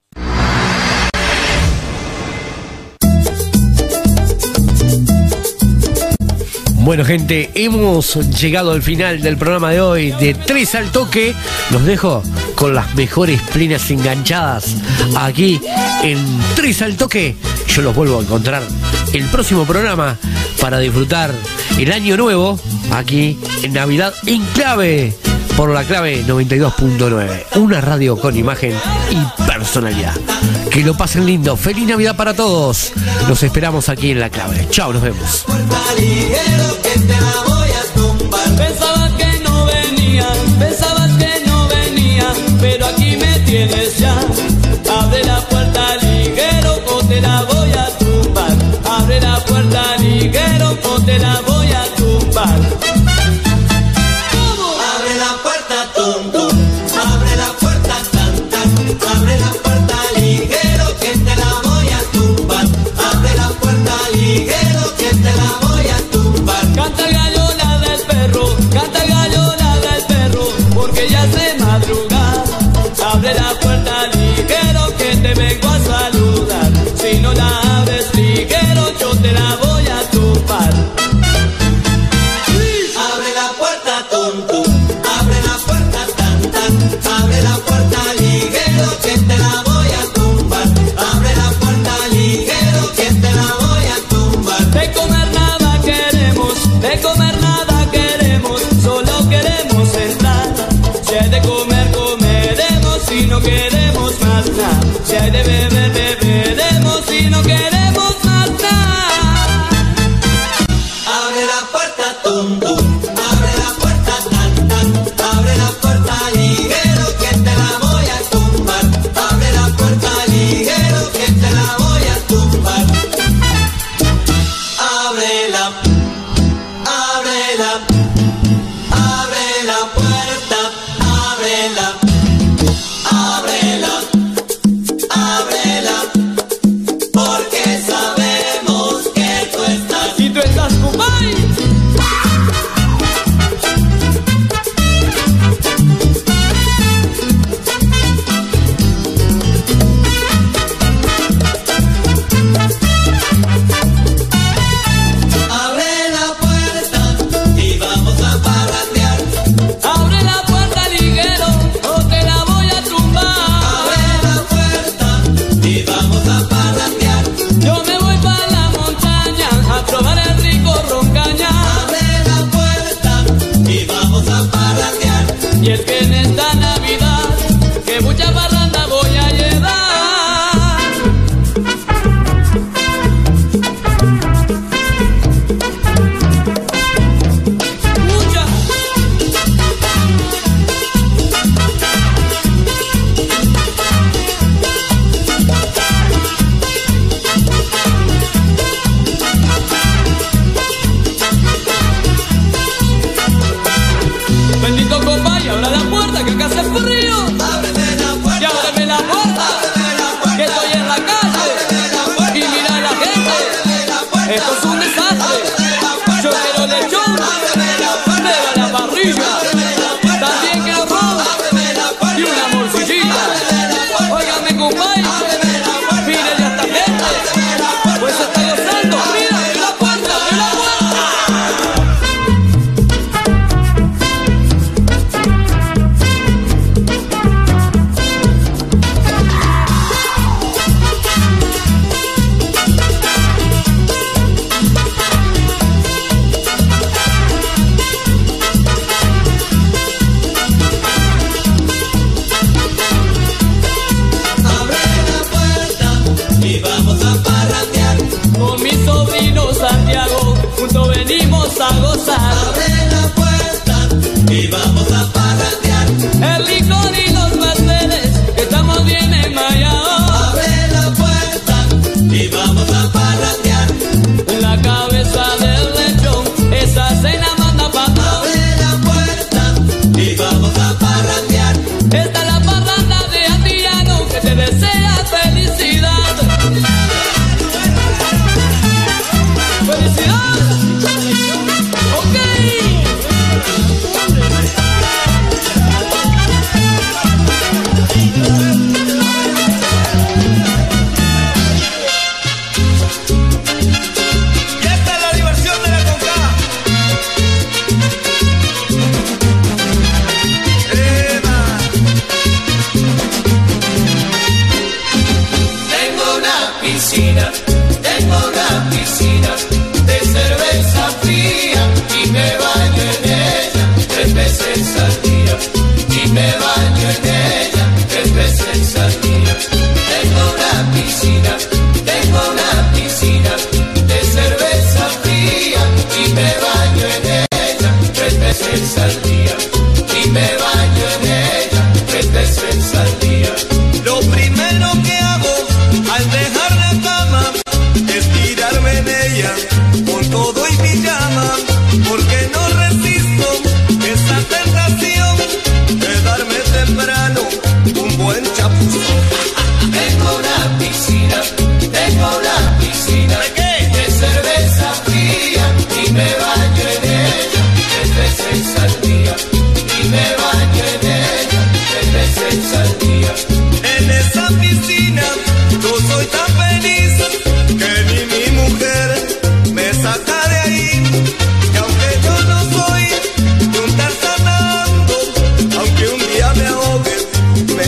Bueno, gente, hemos llegado al final del programa de hoy de Tres al Toque. Los dejo con las mejores plenas enganchadas aquí en Tres al Toque. Yo los vuelvo a encontrar el próximo programa para disfrutar el año nuevo aquí en Navidad en clave por la clave 92.9. Una radio con imagen y personalidad. Que lo pasen lindo. Feliz Navidad para todos. Los esperamos aquí en la clave. Chao, nos vemos. Abre la puerta o te la voy a tumbar.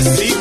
Me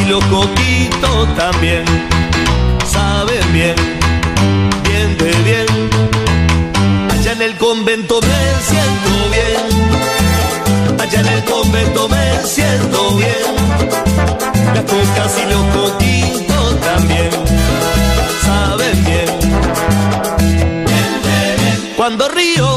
y lo coquito también saben bien, bien de bien. Allá en el convento me siento bien, allá en el convento me siento bien. Las cocas y los coquitos también saben bien, bien de bien. Cuando río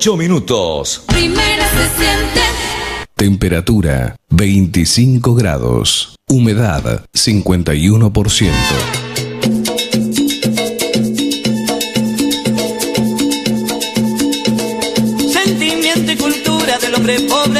8 minutos. Primera se siente. Temperatura 25 grados. Humedad 51%. Sentimiento y cultura del hombre pobre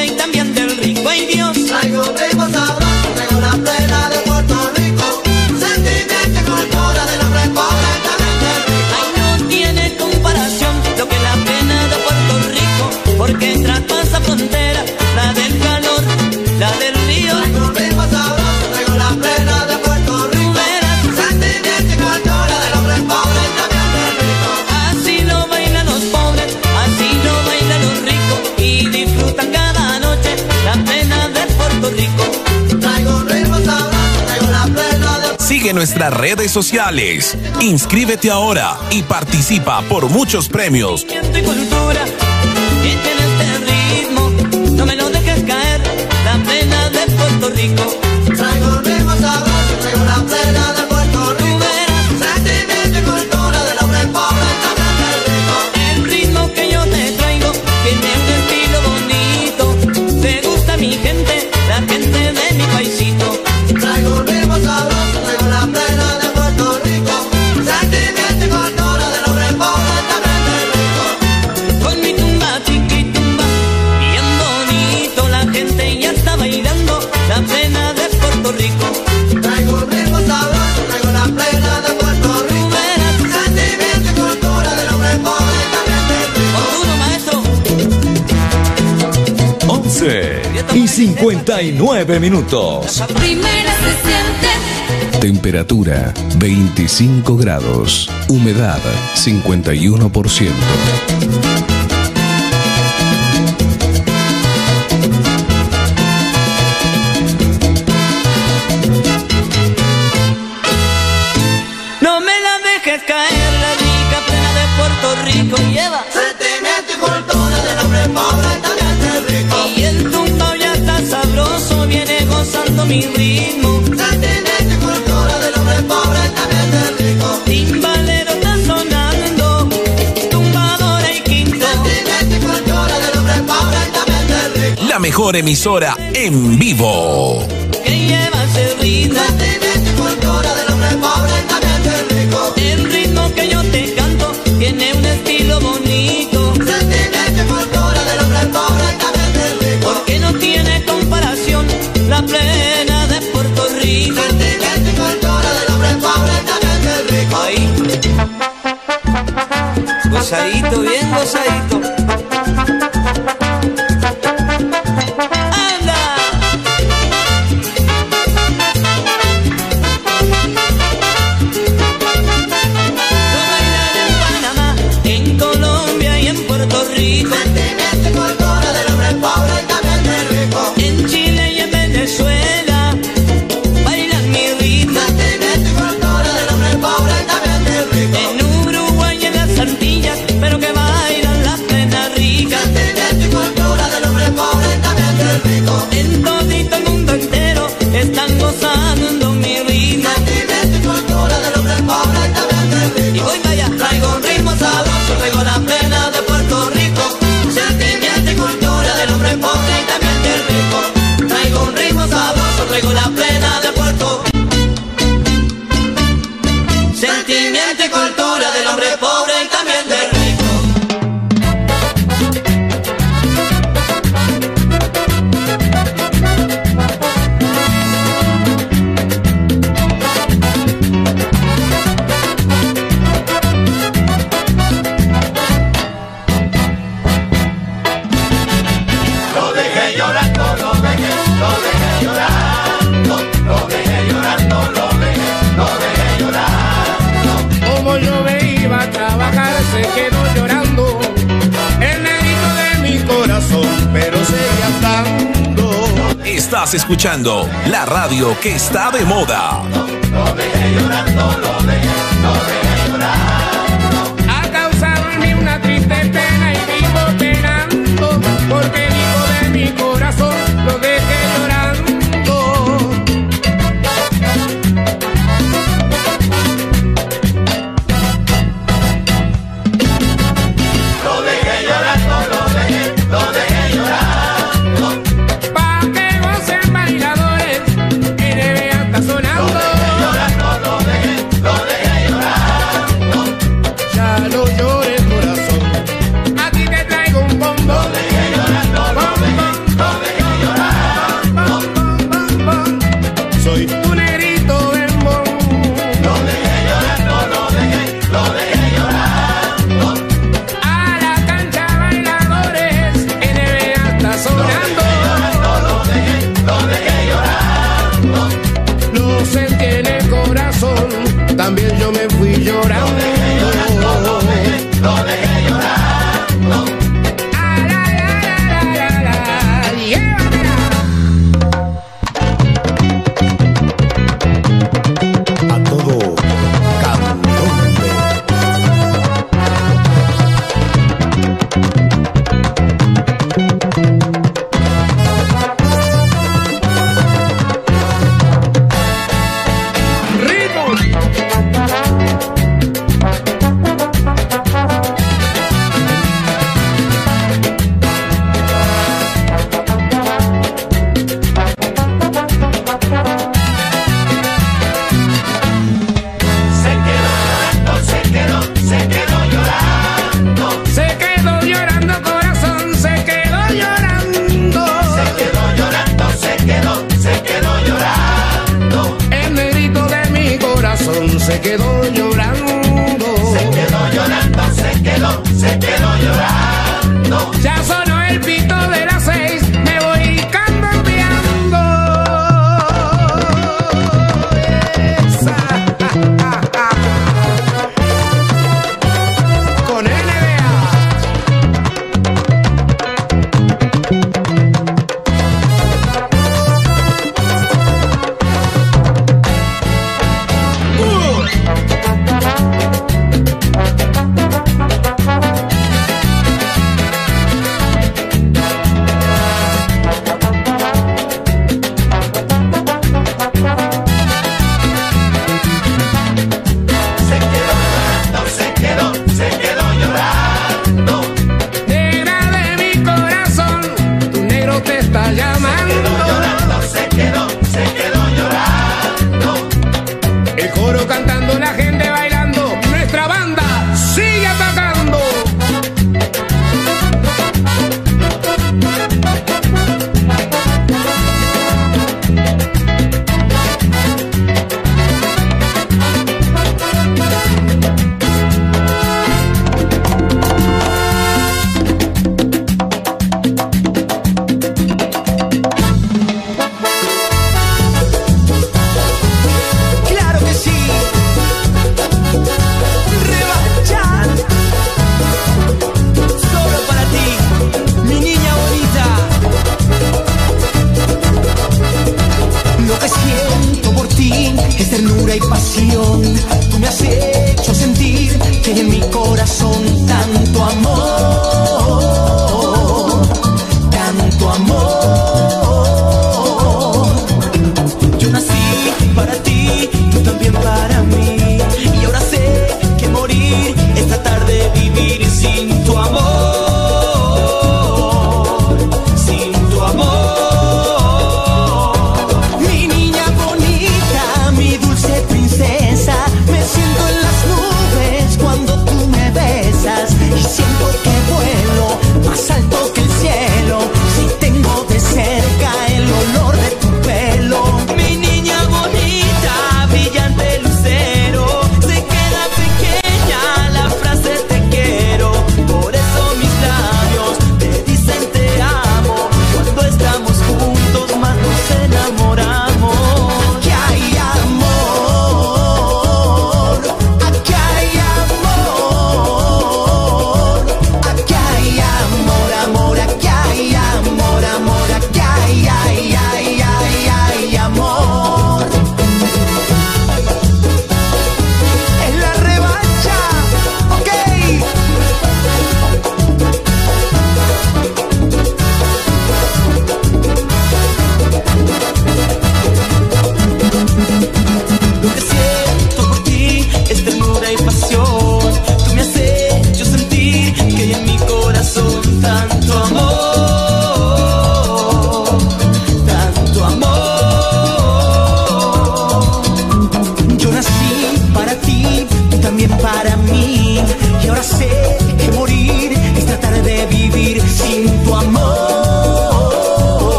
nuestras redes sociales. Inscríbete ahora y participa por muchos premios. 59 minutos. Temperatura 25 grados, humedad 51%. emisora en vivo. Que lleva Sevilla, tu cultura del hombre pobre, también del rico. El ritmo que yo te canto tiene un estilo bonito. Sentimiento cultura del hombre pobre, también del rico. Porque no tiene comparación la plena de Puerto Rico. Sentimiento cultura del hombre pobre, también del rico. Ahí. Gozadito, bien gozadito. Estás escuchando la radio que está de moda.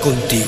racconti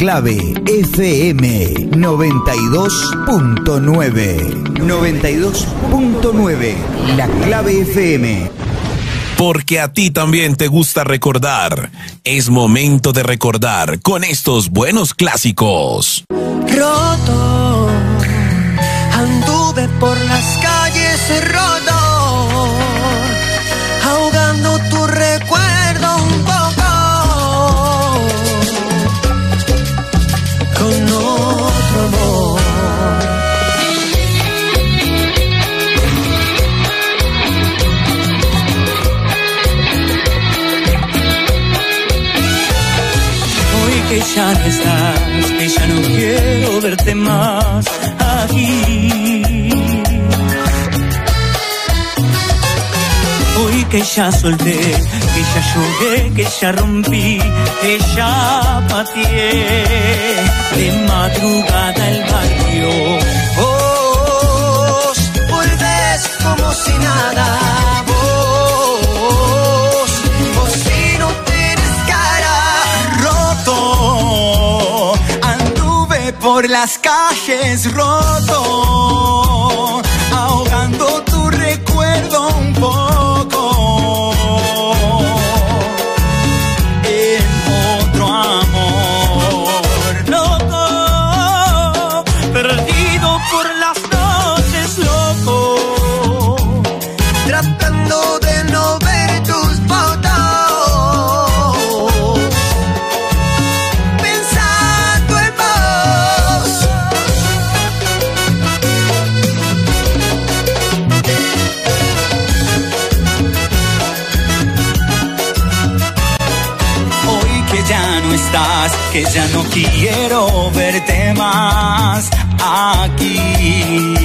Clave FM 92.9. 92.9. La Clave FM. Porque a ti también te gusta recordar. Es momento de recordar con estos buenos clásicos. Roto, anduve por las calles rotas ya no estás, que ya no quiero verte más aquí. Hoy que ya solté, que ya lloré, que ya rompí, que ya pateé de madrugada el barrio. Vos volvés como si nada por las calles roto. ya no quiero verte más aquí.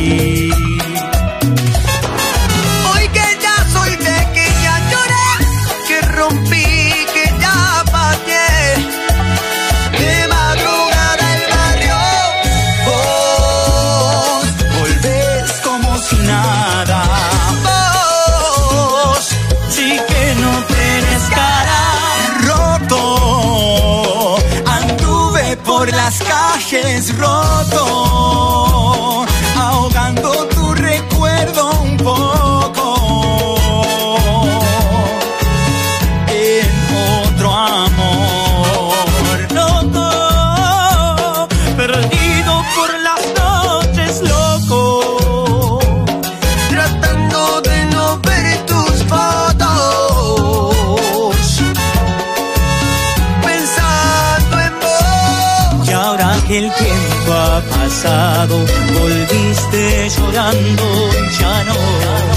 pasado, volviste llorando y ya no.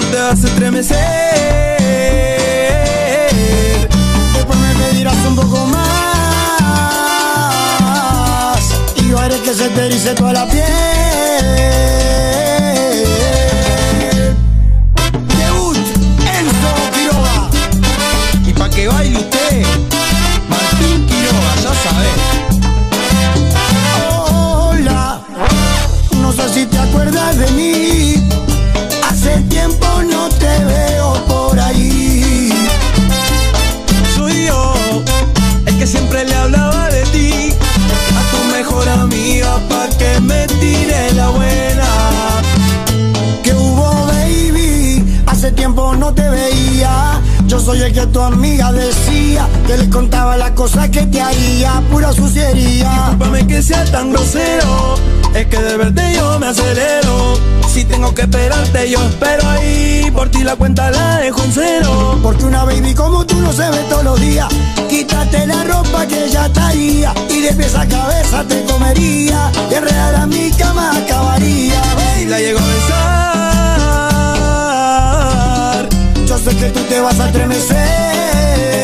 tú te vas a estremecer. Después me pedirás un poco más y yo haré que se te erice toda la piel. oye que tu amiga decía que le contaba las cosas que te haría, pura suciería. Discúlpame que sea tan grosero, es que de verte yo me acelero. Si tengo que esperarte, yo espero ahí. Por ti la cuenta la dejo en cero. Porque una baby como tú no se ve todos los días. Quítate la ropa que ya estaría. Y de pies a cabeza te comería. Y enredar a mi cama acabaría. Baby, la llegó a besar sé que tú te vas a estremecer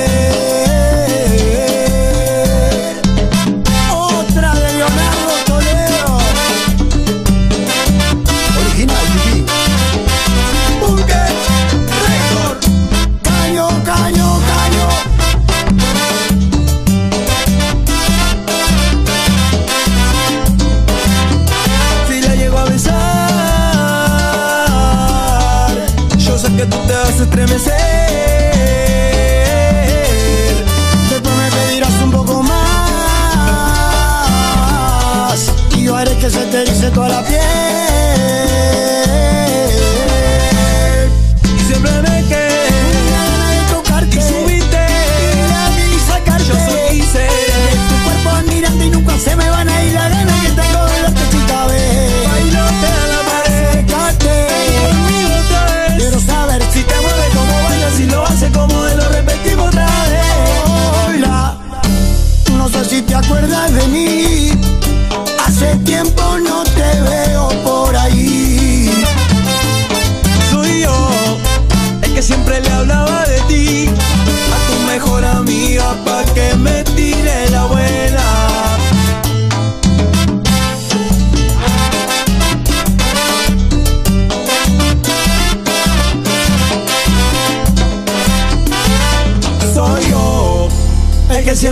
Después me pedirás un poco más. Y yo haré que se te dice toda la piel.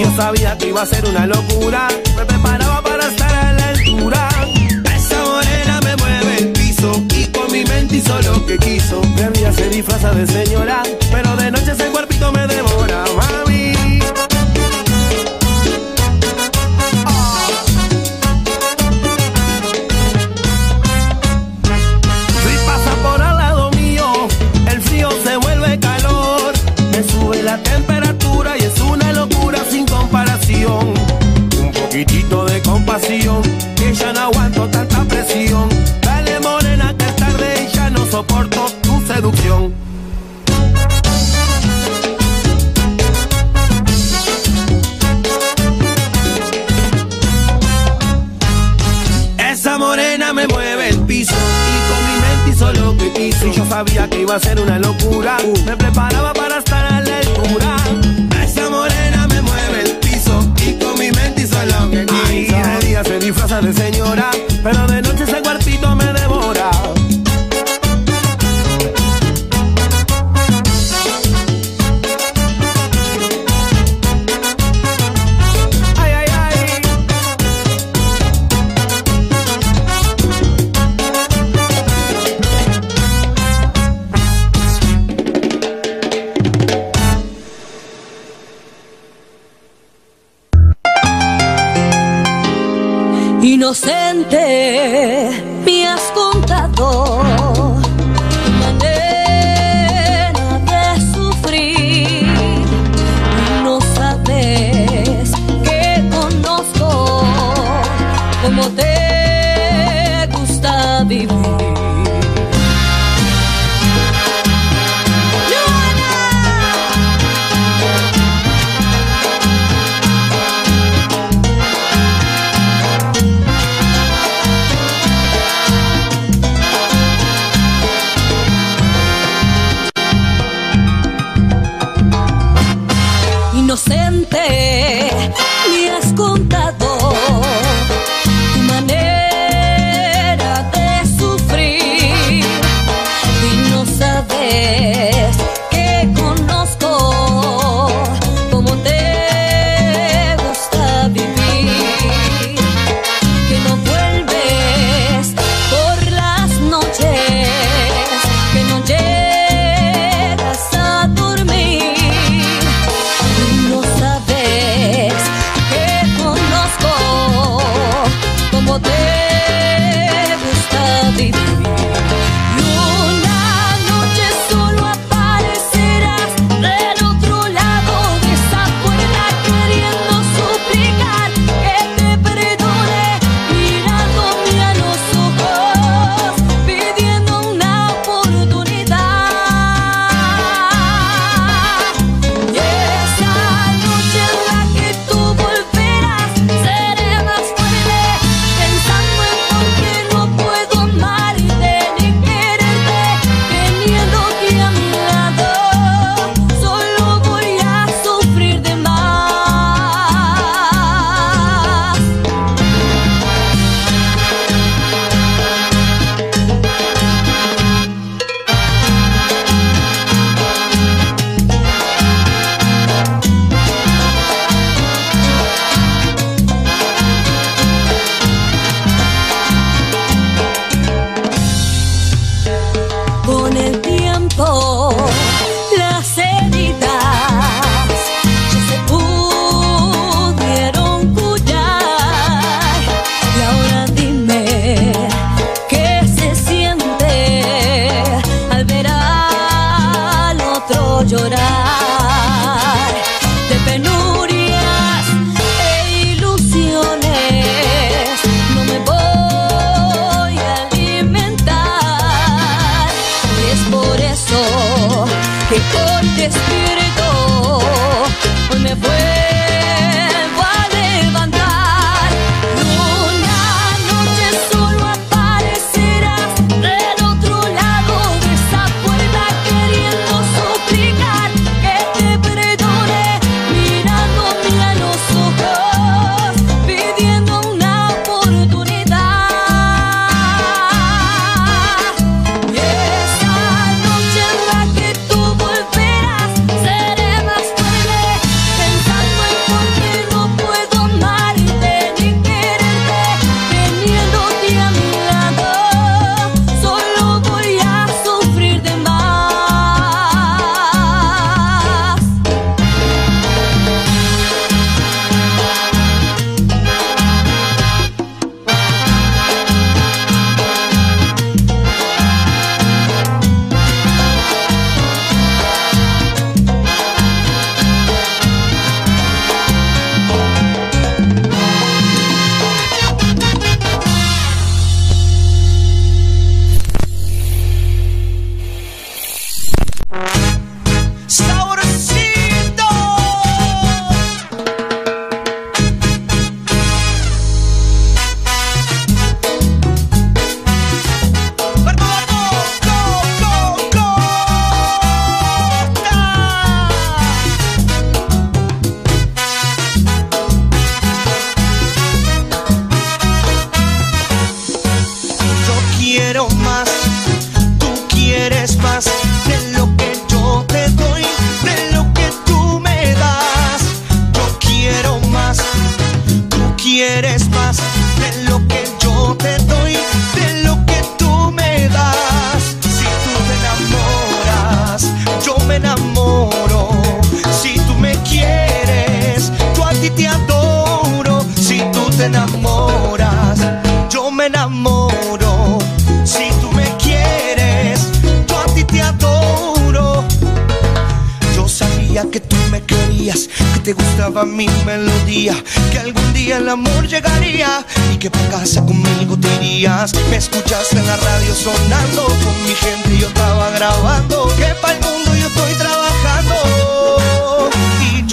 Yo sabía que iba a ser una locura. Me preparaba para estar a la altura. Esa morena me mueve el piso y con mi mente hizo lo que quiso. De día se disfraza de señora, pero de noche ese cuerpito me devora. canción que ya no aguanto tanta presión. Dale morena que es tarde y ya no soporto tu seducción. Esa morena me mueve el piso y con mi mente hizo lo que quiso. Y yo sabía que iba a ser una locura. Uh. Me preparaba para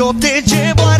yo te llevo a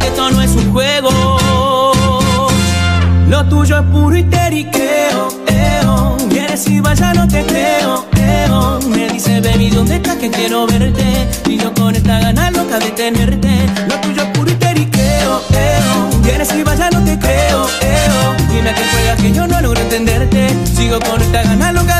que esto no es un juego. Lo tuyo es puro y histeriqueo, eo. Vienes y vaya, no te creo, eo. Me dice, baby, ¿dónde estás? Que quiero verte. Y yo con esta gana loca de tenerte. Lo tuyo es puro y histeriqueo, eo. Vienes y vaya, no te creo, eo. Dime que juegas que yo no logro entenderte. Sigo con esta gana loca de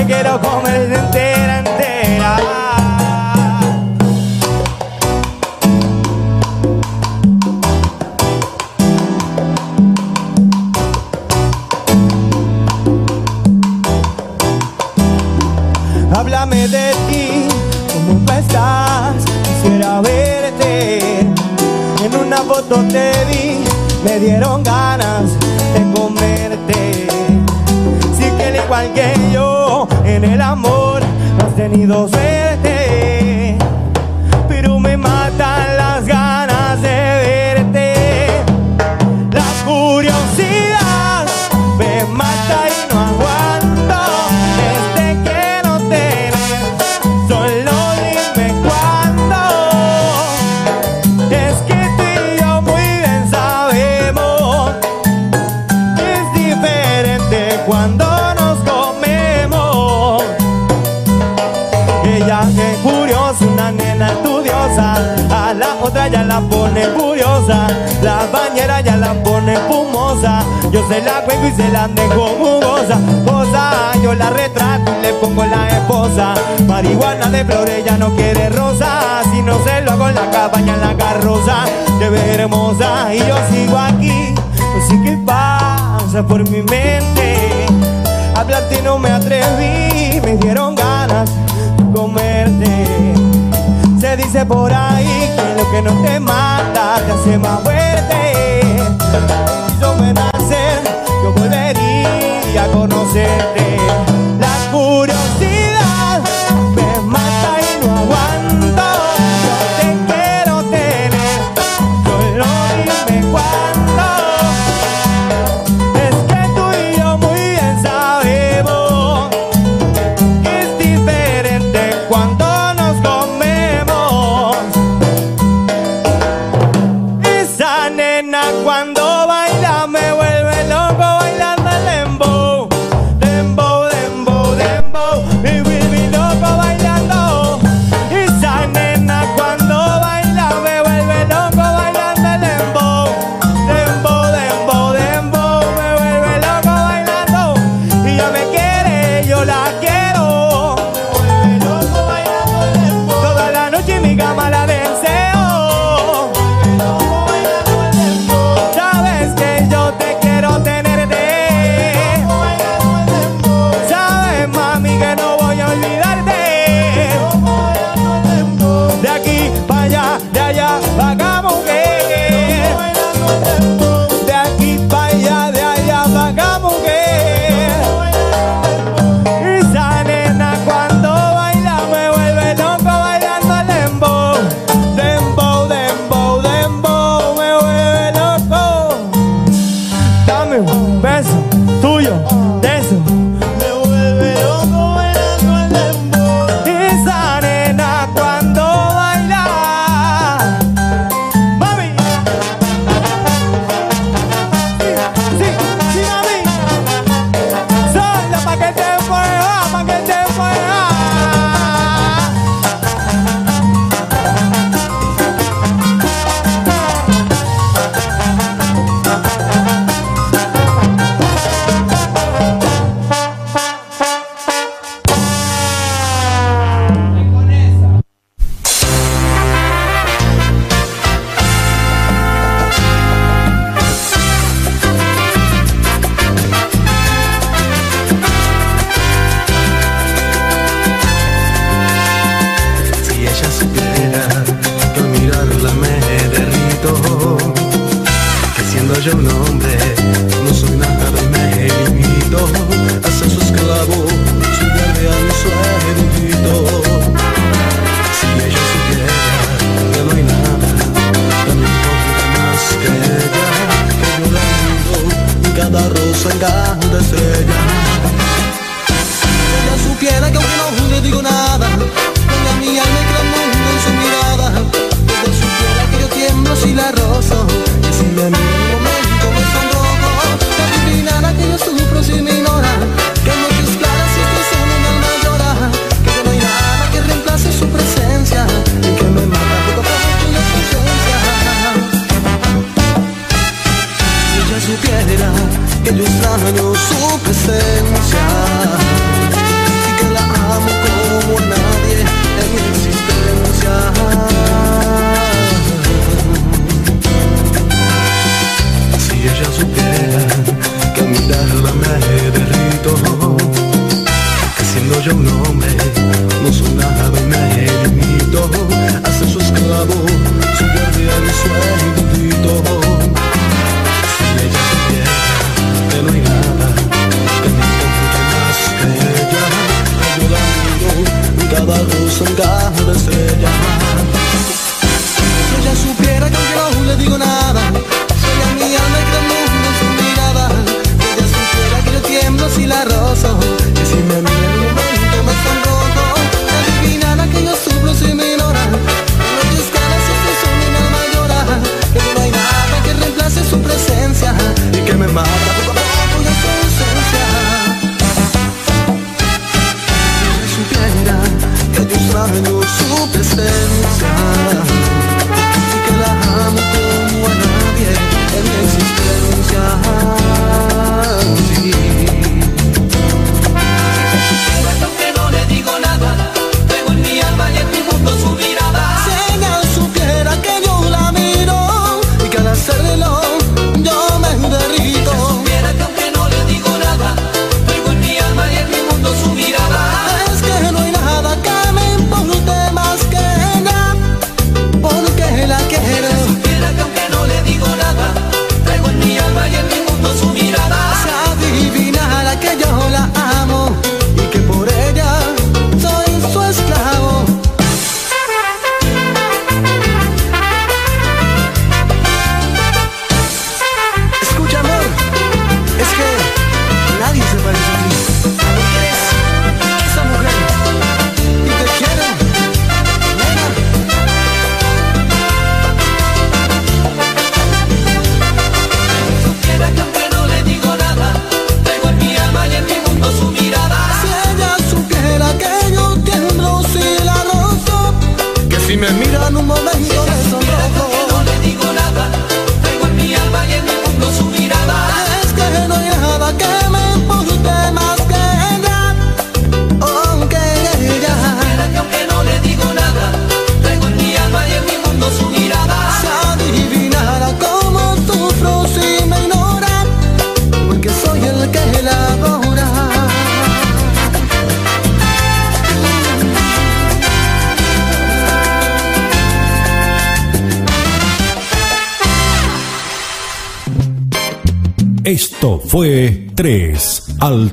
Que quiero comer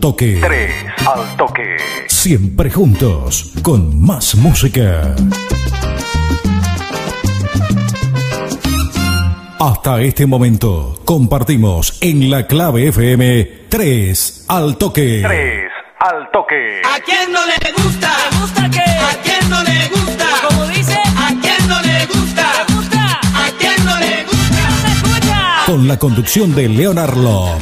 toque. Tres al toque. Siempre juntos, con más música. Hasta este momento, compartimos en la clave FM 3 al toque. 3 al toque. Pues ¿A quién no le gusta? ¿Le gusta ¿A quién no le gusta? Como dice, ¿a quién no le gusta? ¿A quién no le gusta? Con la conducción de Leonardo.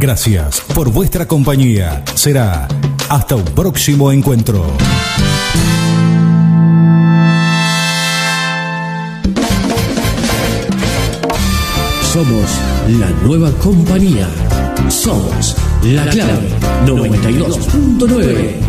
Gracias por vuestra compañía. Será hasta un próximo encuentro. Somos la nueva compañía. Somos la clave 92.9.